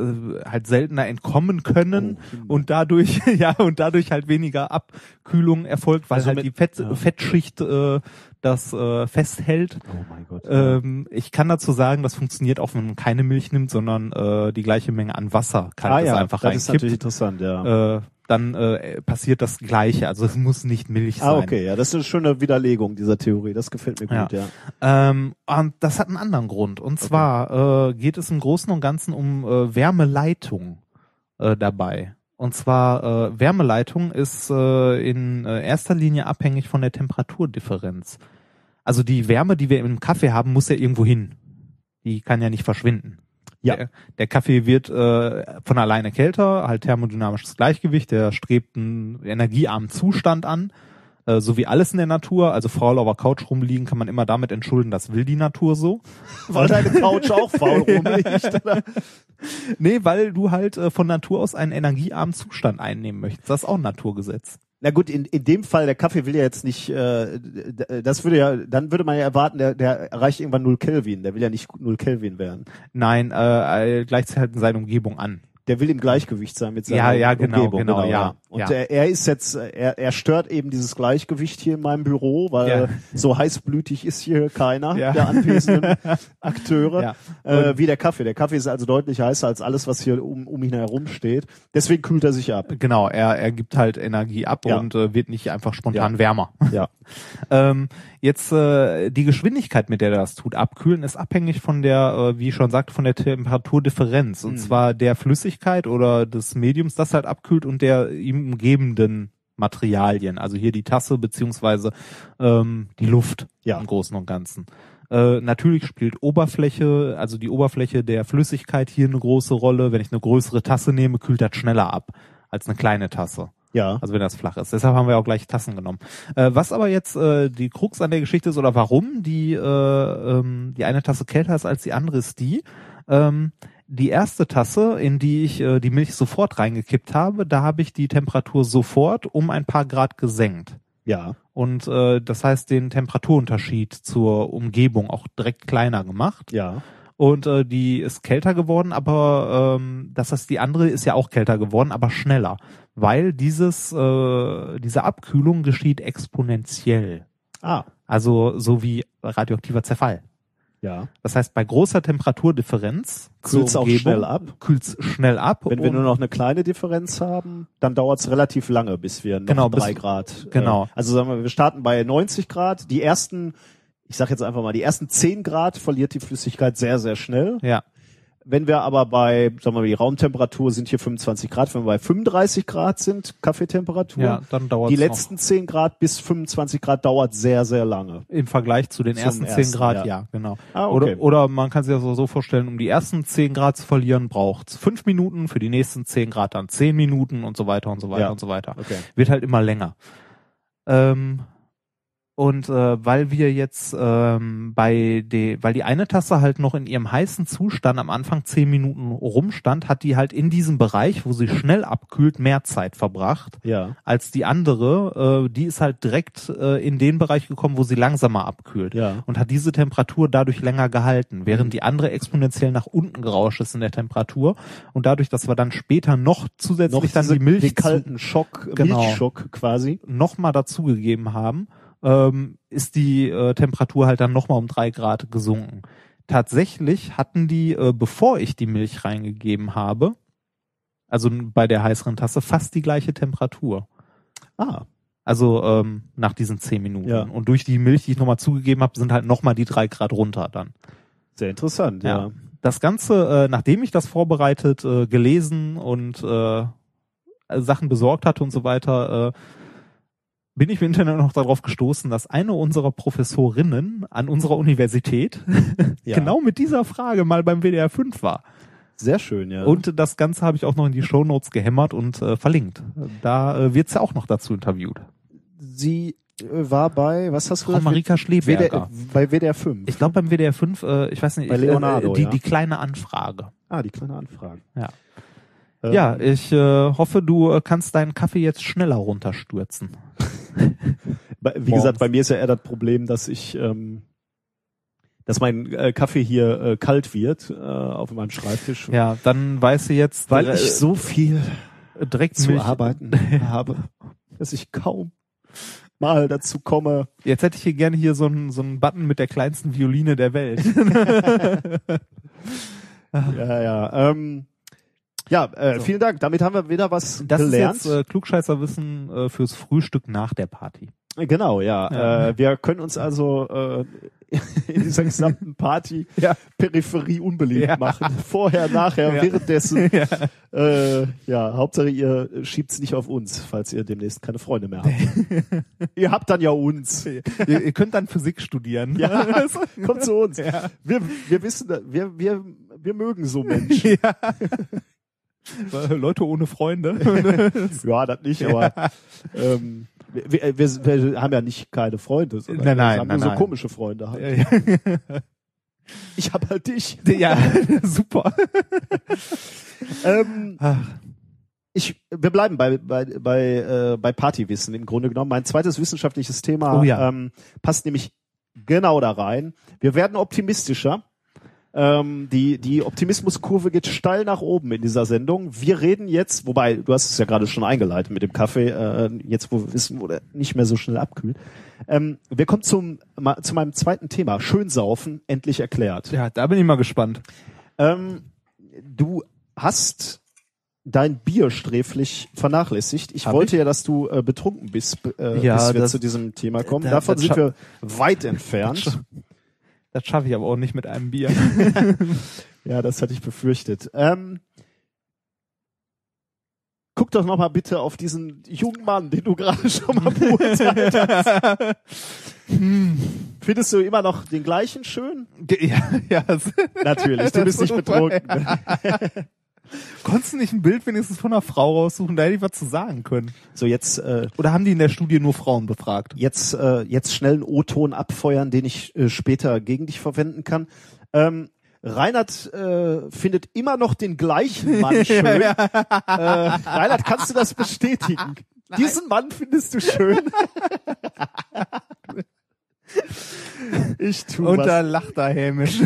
halt seltener entkommen können Oh, und dadurch ja und dadurch halt weniger Abkühlung erfolgt, weil Also halt mit- die Fett, ja. Fettschicht äh, das äh, festhält. Oh mein Gott. Ähm, ich kann dazu sagen, das funktioniert auch, wenn man keine Milch nimmt, sondern äh, die gleiche Menge an Wasser kalt ah ist ja, einfach das ist reinkippt natürlich interessant, ja. äh, dann äh, passiert das Gleiche. Also es muss nicht Milch sein. ah, okay, ja, das ist eine schöne Widerlegung dieser Theorie. Das gefällt mir gut, ja. Ähm, und das hat einen anderen Grund. Und zwar äh, geht es im Großen und Ganzen um äh, Wärmeleitung äh, dabei. Und zwar äh, Wärmeleitung ist äh, in äh, erster Linie abhängig von der Temperaturdifferenz. Also die Wärme, die wir im Kaffee haben, muss ja irgendwo hin. Die kann ja nicht verschwinden. Ja. Der, der Kaffee wird äh, von alleine kälter, halt thermodynamisches Gleichgewicht, der strebt einen energiearmen Zustand an, äh, so wie alles in der Natur. Also faul auf der Couch rumliegen kann man immer damit entschulden, das will die Natur so. Weil deine Couch auch faul rumliegt. Nee, weil du halt äh, von Natur aus einen energiearmen Zustand einnehmen möchtest. Das ist auch ein Naturgesetz. Na gut, in, in dem Fall, der Kaffee will ja jetzt nicht, äh, das würde ja, dann würde man ja erwarten, der, der erreicht irgendwann null Kelvin. Der will ja nicht null Kelvin werden. Nein, äh, äh, gleicht sich halt in seine Umgebung an. Der will im Gleichgewicht sein mit seiner Ja, ja, genau, Umgebung. genau, ja, Und ja. Er, er ist jetzt, er, er stört eben dieses Gleichgewicht hier in meinem Büro, weil Ja. so heißblütig ist hier keiner Ja. der anwesenden Akteure, äh, wie der Kaffee. Der Kaffee ist also deutlich heißer als alles, was hier um, um ihn herum steht. Deswegen kühlt er sich ab. Genau, er, er gibt halt Energie ab und äh, wird nicht einfach spontan wärmer. Ja. Ähm, jetzt äh, die Geschwindigkeit, mit der er das tut, abkühlen, ist abhängig von der, äh, wie ich schon sagte, von der Temperaturdifferenz. Und Mhm. zwar der Flüssigkeit oder des Mediums, das halt abkühlt und der ihm umgebenden Materialien. Also hier die Tasse beziehungsweise ähm, die Luft Ja. im Großen und Ganzen. Äh, natürlich spielt Oberfläche, also die Oberfläche der Flüssigkeit hier eine große Rolle. Wenn ich eine größere Tasse nehme, kühlt das schneller ab als eine kleine Tasse. Ja. Also wenn das flach ist. Deshalb haben wir auch gleich Tassen genommen. Äh, was aber jetzt äh, die Krux an der Geschichte ist oder warum die äh, ähm, die eine Tasse kälter ist als die andere ist die. Ähm, die erste Tasse, in die ich äh, die Milch sofort reingekippt habe, da habe ich die Temperatur sofort um ein paar Grad gesenkt. Ja. Und äh, das heißt den Temperaturunterschied zur Umgebung auch direkt kleiner gemacht Ja. und äh, die ist kälter geworden, aber ähm, das heißt, die andere ist ja auch kälter geworden, aber schneller, weil dieses äh, diese Abkühlung geschieht exponentiell, Ah. also so wie radioaktiver Zerfall. Ja. Das heißt, bei großer Temperaturdifferenz Kühlt's zur auch schnell ab? Kühlt's schnell ab. Wenn wir nur noch eine kleine Differenz haben, dann dauert es relativ lange, bis wir noch Genau, bis- drei Grad. genau. Äh, also sagen wir, wir starten bei 90 Grad. Die ersten, ich sag jetzt einfach mal, die ersten 10 Grad verliert die Flüssigkeit sehr, sehr schnell. ja, Wenn wir aber bei, sagen wir mal, die Raumtemperatur sind hier 25 Grad, wenn wir bei 35 Grad sind, Kaffeetemperatur, ja, dann dauert die letzten 10 Grad bis 25 Grad dauert sehr, sehr lange. im Vergleich zu den Zum ersten 10 ersten, Grad, ja. ja, genau. Ah, okay. Oder, oder man kann sich das so vorstellen, um die ersten 10 Grad zu verlieren, braucht's 5 Minuten, für die nächsten 10 Grad dann 10 Minuten und so weiter und so weiter Ja. und so weiter. Okay. Wird halt immer länger. Ähm, und äh, weil wir jetzt ähm, bei de, weil die eine Tasse halt noch in ihrem heißen Zustand am Anfang 10 Minuten rumstand, hat die halt in diesem Bereich, wo sie schnell abkühlt, mehr Zeit verbracht Ja. als die andere. Äh, die ist halt direkt äh, in den Bereich gekommen, wo sie langsamer abkühlt Ja. und hat diese Temperatur dadurch länger gehalten, während die andere exponentiell nach unten gerauscht ist in der Temperatur und dadurch, dass wir dann später noch zusätzlich Noch dann die Milch den kalten Schock, Genau. Milchschock quasi. noch mal dazugegeben haben, ähm, ist die äh, Temperatur halt dann noch mal um drei Grad gesunken. Tatsächlich hatten die, äh, bevor ich die Milch reingegeben habe, also bei der heißeren Tasse, fast die gleiche Temperatur. Ah. Also ähm, nach diesen zehn Minuten. Ja. Und durch die Milch, die ich nochmal zugegeben habe, sind halt nochmal die drei Grad runter dann. Sehr interessant, ja. Ja. Das Ganze, äh, nachdem ich das vorbereitet, äh, gelesen und äh, Sachen besorgt hatte und so weiter, äh, bin ich im Internet noch darauf gestoßen, dass eine unserer Professorinnen an unserer Universität Ja. genau mit dieser Frage mal beim WDR 5 war. Sehr schön, ja. Und das Ganze habe ich auch noch in die Shownotes gehämmert und äh, verlinkt. Da äh, wird's ja auch noch dazu interviewt. sie äh, war bei, was hast du gesagt? Marika WDR, Schleberger. bei WDR 5. Ich glaube beim WDR 5, äh, ich weiß nicht, Bei ich, Leonardo, äh, die, ja. die kleine Anfrage. ah, die kleine Anfrage. Ja. Ähm, Ja, ich äh, hoffe, du äh, kannst deinen Kaffee jetzt schneller runterstürzen. Wie gesagt, bei mir ist ja eher das Problem, dass ich, ähm, dass mein äh, Kaffee hier äh, kalt wird äh, auf meinem Schreibtisch, Ja, dann weißt du jetzt, weil äh, ich so viel direkt zu arbeiten habe, dass ich kaum mal dazu komme. Jetzt hätte ich hier gerne hier so einen so einen Button mit der kleinsten Violine der Welt. Ja, ja. Ähm, ja, äh, So. vielen Dank. Damit haben wir wieder was Das gelernt. ist jetzt äh, Klugscheißerwissen äh, fürs Frühstück nach der Party. Genau, ja. Ja. Äh, wir können uns also äh, in dieser gesamten Party Ja. Peripherie unbeliebt Ja. machen. Vorher, nachher, währenddessen. ja. Äh, ja, Hauptsache ihr schiebt's nicht auf uns, falls ihr demnächst keine Freunde mehr habt. ihr habt dann ja uns. ihr, ihr könnt dann Physik studieren. Ja, kommt zu uns. Wir, wir wissen, wir, wir wir mögen so Menschen. Leute ohne Freunde. ja, das nicht, aber ähm, wir, wir, wir haben ja nicht keine Freunde, sondern Nein, nein, wir haben nein, nur so nein. komische Freunde halt. ja, Ich hab halt dich. ja, super. Ähm, ich, wir bleiben bei bei bei, äh, bei Partywissen im Grunde genommen. Mein zweites wissenschaftliches Thema Oh ja. ähm, passt nämlich genau da rein. Wir werden optimistischer. Ähm, die die Optimismuskurve geht steil nach oben in dieser Sendung. Wir reden jetzt, wobei du hast es ja gerade schon eingeleitet mit dem Kaffee. Äh, jetzt wo wir wissen, wo der nicht mehr so schnell abkühlt. Ähm, wir kommen zum ma, zu meinem zweiten Thema. Schönsaufen endlich erklärt. ja, da bin ich mal gespannt. Ähm, du hast dein Bier sträflich vernachlässigt. Ich Hab wollte ja, dass du äh, betrunken bist, äh, Ja, bis wir das- zu diesem Thema kommen. da- Davon sind wir weit entfernt. Das schaffe ich aber auch nicht mit einem Bier. Ja, das hatte ich befürchtet. Ähm, guck doch noch mal bitte auf diesen jungen Mann, den du gerade schon mal beurteilt hast. Findest du immer noch den gleichen schön? ja, ja. Natürlich, du bist nicht betrunken. Konntest du nicht ein Bild wenigstens von einer Frau raussuchen? Da hätte ich was zu sagen können. So, jetzt äh, Oder haben die in der Studie nur Frauen befragt? jetzt, äh, jetzt schnell einen O-Ton abfeuern, den ich äh, später gegen dich verwenden kann. Ähm, Reinhard äh, findet immer noch den gleichen Mann schön. Äh, Reinhard, kannst du das bestätigen? Diesen Mann findest du schön. ich tu Und was. da lacht er hämisch.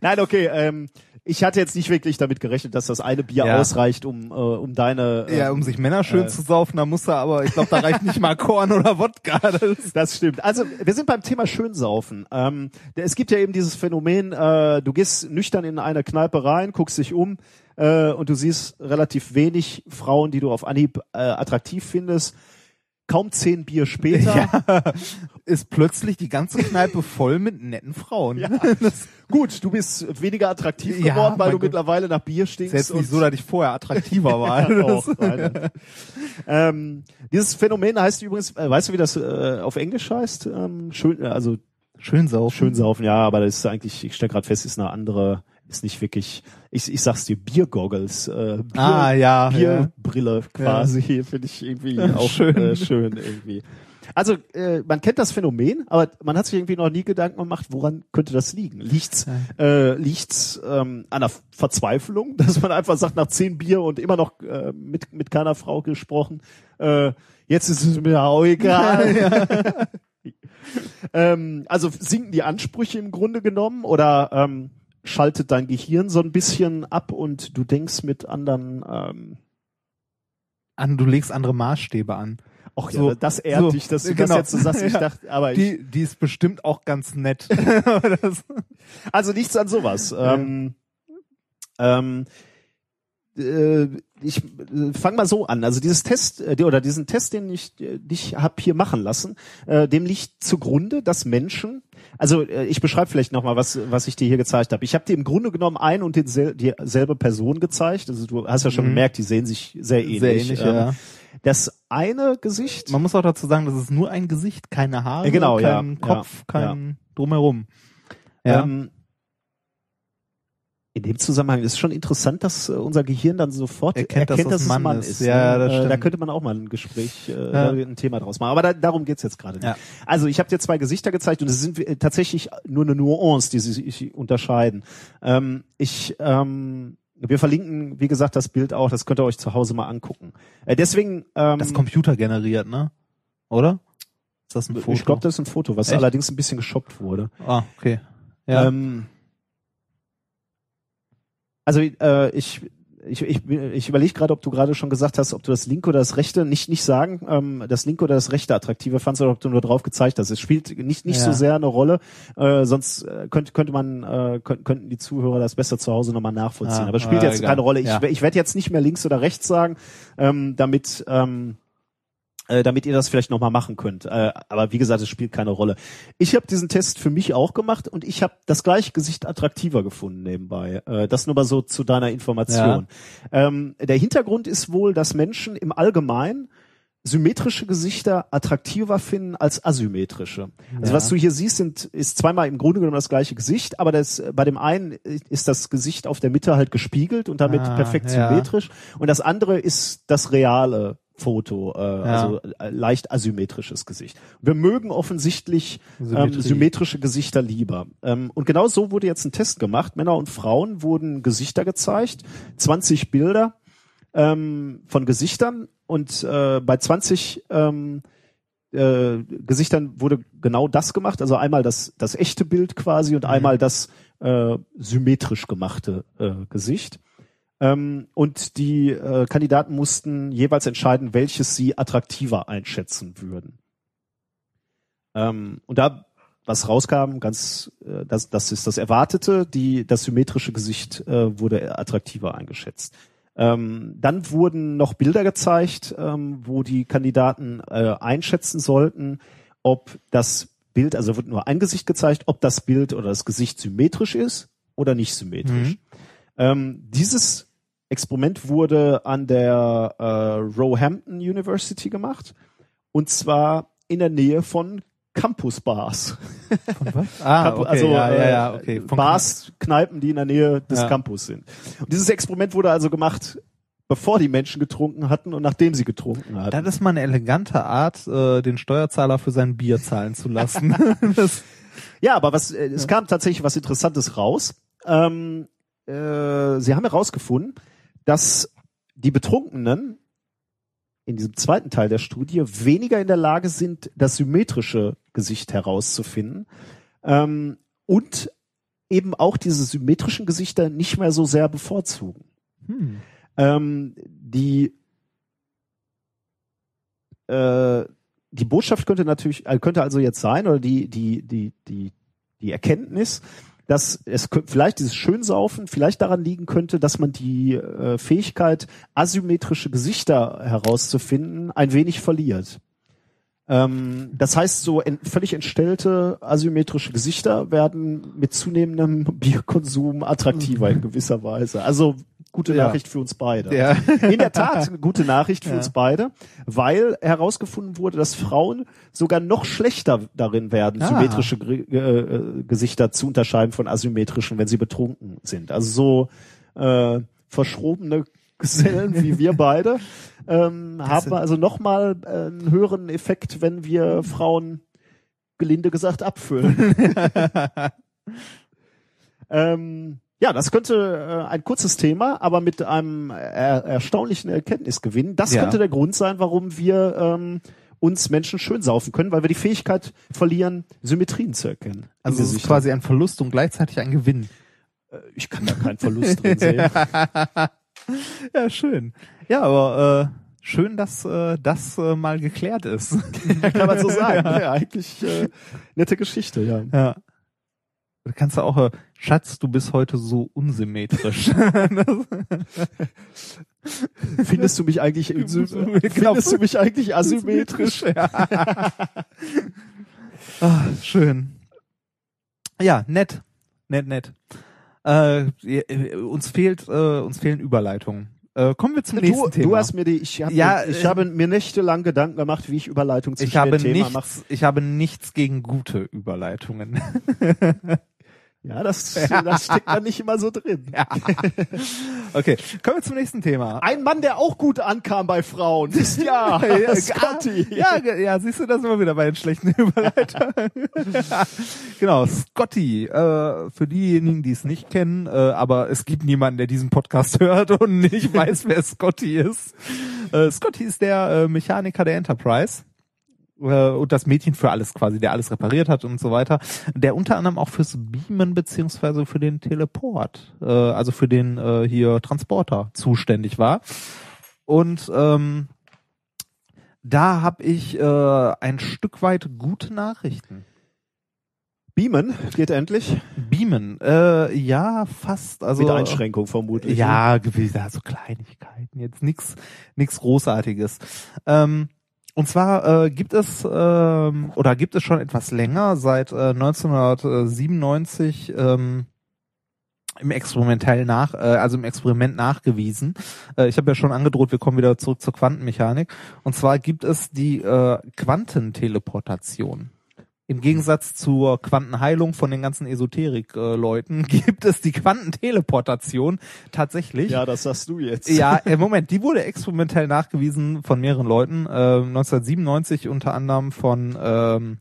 Nein, okay. Ähm, ich hatte jetzt nicht wirklich damit gerechnet, dass das eine Bier Ja. ausreicht, um, äh, um deine. Äh, ja, um sich Männer schön Äh. zu saufen, da muss er aber, ich glaube, da reicht nicht mal Korn oder Wodka. Das Das stimmt. Also wir sind beim Thema Schönsaufen. Ähm, es gibt ja eben dieses Phänomen, äh, du gehst nüchtern in eine Kneipe rein, guckst dich um äh, und du siehst relativ wenig Frauen, die du auf Anhieb äh, attraktiv findest. Kaum zehn Bier später. ist plötzlich die ganze Kneipe voll mit netten Frauen. Ja. Gut, du bist weniger attraktiv Ja, geworden, weil du Gott. mittlerweile nach Bier stinkst. jetzt nicht so, dass ich vorher attraktiver war. auch, Reinhard. ähm, dieses Phänomen heißt übrigens, äh, weißt du, wie das äh, auf Englisch heißt? Ähm, schön, äh, also Schön saufen. schön saufen, ja, aber das ist eigentlich, ich stelle gerade fest, ist eine andere, ist nicht wirklich, ich, ich sag's dir, Biergoggles, äh, Bier, Ah, ja. ja. Bierbrille quasi, finde ich irgendwie auch. Schön. Äh, schön irgendwie. Also äh, man kennt das Phänomen, aber man hat sich irgendwie noch nie Gedanken gemacht, woran könnte das liegen? Liegt's, äh, liegt's ähm, an der Verzweiflung, dass man einfach sagt, nach zehn Bier und immer noch äh, mit mit keiner Frau gesprochen, äh, jetzt ist es mir auch egal. ähm, also sinken die Ansprüche im Grunde genommen oder ähm, schaltet dein Gehirn so ein bisschen ab und du denkst mit anderen ähm, An, du legst andere Maßstäbe an. Ach So, ja, das ehrt so, dich, dass du genau. das jetzt so sagst. Ich Ja. dachte, aber ich, Die, die ist bestimmt auch ganz nett. also nichts an sowas. Ähm, ähm, äh, ich äh, fang mal so an. Also dieses Test äh, oder diesen Test, den ich äh, dich hab hier machen lassen, äh, dem liegt zugrunde, dass Menschen, also äh, ich beschreibe vielleicht noch mal was, was ich dir hier gezeigt habe. Ich habe dir im Grunde genommen ein und dieselbe Person gezeigt. Also du hast ja schon Mhm. gemerkt, die sehen sich sehr ähnlich. Sehr ähnlich, Ähm, ja. Das eine Gesicht, Man muss auch dazu sagen, das ist nur ein Gesicht, keine Haare, Ja, genau, ja. kein Kopf, Ja, kein Drumherum. Ja. Ähm, in dem Zusammenhang ist schon interessant, dass äh, unser Gehirn dann sofort Erkennt, erkennt, dass dass, das es ein Mann ist. ist. Ja, das Äh, da stimmt. könnte man auch mal ein Gespräch, äh, Ja. da ein Thema draus machen. Aber da, darum geht's jetzt gerade nicht. Ja. Also ich habe dir zwei Gesichter gezeigt und es sind tatsächlich nur eine Nuance, die sie sich unterscheiden. Ähm, ich ähm, wir verlinken, wie gesagt, das Bild auch. Das könnt ihr euch zu Hause mal angucken. Äh, deswegen, ähm, Das Computer generiert, ne? Oder? Ist das ein Foto? ich glaube, das ist ein Foto, was Echt? allerdings ein bisschen geshoppt wurde. Ah, okay. Ja. Ähm, also äh, ich ich, ich, ich überlege gerade, ob du gerade schon gesagt hast, ob du das linke oder das rechte, nicht nicht sagen, ähm, das linke oder das rechte attraktiver fandst oder ob du nur drauf gezeigt hast. Es spielt nicht nicht Ja. so sehr eine Rolle, äh, sonst äh, könnte könnte man äh, könnten, könnten die Zuhörer das besser zu Hause nochmal nachvollziehen. Ah, Aber es spielt jetzt egal. keine Rolle. Ich, Ja. ich werde jetzt nicht mehr links oder rechts sagen, ähm, damit ähm, äh, damit ihr das vielleicht nochmal machen könnt. Äh, aber wie gesagt, es spielt keine Rolle. Ich habe diesen Test für mich auch gemacht und ich habe das gleiche Gesicht attraktiver gefunden nebenbei. Äh, das nur mal so zu deiner Information. Ähm, der Hintergrund ist wohl, dass Menschen im Allgemeinen symmetrische Gesichter attraktiver finden als asymmetrische. Also Ja. was du hier siehst, sind, ist zweimal im Grunde genommen das gleiche Gesicht, aber das, bei dem einen ist das Gesicht auf der Mitte halt gespiegelt und damit Ah, perfekt ja. symmetrisch und das andere ist das reale Foto, äh, also äh, leicht asymmetrisches Gesicht. Wir mögen offensichtlich ähm, symmetrische Gesichter lieber. Ähm, und genau so wurde jetzt ein Test gemacht. Männer und Frauen wurden Gesichter gezeigt, 20 Bilder ähm, von Gesichtern und äh, bei 20 ähm, äh, Gesichtern wurde genau das gemacht, also einmal das, das echte Bild quasi und einmal das äh, symmetrisch gemachte äh, Gesicht. Ähm, und die äh, Kandidaten mussten jeweils entscheiden, welches sie attraktiver einschätzen würden. Ähm, und da was rauskam, ganz, äh, das, das ist das Erwartete, die, das symmetrische Gesicht äh, wurde attraktiver eingeschätzt. Ähm, dann wurden noch Bilder gezeigt, ähm, wo die Kandidaten äh, einschätzen sollten, ob das Bild, also wird nur ein Gesicht gezeigt, ob das Bild oder das Gesicht symmetrisch ist oder nicht symmetrisch. Ähm, dieses Experiment wurde an der äh, Roehampton University gemacht und zwar in der Nähe von Campus-Bars. Von was? Ah, Camp- okay, also ja, ja, ja, äh, okay. Von- Bars, Kneipen, die in der Nähe des Ja. Campus sind. Und dieses Experiment wurde also gemacht, bevor die Menschen getrunken hatten und nachdem sie getrunken hatten. Das ist mal eine elegante Art, äh, den Steuerzahler für sein Bier zahlen zu lassen. Ja, aber was, äh, es kam tatsächlich was Interessantes raus. Ähm, äh, sie haben herausgefunden, dass die Betrunkenen in diesem zweiten Teil der Studie weniger in der Lage sind, das symmetrische Gesicht herauszufinden ähm, und eben auch diese symmetrischen Gesichter nicht mehr so sehr bevorzugen. hm. Ähm, die äh, die Botschaft könnte natürlich äh, könnte also jetzt sein oder die die die die die Erkenntnis, dass es vielleicht dieses Schönsaufen vielleicht daran liegen könnte, dass man die äh, Fähigkeit asymmetrische Gesichter herauszufinden ein wenig verliert. Ähm, das heißt, so ent völlig entstellte asymmetrische Gesichter werden mit zunehmendem Bierkonsum attraktiver in gewisser Weise. Also gute Ja. Nachricht für uns beide. Ja. In der Tat, eine gute Nachricht für Ja. uns beide, weil herausgefunden wurde, dass Frauen sogar noch schlechter darin werden, Ah. symmetrische Gr- äh, Gesichter zu unterscheiden von asymmetrischen, wenn sie betrunken sind. Also so äh, verschrobene Gesellen wie wir beide ähm, haben also nochmal äh, einen höheren Effekt, wenn wir Frauen gelinde gesagt abfüllen. ähm, ja, das könnte äh, ein kurzes Thema, aber mit einem er erstaunlichen Erkenntnisgewinn. Das Ja. könnte der Grund sein, warum wir ähm, uns Menschen schön saufen können, weil wir die Fähigkeit verlieren, Symmetrien zu erkennen. Also es ist quasi ein Verlust und gleichzeitig ein Gewinn. ich kann da keinen Verlust drin sehen. Ja, schön. Ja, aber äh, schön, dass äh, das äh, mal geklärt ist. kann man so sagen. Ja, eigentlich äh, nette Geschichte, ja. Ja. Da kannst du auch, äh, Schatz, du bist heute so unsymmetrisch. Findest du mich eigentlich in, findest du mich eigentlich asymmetrisch? ja. ah, schön. Ja, nett. Nett, nett. Äh, äh, uns fehlt, äh, uns fehlen Überleitungen. Äh, kommen wir zum nächsten Du, Thema. du hast mir die, ich, hab Ja, mir, ich äh, habe mir nächtelang Gedanken gemacht, wie ich Überleitung zwischen ich habe Thema mache. nichts, ich habe nichts gegen gute Überleitungen. Ja, das, das steckt da nicht immer so drin. Okay, kommen wir zum nächsten Thema. Ein Mann, der auch gut ankam bei Frauen, ist ja, Scotty. Ja, ja, siehst du, das wir wieder bei den schlechten Überleitungen. genau, Scotty, äh, für diejenigen, die es nicht kennen, äh, aber es gibt niemanden, der diesen Podcast hört und nicht weiß, wer Scotty ist. Äh, Scotty ist der äh, Mechaniker der Enterprise. Äh, und das Mädchen für alles quasi, der alles repariert hat und so weiter. Der unter anderem auch fürs Beamen beziehungsweise für den Teleport, äh, also für den äh, hier Transporter zuständig war. Und ähm, da habe ich äh, ein Stück weit gute Nachrichten. Beamen geht endlich. Beamen, äh, ja, fast. Also Mit Einschränkung vermutlich. Ja, gewisse, also Kleinigkeiten, jetzt nix, nix Großartiges. Ähm, und zwar äh, gibt es ähm, oder gibt es schon etwas länger, seit äh, 1997 ähm, im experimentell nach, äh, also im Experiment nachgewiesen. Äh, ich habe ja schon angedroht, wir kommen wieder zurück zur Quantenmechanik. Und zwar gibt es die äh, Quantenteleportation. Im Gegensatz zur Quantenheilung von den ganzen Esoterik-Leuten gibt es die Quantenteleportation tatsächlich. Ja, das sagst du jetzt. Ja, im Moment, die wurde experimentell nachgewiesen von mehreren Leuten. Äh, 1997 unter anderem von ähm,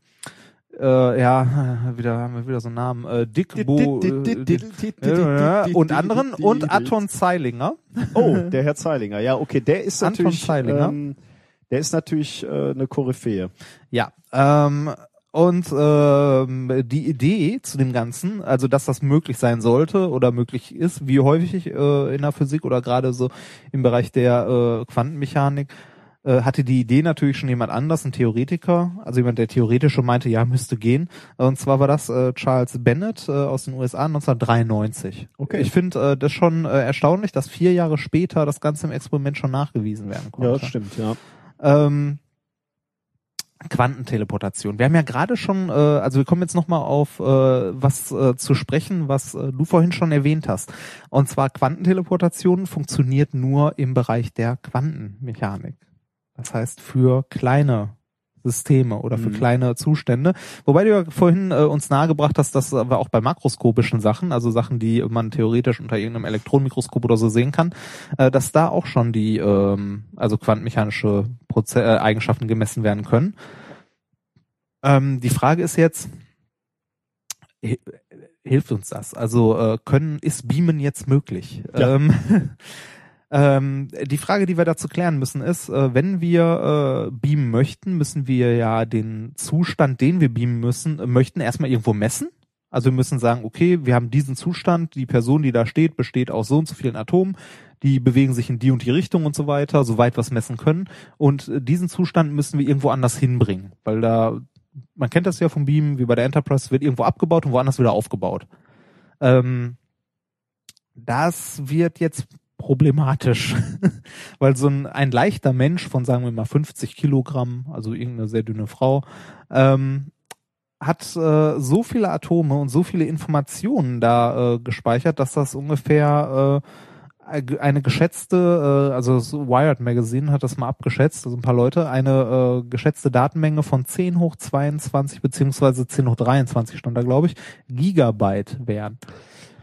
äh, ja, wieder haben wir wieder so einen Namen, äh, Dick Bo äh, und anderen und Anton Zeilinger. Oh, der Herr Zeilinger. Ja, okay, der ist Anton natürlich Zeilinger. ähm, der ist natürlich äh, eine Koryphäe. Ja, ähm, und ähm, die Idee zu dem Ganzen, also dass das möglich sein sollte oder möglich ist, wie häufig äh, in der Physik oder gerade so im Bereich der äh, Quantenmechanik, äh, hatte die Idee natürlich schon jemand anders, ein Theoretiker, also jemand, der theoretisch schon meinte, ja, müsste gehen. Und zwar war das äh, Charles Bennett äh, aus den USA 1993. Okay. Ich finde äh, das schon äh, erstaunlich, dass vier Jahre später das Ganze im Experiment schon nachgewiesen werden konnte. Ja, das stimmt, ja. Ähm, Quantenteleportation. Wir haben ja gerade schon, äh, also wir kommen jetzt nochmal auf äh, was äh, zu sprechen, was äh, du vorhin schon erwähnt hast. Und zwar Quantenteleportation funktioniert nur im Bereich der Quantenmechanik. Das heißt für kleine Systeme oder für Mhm. kleine Zustände. Wobei du ja vorhin äh, uns nahegebracht hast, dass aber auch bei makroskopischen Sachen, also Sachen, die man theoretisch unter irgendeinem Elektronenmikroskop oder so sehen kann, äh, dass da auch schon die ähm, also quantenmechanische Proze äh, Eigenschaften gemessen werden können. Ähm, die Frage ist jetzt, hi- hilft uns das? Also äh, können ist Beamen jetzt möglich? Ja. Ähm, ähm, die Frage, die wir dazu klären müssen, ist, äh, wenn wir äh, beamen möchten, müssen wir ja den Zustand, den wir beamen müssen, äh, möchten erstmal irgendwo messen. Also wir müssen sagen, okay, wir haben diesen Zustand, die Person, die da steht, besteht aus so und so vielen Atomen, die bewegen sich in die und die Richtung und so weiter, soweit wir es messen können. Und äh, diesen Zustand müssen wir irgendwo anders hinbringen, weil da, man kennt das ja vom Beam, wie bei der Enterprise, wird irgendwo abgebaut und woanders wieder aufgebaut. Ähm, das wird jetzt problematisch, weil so ein, ein leichter Mensch von, sagen wir mal, 50 Kilogramm, also irgendeine sehr dünne Frau, ähm, hat äh, so viele Atome und so viele Informationen da äh, gespeichert, dass das ungefähr äh, eine geschätzte, äh, also das Wired Magazine hat das mal abgeschätzt, also ein paar Leute, eine äh, geschätzte Datenmenge von 10 hoch 22 beziehungsweise 10 hoch 23 stand da, glaube ich, Gigabyte wären.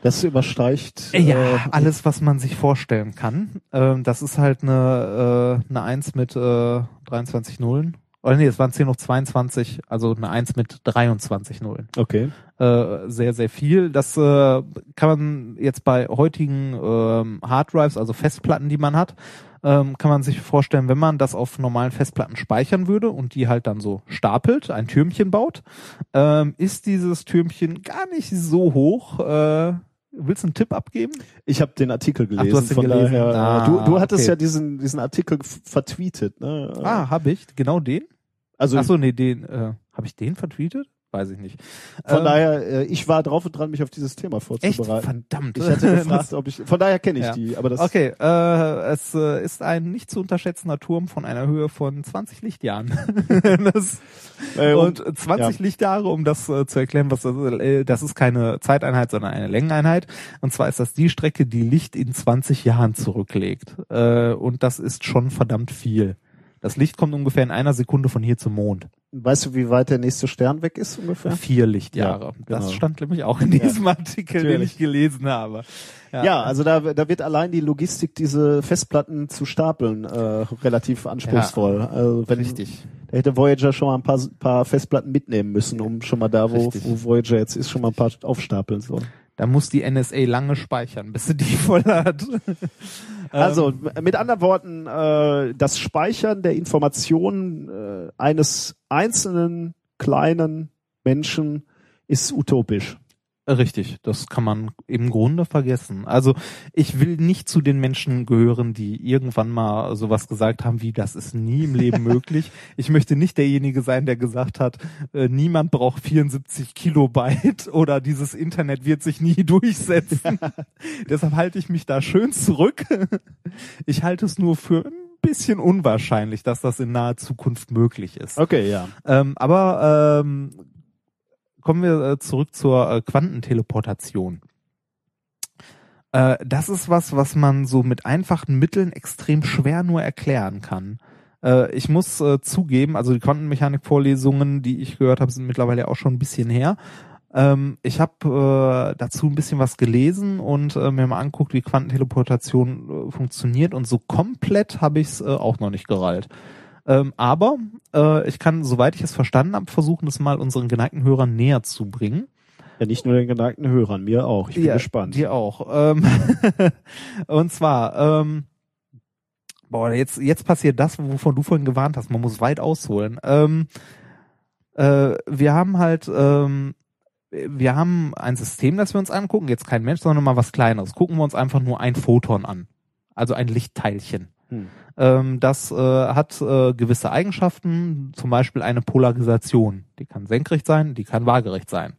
Das übersteigt Ja, äh, alles, was man sich vorstellen kann. Ähm, das ist halt eine, äh, eine 1 mit äh, 23 Nullen. Oder nee, es waren 10 hoch 22, also eine 1 mit 23 Nullen. Okay. Äh, sehr, sehr viel. Das äh, kann man jetzt bei heutigen ähm, Harddrives, also Festplatten, die man hat, ähm, kann man sich vorstellen, wenn man das auf normalen Festplatten speichern würde und die halt dann so stapelt, ein Türmchen baut, ähm, ist dieses Türmchen gar nicht so hoch. Äh, willst du einen Tipp abgeben? Ich habe den Artikel Ach, gelesen. du hast den von gelesen. daher, Ah, äh, du, du hattest okay. ja diesen diesen Artikel vertweetet, ne? Ah, habe ich. Genau den? also Ach so, nee, den, äh, habe ich den vertweetet? Weiß ich nicht. von Ähm, daher, äh, ich war drauf und dran, mich auf dieses Thema Echt? vorzubereiten. Verdammt. Ich hatte gefragt, ob ich. Von daher kenne ich Ja. die, aber das. Okay, äh, es äh, ist ein nicht zu unterschätzender Turm von einer Höhe von 20 Lichtjahren. das, Äh, und und- 20 ja. Lichtjahre, um das äh, zu erklären, was das, äh, das ist keine Zeiteinheit, sondern eine Längeneinheit. Und zwar ist das die Strecke, die Licht in 20 Jahren zurücklegt. Äh, und das ist schon verdammt viel. Das Licht kommt ungefähr in einer Sekunde von hier zum Mond. Weißt du, wie weit der nächste Stern weg ist ungefähr? Vier Lichtjahre. Ja, Das genau. stand nämlich auch in diesem Artikel, den natürlich. ich gelesen habe. Ja, also da, da wird allein die Logistik, diese Festplatten zu stapeln, äh, relativ anspruchsvoll. Also wenn, richtig. Da hätte Voyager schon mal ein paar, paar Festplatten mitnehmen müssen, um schon mal da, wo, wo Voyager jetzt ist, schon mal ein paar aufstapeln soll. Da muss die NSA lange speichern, bis sie die voll hat. Also Ähm. mit anderen Worten, äh, das Speichern der Informationen äh, eines einzelnen kleinen Menschen ist utopisch. Richtig, das kann man im Grunde vergessen. Also ich will nicht zu den Menschen gehören, die irgendwann mal sowas gesagt haben wie, das ist nie im Leben möglich. Ich möchte nicht derjenige sein, der gesagt hat, äh, niemand braucht 74 Kilobyte oder dieses Internet wird sich nie durchsetzen. Deshalb halte ich mich da schön zurück. Ich halte es nur für ein bisschen unwahrscheinlich, dass das in naher Zukunft möglich ist. Okay, ja. Ähm, aber ähm, kommen wir äh, zurück zur äh, Quantenteleportation. Äh, das ist was, was man so mit einfachen Mitteln extrem schwer nur erklären kann. Ich muss zugeben, also die Quantenmechanik-Vorlesungen, die ich gehört habe, sind mittlerweile auch schon ein bisschen her. Ähm, ich habe dazu ein bisschen was gelesen und mir mal anguckt, wie Quantenteleportation funktioniert und so komplett habe ich es auch noch nicht gereilt. Ähm, aber äh, ich kann, soweit ich es verstanden habe, versuchen, das mal unseren geneigten Hörern näher zu bringen. Ja, nicht nur den geneigten Hörern, mir auch. Ich bin ja, gespannt. Dir auch. Ähm, und zwar, ähm, boah, jetzt, jetzt passiert das, wovon du vorhin gewarnt hast. Man muss weit ausholen. Ähm, äh, wir haben halt, ähm, wir haben ein System, das wir uns angucken. Jetzt kein Mensch, sondern mal was Kleineres. Gucken wir uns einfach nur ein Photon an. Also ein Lichtteilchen. Hm. Ähm, das äh, hat äh, gewisse Eigenschaften, zum Beispiel eine Polarisation. Die kann senkrecht sein, die kann waagerecht sein.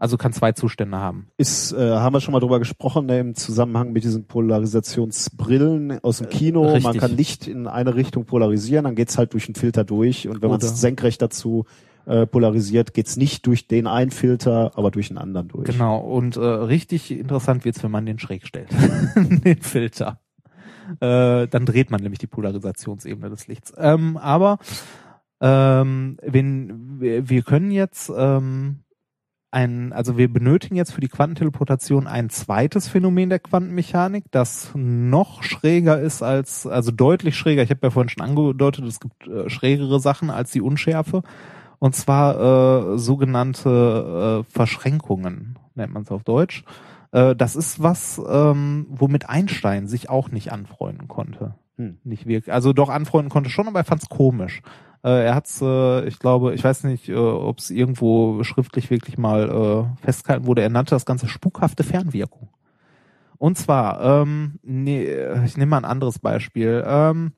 Also kann zwei Zustände haben. Ist, äh, haben wir schon mal drüber gesprochen, ne, im Zusammenhang mit diesen Polarisationsbrillen aus dem Kino. Richtig. Man kann Licht in eine Richtung polarisieren, dann geht's halt durch den Filter durch. Und wenn man es senkrecht dazu äh, polarisiert, geht's nicht durch den einen Filter, aber durch einen anderen durch. Genau. Und äh, richtig interessant wird's, wenn man den schräg stellt. den Filter. Äh, dann dreht man nämlich die Polarisationsebene des Lichts. Ähm, aber ähm, wenn, wir, können jetzt ähm, ein, also wir benötigen jetzt für die Quantenteleportation ein zweites Phänomen der Quantenmechanik, das noch schräger ist als, also deutlich schräger. Ich habe ja vorhin schon angedeutet, es gibt äh, schrägere Sachen als die Unschärfe. Und zwar äh, sogenannte äh, Verschränkungen, nennt man es auf Deutsch. Äh, das ist was, ähm, womit Einstein sich auch nicht anfreunden konnte. Hm. Nicht wirklich. Also doch anfreunden konnte schon, aber er fand es komisch. Äh, er hat's, äh, ich glaube, ich weiß nicht, äh, ob es irgendwo schriftlich wirklich mal äh, festgehalten wurde. Er nannte das Ganze spukhafte Fernwirkung. Und zwar, ähm, nee, ich nehme mal ein anderes Beispiel. Ähm,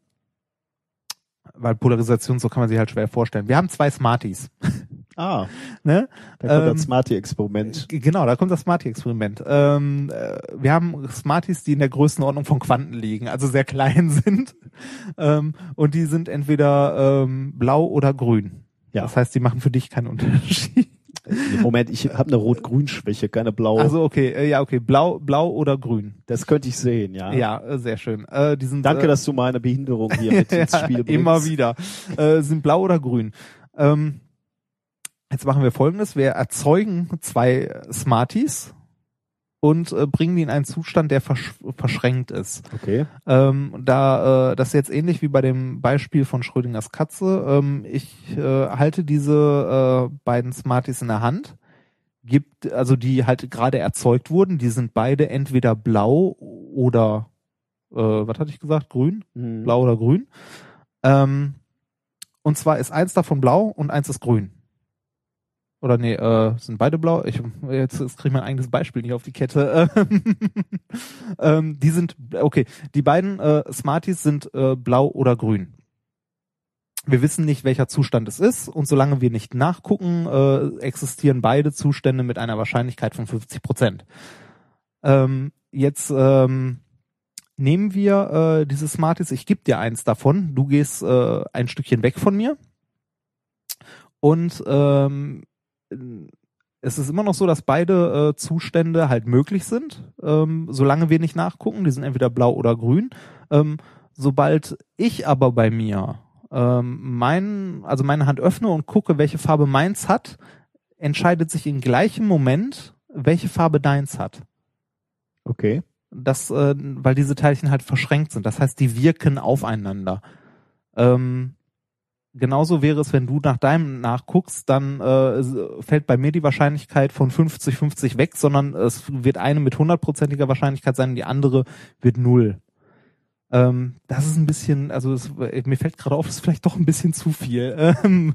weil Polarisation, so kann man sich halt schwer vorstellen. Wir haben zwei Smarties. Ah, Ne? da kommt Ähm, das Smarty-Experiment. Genau, da kommt das Smarty-Experiment. Ähm, äh, wir haben Smarties, die in der Größenordnung von Quanten liegen, also sehr klein sind. Ähm, und die sind entweder ähm, blau oder grün. Ja. Das heißt, die machen für dich keinen Unterschied. Moment, ich habe eine Rot-Grün-Schwäche, keine blaue. Also okay, äh, ja okay, blau, blau oder grün. das könnte ich sehen, ja. Ja, äh, sehr schön. Äh, die sind, Danke, äh, dass du meine Behinderung hier mit ins Spiel bringst. Immer wieder. Äh, sind blau oder grün. Ähm, jetzt machen wir folgendes. Wir erzeugen zwei Smarties und äh, bringen die in einen Zustand, der versch verschränkt ist. Okay. Ähm, da äh, das ist jetzt ähnlich wie bei dem Beispiel von Schrödingers Katze. Ähm, ich äh, halte diese äh, beiden Smarties in der Hand, gibt also die halt gerade erzeugt wurden. Die sind beide entweder blau oder äh, was hatte ich gesagt? Grün, Mhm. blau oder grün. Ähm, und zwar ist eins davon blau und eins ist grün. Oder nee, äh, sind beide blau? Ich, jetzt, jetzt kriege ich mein eigenes Beispiel nicht auf die Kette. ähm, die sind, okay, die beiden äh, Smarties sind äh, blau oder grün. Wir wissen nicht, welcher Zustand es ist und solange wir nicht nachgucken, äh, existieren beide Zustände mit einer Wahrscheinlichkeit von 50 Prozent. Ähm, jetzt ähm, nehmen wir äh, diese Smarties, ich gebe dir eins davon, du gehst äh, ein Stückchen weg von mir und ähm, es ist immer noch so, dass beide äh, Zustände halt möglich sind, ähm, solange wir nicht nachgucken. Die sind entweder blau oder grün. Ähm, sobald ich aber bei mir ähm, mein, also meine Hand öffne und gucke, welche Farbe meins hat, entscheidet sich im gleichen Moment, welche Farbe deins hat. Okay. Das, äh, weil diese Teilchen halt verschränkt sind. Das heißt, die wirken aufeinander. Ähm, genauso wäre es, wenn du nach deinem nachguckst, dann äh, fällt bei mir die Wahrscheinlichkeit von 50-50 weg, sondern es wird eine mit hundertprozentiger Wahrscheinlichkeit sein und die andere wird null. Ähm, das ist ein bisschen, also es, mir fällt gerade auf, das ist vielleicht doch ein bisschen zu viel. Ähm,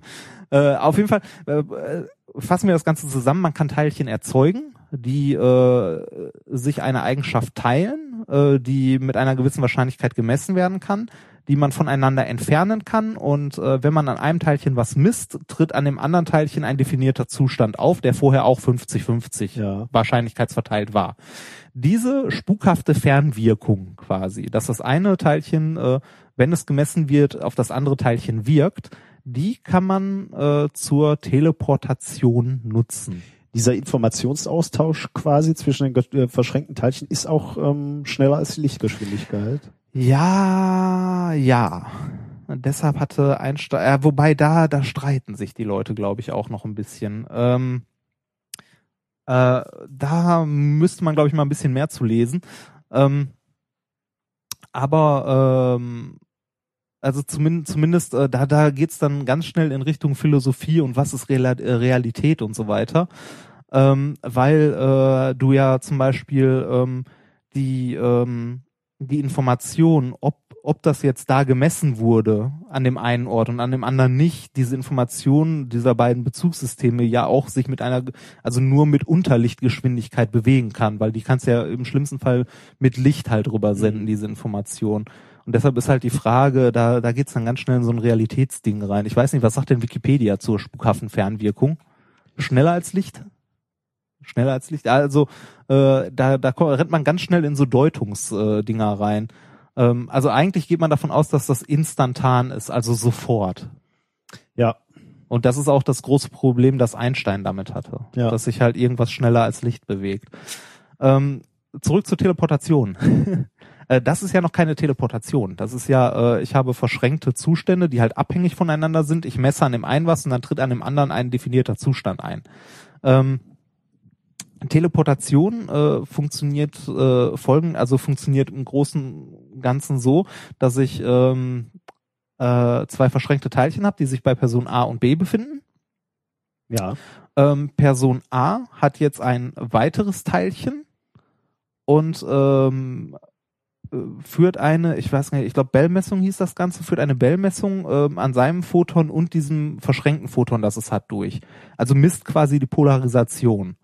äh, auf jeden Fall äh, äh, fassen wir das Ganze zusammen. Man kann Teilchen erzeugen, die äh, sich eine Eigenschaft teilen, äh, die mit einer gewissen Wahrscheinlichkeit gemessen werden kann, die man voneinander entfernen kann. Und äh, wenn man an einem Teilchen was misst, tritt an dem anderen Teilchen ein definierter Zustand auf, der vorher auch 50-50 Ja. wahrscheinlichkeitsverteilt war. Diese spukhafte Fernwirkung quasi, dass das eine Teilchen, äh, wenn es gemessen wird, auf das andere Teilchen wirkt, die kann man äh, zur Teleportation nutzen. Dieser Informationsaustausch quasi zwischen den äh, verschränkten Teilchen ist auch ähm, schneller als die Lichtgeschwindigkeit. Ja, ja. Und deshalb hatte Einstein, äh, wobei da, da streiten sich die Leute, glaube ich, auch noch ein bisschen. Ähm, äh, da müsste man, glaube ich, mal ein bisschen mehr zu lesen. Ähm, aber ähm, also zumindest, zumindest äh, da, da geht's dann ganz schnell in Richtung Philosophie und was ist Real äh, Realität und so weiter. Ähm, weil äh, du ja zum Beispiel ähm, die, ähm, die Information, ob, ob das jetzt da gemessen wurde an dem einen Ort und an dem anderen nicht, diese Information dieser beiden Bezugssysteme ja auch sich mit einer, also nur mit Unterlichtgeschwindigkeit bewegen kann, weil die kannst ja im schlimmsten Fall mit Licht halt rüber senden, diese Information. Und deshalb ist halt die Frage, da, da geht's dann ganz schnell in so ein Realitätsding rein. Ich weiß nicht, was sagt denn Wikipedia zur spukhaften Fernwirkung? Schneller als Licht? Schneller als Licht? Also äh, da, da rennt man ganz schnell in so Deutungsdinger äh, rein. Ähm, also eigentlich geht man davon aus, dass das instantan ist, also sofort. Ja, Und das ist auch das große Problem, das Einstein damit hatte. Ja. Dass sich halt irgendwas schneller als Licht bewegt. Ähm, zurück zur Teleportation. Äh, Das ist ja noch keine Teleportation. Das ist ja, äh, ich habe verschränkte Zustände, die halt abhängig voneinander sind. Ich messe an dem einen was und dann tritt an dem anderen ein definierter Zustand ein. Ähm, Teleportation äh, funktioniert äh, folgend, also funktioniert im großen und Ganzen so, dass ich ähm, äh, zwei verschränkte Teilchen habe, die sich bei Person A und B befinden. ja. Ähm, Person A hat jetzt ein weiteres Teilchen und ähm, äh, führt eine, ich weiß nicht, ich glaube Bellmessung hieß das Ganze, führt eine Bellmessung ähm, an seinem Photon und diesem verschränkten Photon, das es hat, durch. Also misst quasi die Polarisation,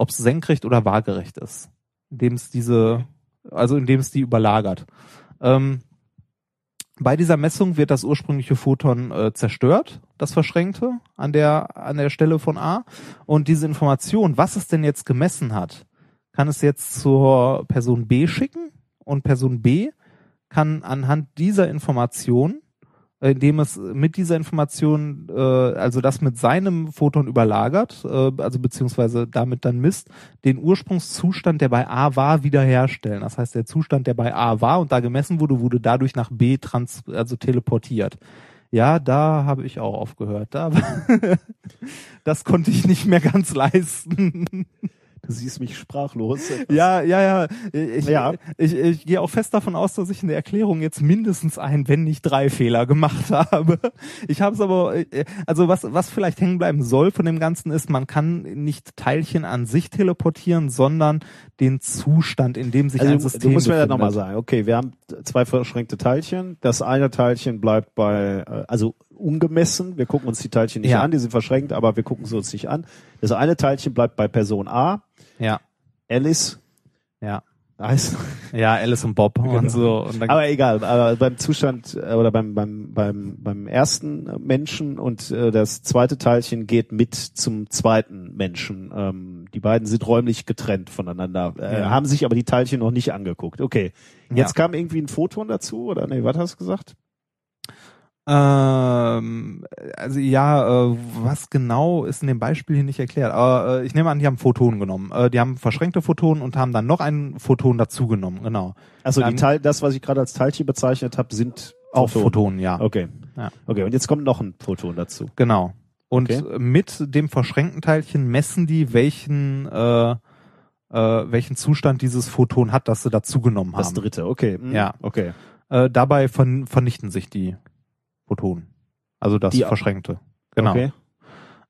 ob es senkrecht oder waagerecht ist, indem es diese, also indem es die überlagert. Ähm, bei dieser Messung wird das ursprüngliche Photon äh, zerstört, das verschränkte, an der, an der Stelle von A. Und diese Information, was es denn jetzt gemessen hat, kann es jetzt zur Person B schicken und Person B kann anhand dieser Information, indem es mit dieser Information, äh, also das mit seinem Photon überlagert, äh, also beziehungsweise damit dann misst, den Ursprungszustand, der bei A war, wiederherstellen. Das heißt, der Zustand, der bei A war und da gemessen wurde, wurde dadurch nach B trans, also teleportiert. Ja, da habe ich auch aufgehört. Da, das konnte ich nicht mehr ganz leisten. Du siehst mich sprachlos. Ja, ja, ja. Ich, Ja. ich, ich gehe auch fest davon aus, dass ich in der Erklärung jetzt mindestens ein, wenn nicht drei Fehler gemacht habe. Ich habe es aber, äh, also was, was vielleicht hängen bleiben soll von dem Ganzen ist, man kann nicht Teilchen an sich teleportieren, sondern den Zustand, in dem sich ein Also System du musst mir ja befindet. nochmal sagen, okay, wir haben zwei verschränkte Teilchen. Das eine Teilchen bleibt bei, äh, also ungemessen. Wir gucken uns die Teilchen nicht Ja. an, die sind verschränkt, aber wir gucken sie uns nicht an. Das eine Teilchen bleibt bei Person A. Ja, Alice ja. heißt, Ja, Alice und Bob Genau. und so. Und aber egal, aber beim Zustand äh, oder beim, beim, beim, beim ersten Menschen und äh, das zweite Teilchen geht mit zum zweiten Menschen. Ähm, die beiden sind räumlich getrennt voneinander, äh, Ja. haben sich aber die Teilchen noch nicht angeguckt. Okay. Jetzt Ja. kam irgendwie ein Photon dazu, oder nee, was hast du gesagt? Ähm, also ja, äh, was genau ist in dem Beispiel hier nicht erklärt. Aber äh, ich nehme an, die haben Photonen genommen. Äh, die haben verschränkte Photonen und haben dann noch ein Photon dazugenommen. Genau. Also die Teil, das, was ich gerade als Teilchen bezeichnet habe, sind Auch Photonen. Photonen, ja. Okay. Ja. Okay, und jetzt kommt noch ein Photon dazu. Genau. Und Okay. mit dem verschränkten Teilchen messen die, welchen äh, äh, welchen Zustand dieses Photon hat, das sie dazugenommen Das haben. dritte, okay. Hm, Ja. Okay. Äh, dabei ver vernichten sich die Photonen. Also das Die- verschränkte. Genau. Okay.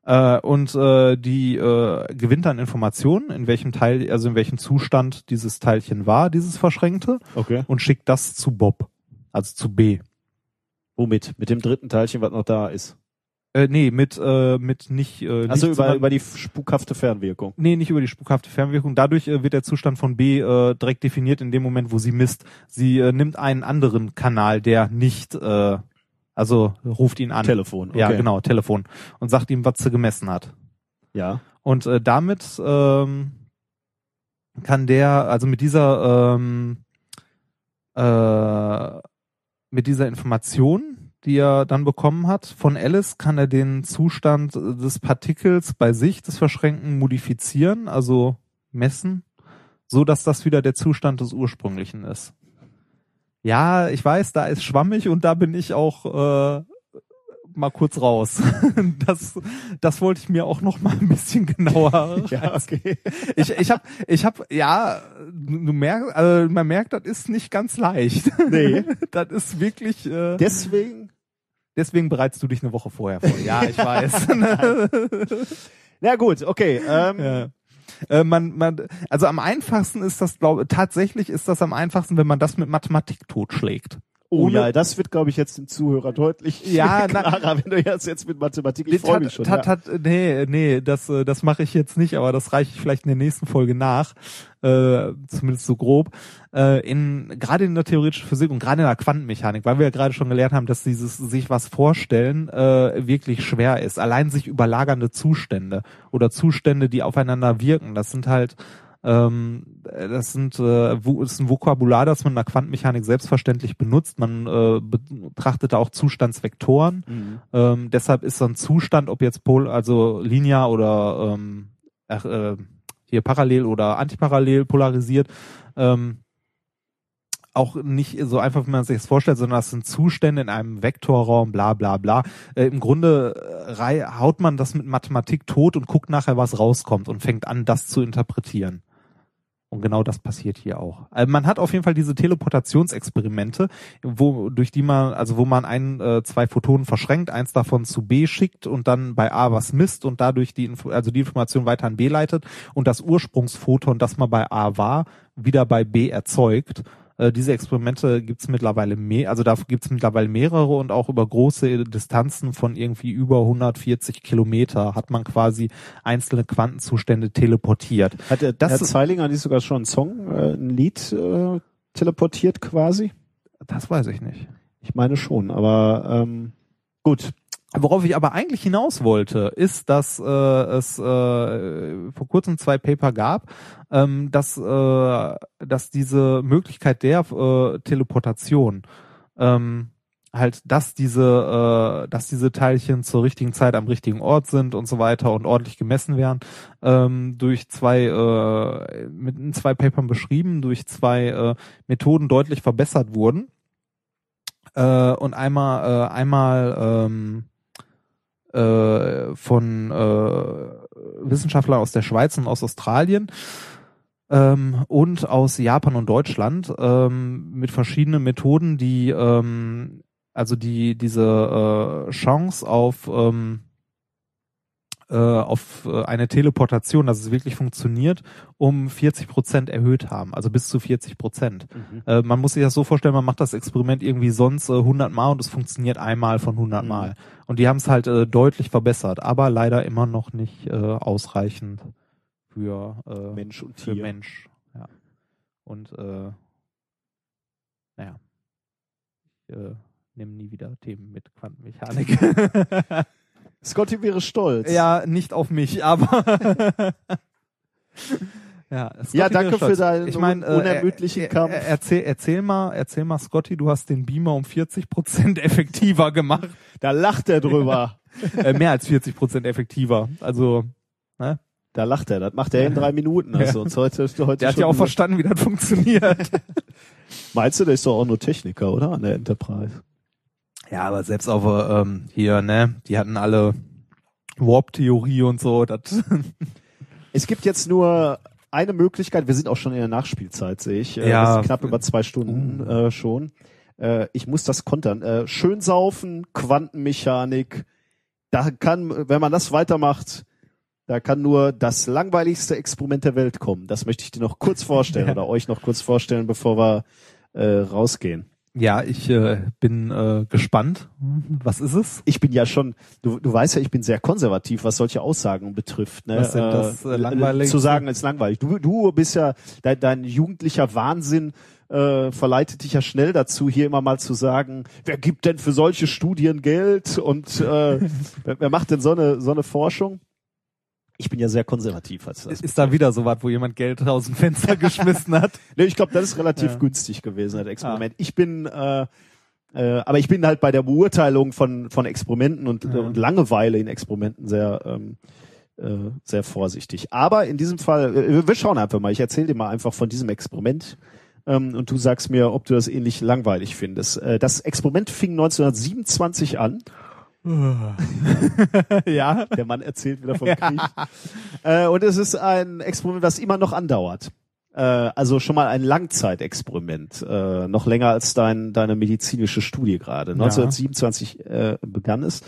Äh, und äh, die äh, gewinnt dann Informationen, in welchem Teil, also in welchem Zustand dieses Teilchen war, dieses verschränkte, Okay. und schickt das zu Bob, also zu B. Womit? Mit dem dritten Teilchen, was noch da ist. Äh, nee, mit äh, mit nicht. Äh, Also nicht, über, über die spukhafte Fernwirkung. Nee, nicht über die spukhafte Fernwirkung. Dadurch äh, wird der Zustand von B äh, direkt definiert in dem Moment, wo sie misst. Sie äh, nimmt einen anderen Kanal, der nicht, äh, also ruft ihn an. Telefon. Okay. Ja, genau, Telefon. Und sagt ihm, was sie gemessen hat. Ja. Und äh, damit ähm, kann der, also mit dieser ähm, äh, mit dieser Information, die er dann bekommen hat. Von Alice kann er den Zustand des Partikels bei sich, des Verschränkten, modifizieren, also messen, so dass das wieder der Zustand des ursprünglichen ist. Ja, ich weiß, da ist schwammig und da bin ich auch äh, mal kurz raus. Das, das wollte ich mir auch noch mal ein bisschen genauer. Ja, okay. Ich, ich habe, ich habe, ja, du merkst, also man merkt, das ist nicht ganz leicht. Nee. Das ist wirklich. Äh, Deswegen. deswegen bereitest du dich eine Woche vorher vor. Ja, ich weiß. Na gut, okay. Ähm, ja. Äh, man, man, also am einfachsten ist das, glaube tatsächlich ist das am einfachsten, wenn man das mit Mathematik totschlägt. Oh ja, das wird, glaube ich, jetzt dem Zuhörer deutlich Ja, na- klarer, wenn du jetzt, jetzt mit Mathematik, ich Nee, freue mich schon. tat- ja. tat- nee, nee, das, äh, das mache ich jetzt nicht, aber das reiche ich vielleicht in der nächsten Folge nach, äh, zumindest so grob. Äh, in gerade in der theoretischen Physik und gerade in der Quantenmechanik, weil wir ja gerade schon gelernt haben, dass dieses sich was vorstellen äh, wirklich schwer ist. Allein sich überlagernde Zustände oder Zustände, die aufeinander wirken, das sind halt ähm, das sind äh, wo- ist ein Vokabular, das man in der Quantenmechanik selbstverständlich benutzt. Man äh, betrachtet da auch Zustandsvektoren. Mhm. Ähm, deshalb ist so ein Zustand, ob jetzt pol also linear oder ähm, äh, hier parallel oder antiparallel polarisiert, ähm, auch nicht so einfach, wie man sich das vorstellt, sondern das sind Zustände in einem Vektorraum, bla bla bla. Äh, Im Grunde äh, haut man das mit Mathematik tot und guckt nachher, was rauskommt und fängt an, das zu interpretieren. Und genau das passiert hier auch. Also man hat auf jeden Fall diese Teleportationsexperimente, wo durch die man, also wo man ein, äh, zwei Photonen verschränkt, eins davon zu B schickt und dann bei A was misst und dadurch die, Info also die Information weiter an B leitet und das Ursprungsphoton, das mal bei A war, wieder bei B erzeugt. Äh, diese Experimente gibt's mittlerweile mehr, also da gibt's mittlerweile mehrere und auch über große Distanzen von irgendwie über 140 Kilometer hat man quasi einzelne Quantenzustände teleportiert. Hat der, Das- Herr Zeilinger nicht sogar schon einen Song, äh, ein Lied äh, teleportiert quasi? Das weiß ich nicht. Ich meine schon, aber ähm, gut. Worauf ich aber eigentlich hinaus wollte, ist, dass äh, es äh, vor kurzem zwei Paper gab, ähm, dass, äh, dass diese Möglichkeit der äh, Teleportation ähm, halt, dass diese, äh, dass diese Teilchen zur richtigen Zeit am richtigen Ort sind und so weiter und ordentlich gemessen werden, ähm, durch zwei äh, mit zwei Papern beschrieben, durch zwei äh, Methoden deutlich verbessert wurden. Äh, und einmal, äh, einmal ähm, äh, von äh, Wissenschaftlern aus der Schweiz und aus Australien ähm, und aus Japan und Deutschland ähm, mit verschiedenen Methoden, die ähm, also die diese äh, Chance auf ähm, äh, auf äh, eine Teleportation, dass es wirklich funktioniert, um 40 Prozent erhöht haben, also bis zu 40 Prozent. Äh, man muss sich das so vorstellen, man macht das Experiment irgendwie sonst äh, 100 Mal und es funktioniert einmal von 100 Mhm. Mal. Und die haben es halt äh, deutlich verbessert, aber leider immer noch nicht äh, ausreichend für äh, Mensch und für Tier. Mensch. Ja. Und äh, naja, ich äh, nehme nie wieder Themen mit Quantenmechanik. Scotty wäre stolz. ja, nicht auf mich, aber ja, Scotty Ja, danke für deinen ich mein, äh, unermüdlichen äh, Kampf. äh, Erzähl, erzähl mal, erzähl mal, Scotty, du hast den Beamer um 40 Prozent effektiver gemacht. Da lacht er drüber. äh, mehr als 40 Prozent effektiver. Also, da lacht er. Das macht er in drei Minuten. Also uns heute, heute der hat ja auch verstanden, wie das funktioniert. Meinst du, der ist doch auch nur Techniker, oder? An der Enterprise. Ja, aber selbst auf äh, ähm, hier, ne, die hatten alle Warp-Theorie und so. Das Es gibt jetzt nur eine Möglichkeit. Wir sind auch schon in der Nachspielzeit, sehe ich. Äh, Ja. wir sind knapp über zwei Stunden äh, schon. Äh, ich muss das kontern. Äh, schön saufen, Quantenmechanik. Da kann, wenn man das weitermacht, da kann nur das langweiligste Experiment der Welt kommen. Das möchte ich dir noch kurz vorstellen Ja. oder euch noch kurz vorstellen, bevor wir äh, rausgehen. Ja, ich äh, bin äh, gespannt. Was ist es? ich bin ja schon, du, du weißt ja, ich bin sehr konservativ, was solche Aussagen betrifft. Ne? Was denn das, äh, Langweiligste? Zu sagen, ist langweilig. Du, du bist ja, dein, dein jugendlicher Wahnsinn äh, verleitet dich ja schnell dazu, hier immer mal zu sagen, wer gibt denn für solche Studien Geld und äh, wer, wer macht denn so eine, so eine Forschung? Ich bin ja sehr konservativ. Was das Ist da wieder so was, wo jemand Geld aus dem Fenster geschmissen hat? Nee, ich glaube, das ist relativ Ja. günstig gewesen, das Experiment. Ich bin, äh, Äh, aber ich bin halt bei der Beurteilung von, von Experimenten und, Ja. und Langeweile in Experimenten sehr, ähm, äh, sehr vorsichtig. Aber in diesem Fall, äh, wir schauen einfach mal. Ich erzähle dir mal einfach von diesem Experiment. Ähm, und du sagst mir, ob du das ähnlich langweilig findest. Äh, das Experiment fing 1927 an. ja. Der Mann erzählt wieder vom Krieg. Äh, und es ist ein Experiment, das immer noch andauert. Äh, also schon mal ein Langzeitexperiment, äh, noch länger als dein, deine medizinische Studie gerade. 1927 äh, begann es,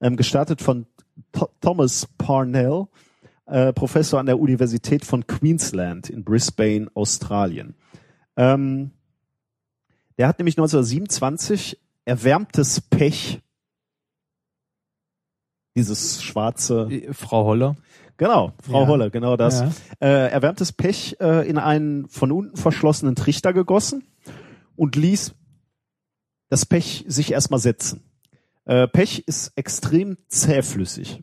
ähm, gestartet von Th Thomas Parnell, äh, Professor an der Universität von Queensland in Brisbane, Australien. Ähm, der hat nämlich 1927 erwärmtes Pech, dieses schwarze Frau Holle. Genau, Frau Ja. Holle, genau das. Ja. Äh, erwärmtes Pech äh, in einen von unten verschlossenen Trichter gegossen und ließ das Pech sich erstmal setzen. Äh, Pech ist extrem zähflüssig,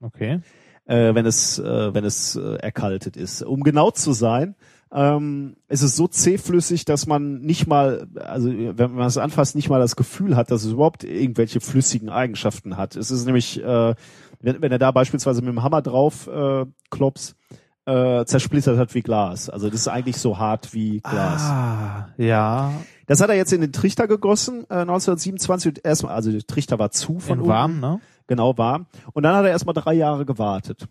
Okay. äh, wenn es, äh, wenn es äh, erkaltet ist. Um genau zu sein, ähm, es ist so zähflüssig, dass man nicht mal, also wenn man es anfasst, nicht mal das Gefühl hat, dass es überhaupt irgendwelche flüssigen Eigenschaften hat. Es ist nämlich, äh, wenn, wenn er da beispielsweise mit dem Hammer drauf äh, klopst, äh, zersplittert hat wie Glas. Also das ist eigentlich so hart wie Glas. Ah, ja. Das hat er jetzt in den Trichter gegossen, äh, 1927. Und erstmal, also der Trichter war zu von In warm, ne? Genau, warm. Und dann hat er erstmal drei Jahre gewartet.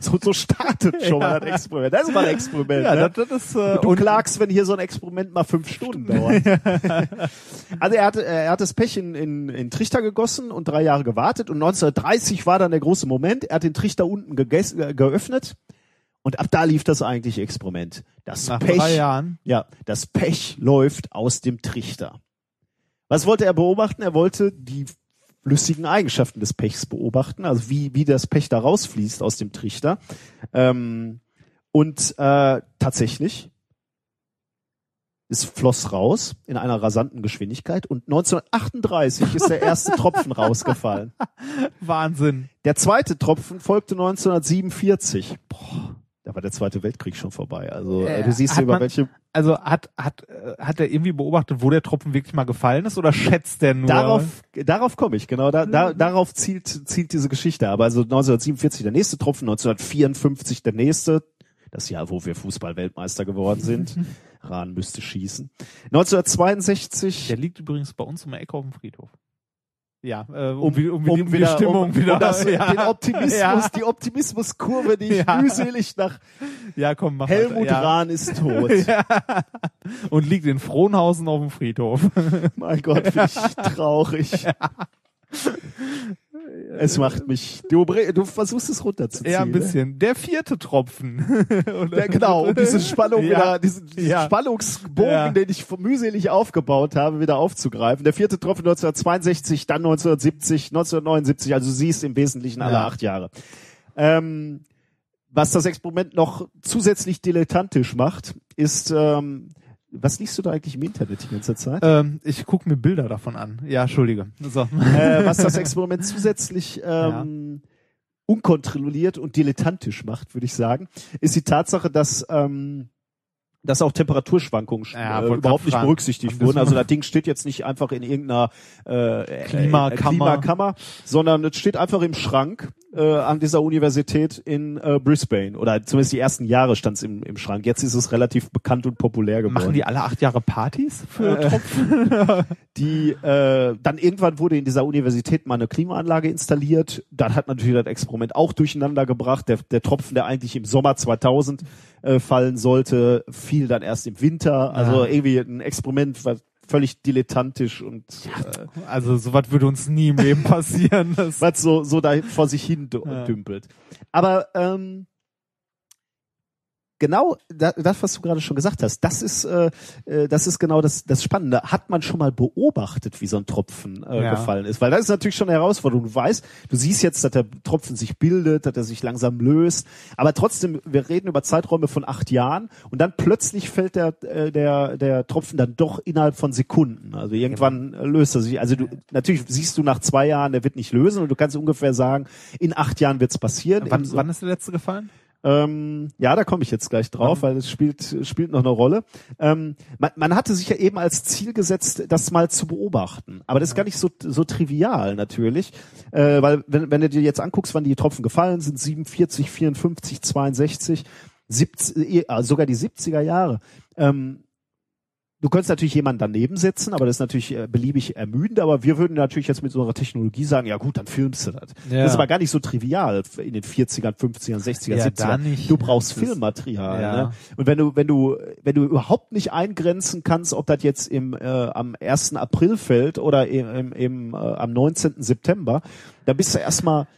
So, so startet schon mal das Experiment. Das ist mal ein Experiment. Ja, ne? das, das ist äh, du klagst, wenn hier so ein Experiment mal fünf Stunden dauert. also er hat, er hat das Pech in, in, in Trichter gegossen und drei Jahre gewartet und 1930 war dann der große Moment. Er hat den Trichter unten geges- äh, geöffnet und ab da lief das eigentliche Experiment. Das nach Pech, drei Jahren. ja, das Pech läuft aus dem Trichter. Was wollte er beobachten? Er wollte die flüssigen Eigenschaften des Pechs beobachten, also wie, wie das Pech da rausfließt aus dem Trichter. Ähm, und äh, tatsächlich, es floss raus in einer rasanten Geschwindigkeit und 1938 ist der erste Tropfen rausgefallen. Wahnsinn. Der zweite Tropfen folgte 1947. Boah, da war der Zweite Weltkrieg schon vorbei. Also äh, du siehst hat hier über man- welche Also hat hat hat er irgendwie beobachtet, wo der Tropfen wirklich mal gefallen ist oder schätzt der nur? Darauf, darauf komme ich, genau. Da, da, darauf zielt, zielt diese Geschichte. Aber also 1947 der nächste Tropfen, 1954 der nächste. Das Jahr, wo wir Fußball-Weltmeister geworden sind. Rahn müsste schießen. 1962. Der liegt übrigens bei uns um die Ecke auf dem Friedhof. Ja, äh, um, um, wie- um, um, die, wieder, Stimmung um, wieder. um das, ja. den Optimismus, Ja, die Optimismuskurve, die ich Ja. mühselig nach ja komm, mach Helmut ja. Rahn ist tot. Und liegt in Frohnhausen auf dem Friedhof. Mein Gott, ich traurig. Es macht mich, du, du versuchst es runterzuziehen. Ja, ein ne? bisschen. Der vierte Tropfen. Ja, genau, um diese Spannung Ja. wieder, diesen, diesen Ja. Spannungsbogen, Ja. den ich mühselig aufgebaut habe, wieder aufzugreifen. Der vierte Tropfen 1962, dann 1970, 1979, also du siehst im Wesentlichen alle acht Jahre. Ähm, was das Experiment noch zusätzlich dilettantisch macht, ist, ähm, was liest du da eigentlich im Internet die ganze Zeit? ähm, ich gucke mir Bilder davon an. Ja, entschuldige. So. äh, was das Experiment zusätzlich ähm, unkontrolliert und dilettantisch macht, würde ich sagen, ist die Tatsache, dass ähm, dass auch Temperaturschwankungen Ja, äh, überhaupt nicht berücksichtigt wurden. so- Also das Ding steht jetzt nicht einfach in irgendeiner äh, Klimakammer. Klimakammer, sondern es steht einfach im Schrank äh, an dieser Universität in äh, Brisbane. Oder zumindest die ersten Jahre stand es im, im Schrank. Jetzt ist es relativ bekannt und populär geworden. Machen die alle acht Jahre Partys für Äh, Tropfen? die äh, dann irgendwann wurde in dieser Universität mal eine Klimaanlage installiert. Dann hat natürlich das Experiment auch durcheinander gebracht. Der, der Tropfen, der eigentlich im Sommer 2000 äh, fallen sollte, fiel dann erst im Winter. Also Ja. irgendwie ein Experiment war völlig dilettantisch und äh, Also sowas würde uns nie im Leben passieren. Das, was so so da vor sich hin dümpelt. Aber ähm, genau da, das, was du gerade schon gesagt hast, das ist äh, äh, das ist genau das das Spannende. Hat man schon mal beobachtet, wie so ein Tropfen äh, Ja. gefallen ist? Weil das ist natürlich schon eine Herausforderung. Du weißt, du siehst jetzt, dass der Tropfen sich bildet, dass er sich langsam löst, aber trotzdem, wir reden über Zeiträume von acht Jahren und dann plötzlich fällt der äh, der der Tropfen dann doch innerhalb von Sekunden. Also irgendwann äh, löst er sich. Also du natürlich siehst du nach zwei Jahren, der wird nicht lösen und du kannst ungefähr sagen, in acht Jahren wird's passieren. wann, Im- wann ist der letzte gefallen? Ähm, ja, da komme ich jetzt gleich drauf, weil es spielt, spielt noch eine Rolle. Ähm, man, man hatte sich ja eben als Ziel gesetzt, das mal zu beobachten. Aber das ist gar nicht so, so trivial natürlich. Äh, weil wenn, wenn du dir jetzt anguckst, wann die Tropfen gefallen sind, 47, 54, 62, 70, äh, sogar die 70er Jahre. Ähm, Du könntest natürlich jemanden daneben setzen, aber das ist natürlich äh, beliebig ermüdend. Aber wir würden natürlich jetzt mit so einer Technologie sagen, ja gut, dann filmst du das. Ja. Das ist aber gar nicht so trivial in den 40ern, 50ern, 60ern, Ja, 70ern. da nicht. Du brauchst Filmmaterial. Ja. Ne? Und wenn du, wenn du, wenn du überhaupt nicht eingrenzen kannst, ob das jetzt im, äh, am 1. April fällt oder im, im, im, äh, am 19. September, dann bist du erstmal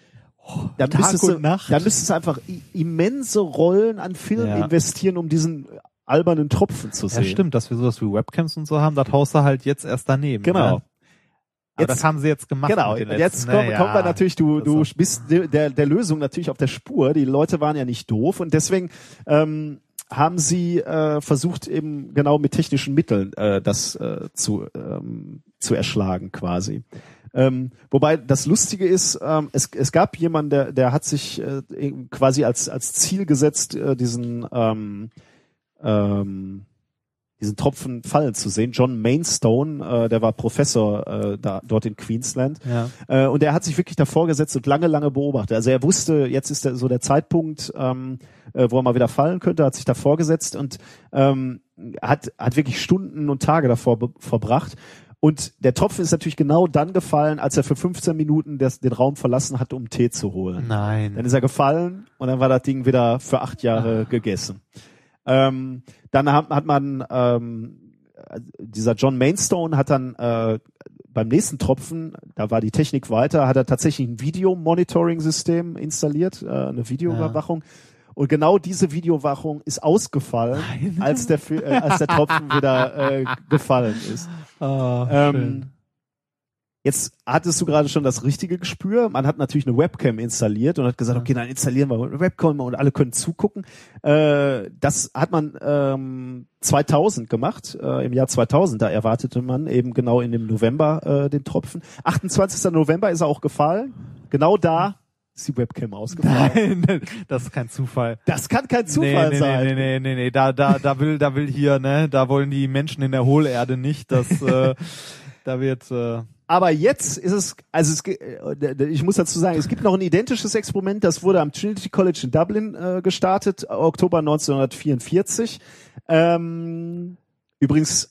dann Tag müsstest, du, dann müsstest du einfach immense Rollen an Film Ja. investieren, um diesen albernen Tropfen zu sehen. Ja, stimmt, dass wir sowas wie Webcams und so haben, das haust du halt jetzt erst daneben. Genau. Ne? Jetzt- das haben sie jetzt gemacht. Genau, und jetzt ne? kommen wir Ja. natürlich, du, du bist de- der, der Lösung natürlich auf der Spur. Die Leute waren ja nicht doof und deswegen ähm, haben sie äh, versucht, eben genau mit technischen Mitteln äh, das äh, zu, ähm, zu erschlagen quasi. Ähm, wobei das Lustige ist, ähm, es, es gab jemanden, der, der hat sich äh, quasi als, als Ziel gesetzt, äh, diesen ähm, ähm, diesen Tropfen fallen zu sehen. John Mainstone, äh, der war Professor äh, da, dort in Queensland. Ja. Äh, und er hat sich wirklich davor gesetzt und lange, lange beobachtet. Also er wusste, jetzt ist der, so der Zeitpunkt, ähm, äh, wo er mal wieder fallen könnte, hat sich davor gesetzt und ähm, hat, hat wirklich Stunden und Tage davor verbracht. Und der Tropfen ist natürlich genau dann gefallen, als er für 15 Minuten des, den Raum verlassen hat, um Tee zu holen. Nein. Dann ist er gefallen und dann war das Ding wieder für acht Jahre gegessen. Ähm, dann hat, hat man ähm, dieser John Mainstone hat dann äh, beim nächsten Tropfen, da war die Technik weiter, hat er tatsächlich ein Video-Monitoring-System installiert, äh, eine Videoüberwachung. Und genau diese Videowachung ist ausgefallen, als der, äh, als der Tropfen wieder äh, gefallen ist. Oh, Ähm, Jetzt hattest du gerade schon das richtige Gespür. Man hat natürlich eine Webcam installiert und hat gesagt, okay, dann installieren wir eine Webcam und alle können zugucken. Äh, das hat man ähm, 2000 gemacht, äh, im Jahr 2000. Da erwartete man eben genau in dem November äh, den Tropfen. 28. November ist er auch gefallen. Genau da ist die Webcam ausgefallen. Nein, das ist kein Zufall. Das kann kein Zufall nee, nee, sein. Nee, nee, nee, nee, da, da, da will, da will hier, ne, da wollen die Menschen in der Hohlerde nicht, dass, äh, da wird, äh, Aber jetzt ist es, also es, ge- äh, ich muss dazu sagen, es gibt noch ein identisches Experiment, das wurde am Trinity College in Dublin äh, gestartet, Oktober 1944. Ähm, übrigens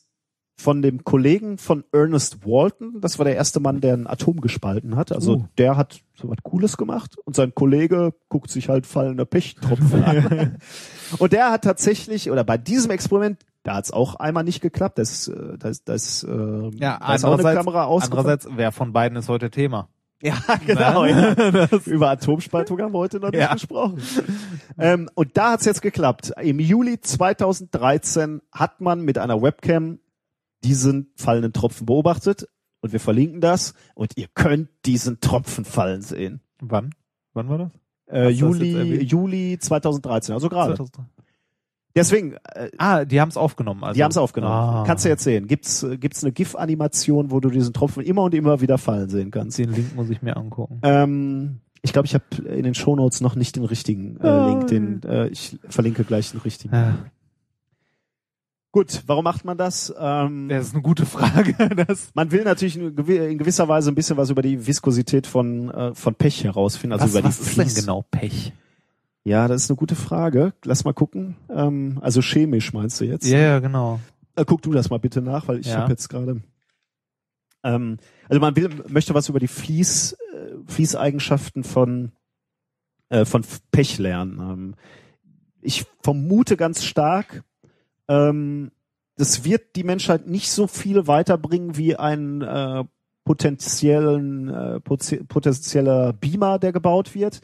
von dem Kollegen von Ernest Walton, das war der erste Mann, der ein Atom gespalten hat. Also Uh. der hat so was Cooles gemacht und sein Kollege guckt sich halt fallende Pechtropfen an. und der hat tatsächlich, oder bei diesem Experiment, da hat es auch einmal nicht geklappt. Das, äh, das, das, äh, ja, da ist auch eine Kamera ausgefallen. andererseits, wer von beiden ist heute Thema? Ja, genau. Ja. Das- Über Atomspaltung haben wir heute noch nicht Ja. gesprochen. Ähm, und da hat's jetzt geklappt. Im Juli 2013 hat man mit einer Webcam diesen fallenden Tropfen beobachtet. Und wir verlinken das. Und ihr könnt diesen Tropfen fallen sehen. Wann? Wann war das? Äh, du das Juli, erwähnt? Juli 2013, also gerade. 2003. Deswegen, äh, Ah, die haben es aufgenommen. Also. die haben's aufgenommen. Ah. Kannst du jetzt sehen. Gibt's, äh, gibt's eine GIF-Animation, wo du diesen Tropfen immer und immer wieder fallen sehen kannst. Den Link muss ich mir angucken. Ähm, ich glaube, ich habe in den Shownotes noch nicht den richtigen äh, Ah. Link. Den, äh, ich verlinke gleich den richtigen. Ja. Gut, warum macht man das? Ähm, Das ist eine gute Frage. Das, man will natürlich in gewi- in gewisser Weise ein bisschen was über die Viskosität von, äh, von Pech herausfinden. Also was über was die ist denn Fließ- genau Pech? Ja, das ist eine gute Frage. Lass mal gucken. Ähm, also chemisch meinst du jetzt? Ja, ja, genau. Äh, guck du das mal bitte nach, weil ich Ja. habe jetzt gerade. Ähm, also man will, möchte was über die Fließ, äh, Fließeigenschaften von äh, von Pech lernen. Ähm, ich vermute ganz stark, ähm, das wird die Menschheit nicht so viel weiterbringen wie ein äh, potenziellen äh, poten- potenzieller Beamer, der gebaut wird.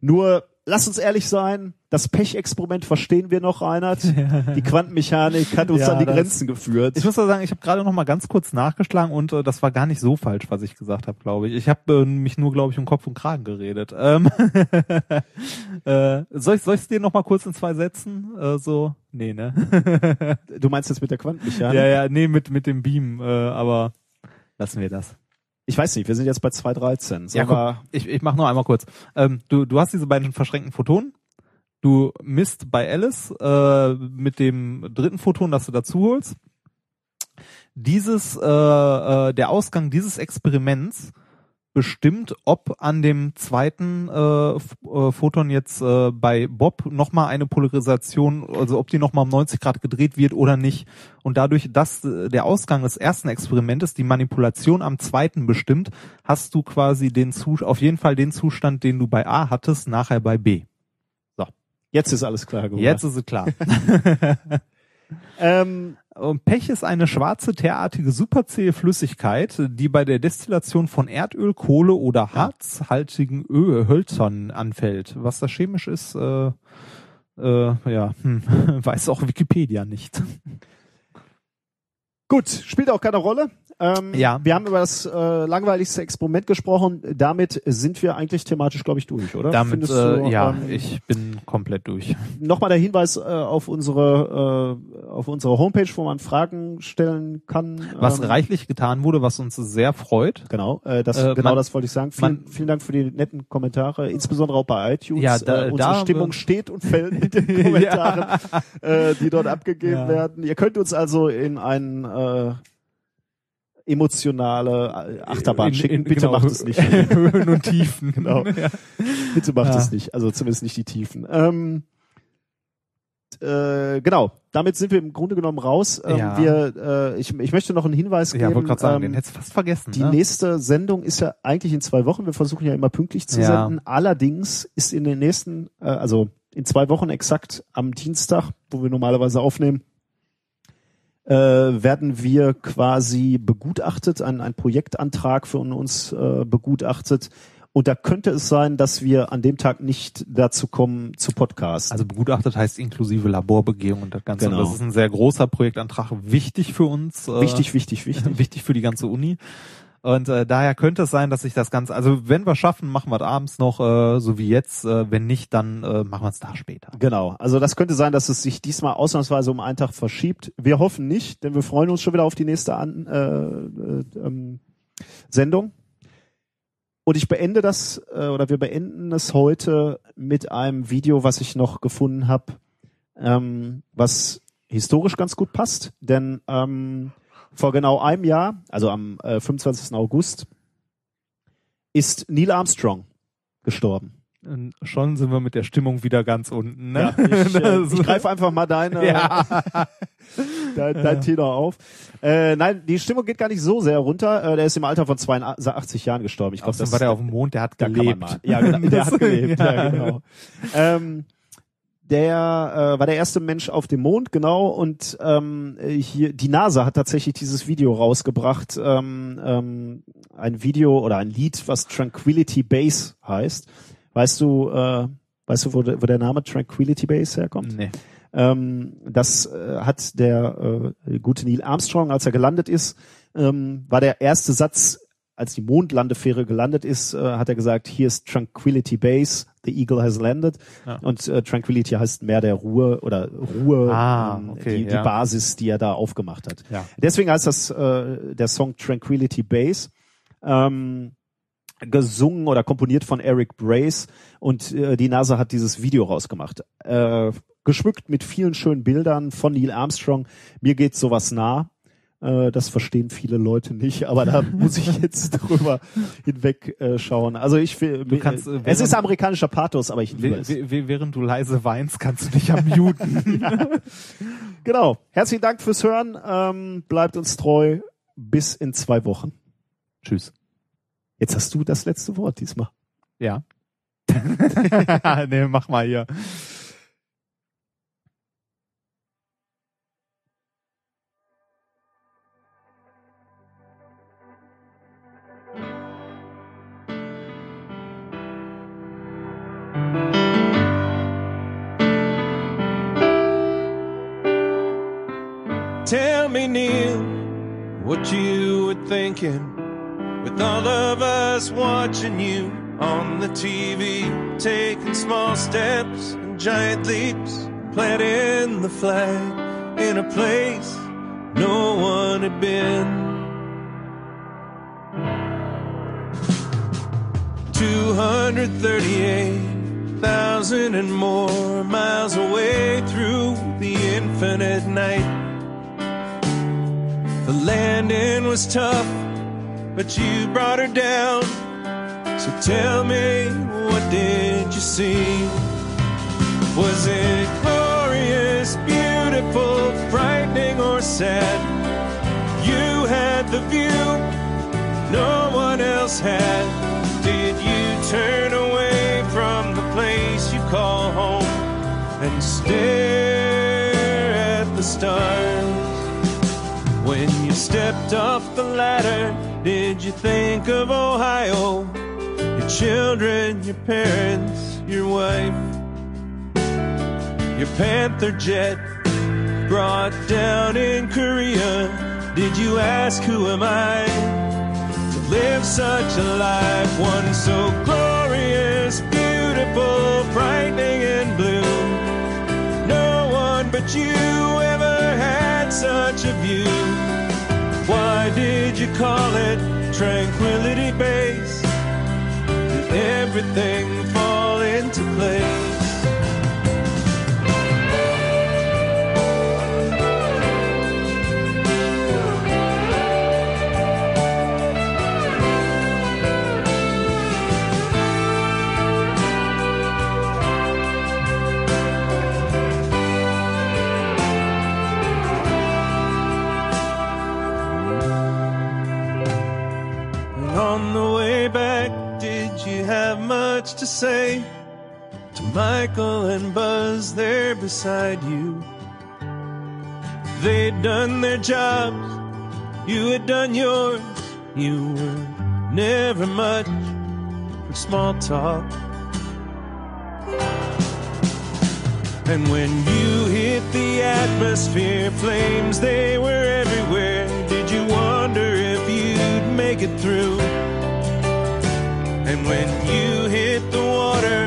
Nur lass uns ehrlich sein, das Pechexperiment verstehen wir noch, Reinhard. Die Quantenmechanik hat uns Ja, an die Grenzen geführt. Ich muss da sagen, ich habe gerade noch mal ganz kurz nachgeschlagen und äh, das war gar nicht so falsch, was ich gesagt habe, glaube ich. Ich habe äh, mich nur, glaube ich, um Kopf und Kragen geredet. Ähm, äh, soll ich soll ich's dir noch mal kurz in zwei Sätzen? Äh, so, nee, ne? Du meinst jetzt mit der Quantenmechanik? ja, ja, nee, mit mit dem Beam, äh, aber lassen wir das. Ich weiß nicht, wir sind jetzt bei 2.13. Ja, aber Ich, ich mache nur einmal kurz. Ähm, du, du hast diese beiden verschränkten Photonen Du misst bei Alice äh, mit dem dritten Photon, das du dazu holst. Dieses, äh, äh, der Ausgang dieses Experiments bestimmt, ob an dem zweiten äh, äh, Photon jetzt äh, bei Bob nochmal eine Polarisation, also ob die nochmal um 90 Grad gedreht wird oder nicht. Und dadurch, dass äh, der Ausgang des ersten Experimentes die Manipulation am zweiten bestimmt, hast du quasi den Zu auf jeden Fall den Zustand, den du bei A hattest, nachher bei B. Jetzt ist alles klar geworden. Jetzt ist es klar. Ähm, Und Pech ist eine schwarze, teerartige, superzähe Flüssigkeit, die bei der Destillation von Erdöl, Kohle oder harzhaltigen Öl, Hölzern anfällt. Was das chemisch ist, äh, äh, ja, hm, weiß auch Wikipedia nicht. gut, spielt auch keine Rolle. Ähm, Ja. Wir haben über das äh, langweiligste Experiment gesprochen. Damit sind wir eigentlich thematisch, glaube ich, durch, oder? Damit, äh, du, ja, ähm, ich bin komplett durch. Nochmal der Hinweis äh, auf unsere äh, auf unsere Homepage, wo man Fragen stellen kann. Was ähm, reichlich getan wurde, was uns sehr freut. Genau, äh, das, Äh, genau man- das wollte ich sagen. Vielen, man- vielen Dank für die netten Kommentare, insbesondere auch bei iTunes. Ja, da- äh, unsere da- Stimmung steht und fällt mit den Kommentaren, äh, die dort abgegeben Ja. werden. Ihr könnt uns also in ein äh, emotionale äh, Achterbahn In- schicken. in- Bitte genau, macht es nicht. Höhen und Tiefen. Genau. Ja. Bitte macht Ja. es nicht. Also zumindest nicht die Tiefen. Ähm, äh, genau. Damit sind wir im Grunde genommen raus. Ähm, Ja. wir, äh, ich, ich möchte noch einen Hinweis Ja, geben. wollte gerade sagen, ähm, den hättest fast vergessen. die ne? nächste Sendung ist ja eigentlich in zwei Wochen. Wir versuchen ja immer pünktlich zu Ja. senden. Allerdings ist in den nächsten, äh, also in zwei Wochen exakt am Dienstag, wo wir normalerweise aufnehmen, äh, werden wir quasi begutachtet, ein, ein Projektantrag von uns äh, begutachtet. Und da könnte es sein, dass wir an dem Tag nicht dazu kommen zu Podcast. Also begutachtet heißt inklusive Laborbegehung und das Ganze. Genau. Und Das ist ein sehr großer Projektantrag, wichtig für uns. äh, wichtig, wichtig, wichtig. wichtig für die ganze Uni. Und äh, daher könnte es sein, dass sich das Ganze, also wenn wir schaffen, machen wir es abends noch, äh, so wie jetzt. Äh, wenn nicht, dann äh, machen wir es da später. Genau. Also das könnte sein, dass es sich diesmal ausnahmsweise um einen Tag verschiebt. Wir hoffen nicht, denn wir freuen uns schon wieder auf die nächste An äh, äh, ähm, Sendung. Und ich beende das äh, oder wir beenden es heute mit einem Video, was ich noch gefunden habe, ähm, was historisch ganz gut passt. Denn ähm, vor genau einem Jahr, also am äh, 25. August, ist Neil Armstrong gestorben. Und schon sind wir mit der Stimmung wieder ganz unten. Ne? Ja, ich, äh, Das- ich greife einfach mal deine, Ja. dein, dein Tenor auf. Äh, nein, die Stimmung geht gar nicht so sehr runter. Äh, der ist im Alter von 82 Jahren gestorben. Ich glaube, Außerdem war der auf dem Mond, der hat gelebt. Ja, genau, der hat gelebt. ja. Ja. genau. Ähm, der äh, war der erste Mensch auf dem Mond, genau. Und ähm, hier die NASA hat tatsächlich dieses Video rausgebracht, ähm, ähm, ein Video oder ein Lied, was Tranquility Base heißt. Weißt du, äh, weißt du, wo, der- wo der Name Tranquility Base herkommt? Nee. Ähm, das äh, hat der äh, gute Neil Armstrong, als er gelandet ist, ähm, war der erste Satz, als die Mondlandefähre gelandet ist, äh, hat er gesagt, hier ist Tranquility Base, the Eagle has landed. Ja. Und äh, Tranquility heißt mehr der Ruhe oder Ruhe, Ah, ähm, okay, die, die ja. Basis, die er da aufgemacht hat. Ja. Deswegen heißt das äh, der Song Tranquility Base. Ähm, gesungen oder komponiert von Eric Brace und äh, die NASA hat dieses Video rausgemacht. Äh, geschmückt mit vielen schönen Bildern von Neil Armstrong. Mir geht sowas nah. Äh, das verstehen viele Leute nicht, aber da muss ich jetzt drüber hinweg äh, schauen. Also ich will, Du kannst, äh, es während- ist amerikanischer Pathos, aber ich liebe es. während du leise weinst, kannst du dich am muten. Genau. Herzlichen Dank fürs Hören. Ähm, bleibt uns treu. Bis in zwei Wochen. Tschüss. Jetzt hast du das letzte Wort diesmal. Ja. nee, mach mal hier. What you were thinking with all of us watching you on the TV, taking small steps and giant leaps, planting the flag in a place no one had been. 238 thousand and more miles away through the infinite night. The landing was tough, but you brought her down. So tell me, what did you see? Was it glorious, beautiful, frightening, or sad? You had the view no one else had. Did you turn away from the place you call home and stare at the stars? Stepped off the ladder, did you think of Ohio? Your children, your parents, your wife, your Panther jet brought down in Korea. Did you ask who am I to live such a life? One so glorious, beautiful, frightening, and blue. No one but you ever had such a view. Why did you call it Tranquility Base? Did everything fall into place? To say to Michael and Buzz there beside you? They'd done their jobs, you had done yours. You were never much for small talk. And when you hit the atmosphere, flames they were everywhere. Did you wonder if you'd make it through? And when you hit the water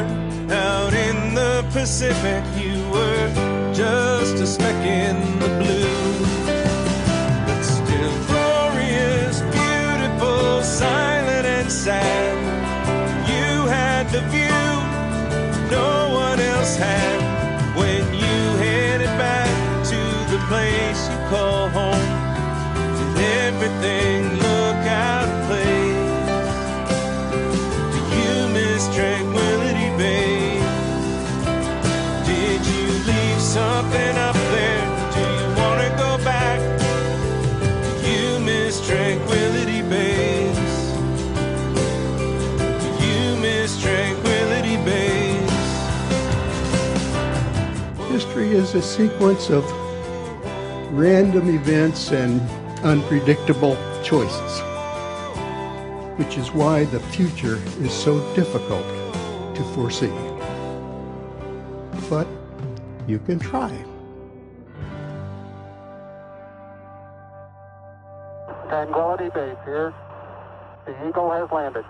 out in the Pacific, you were just a speck in the blue. But still glorious, beautiful, silent and sad. You had the view no one else had when you headed back to the place you call home. Did everything something up there? Do you want to go back? Do you miss Tranquility Base? Do you miss Tranquility Base? History is a sequence of random events and unpredictable choices, which is why the future is so difficult to foresee. But you can try. Tranquility Base here. The Eagle has landed.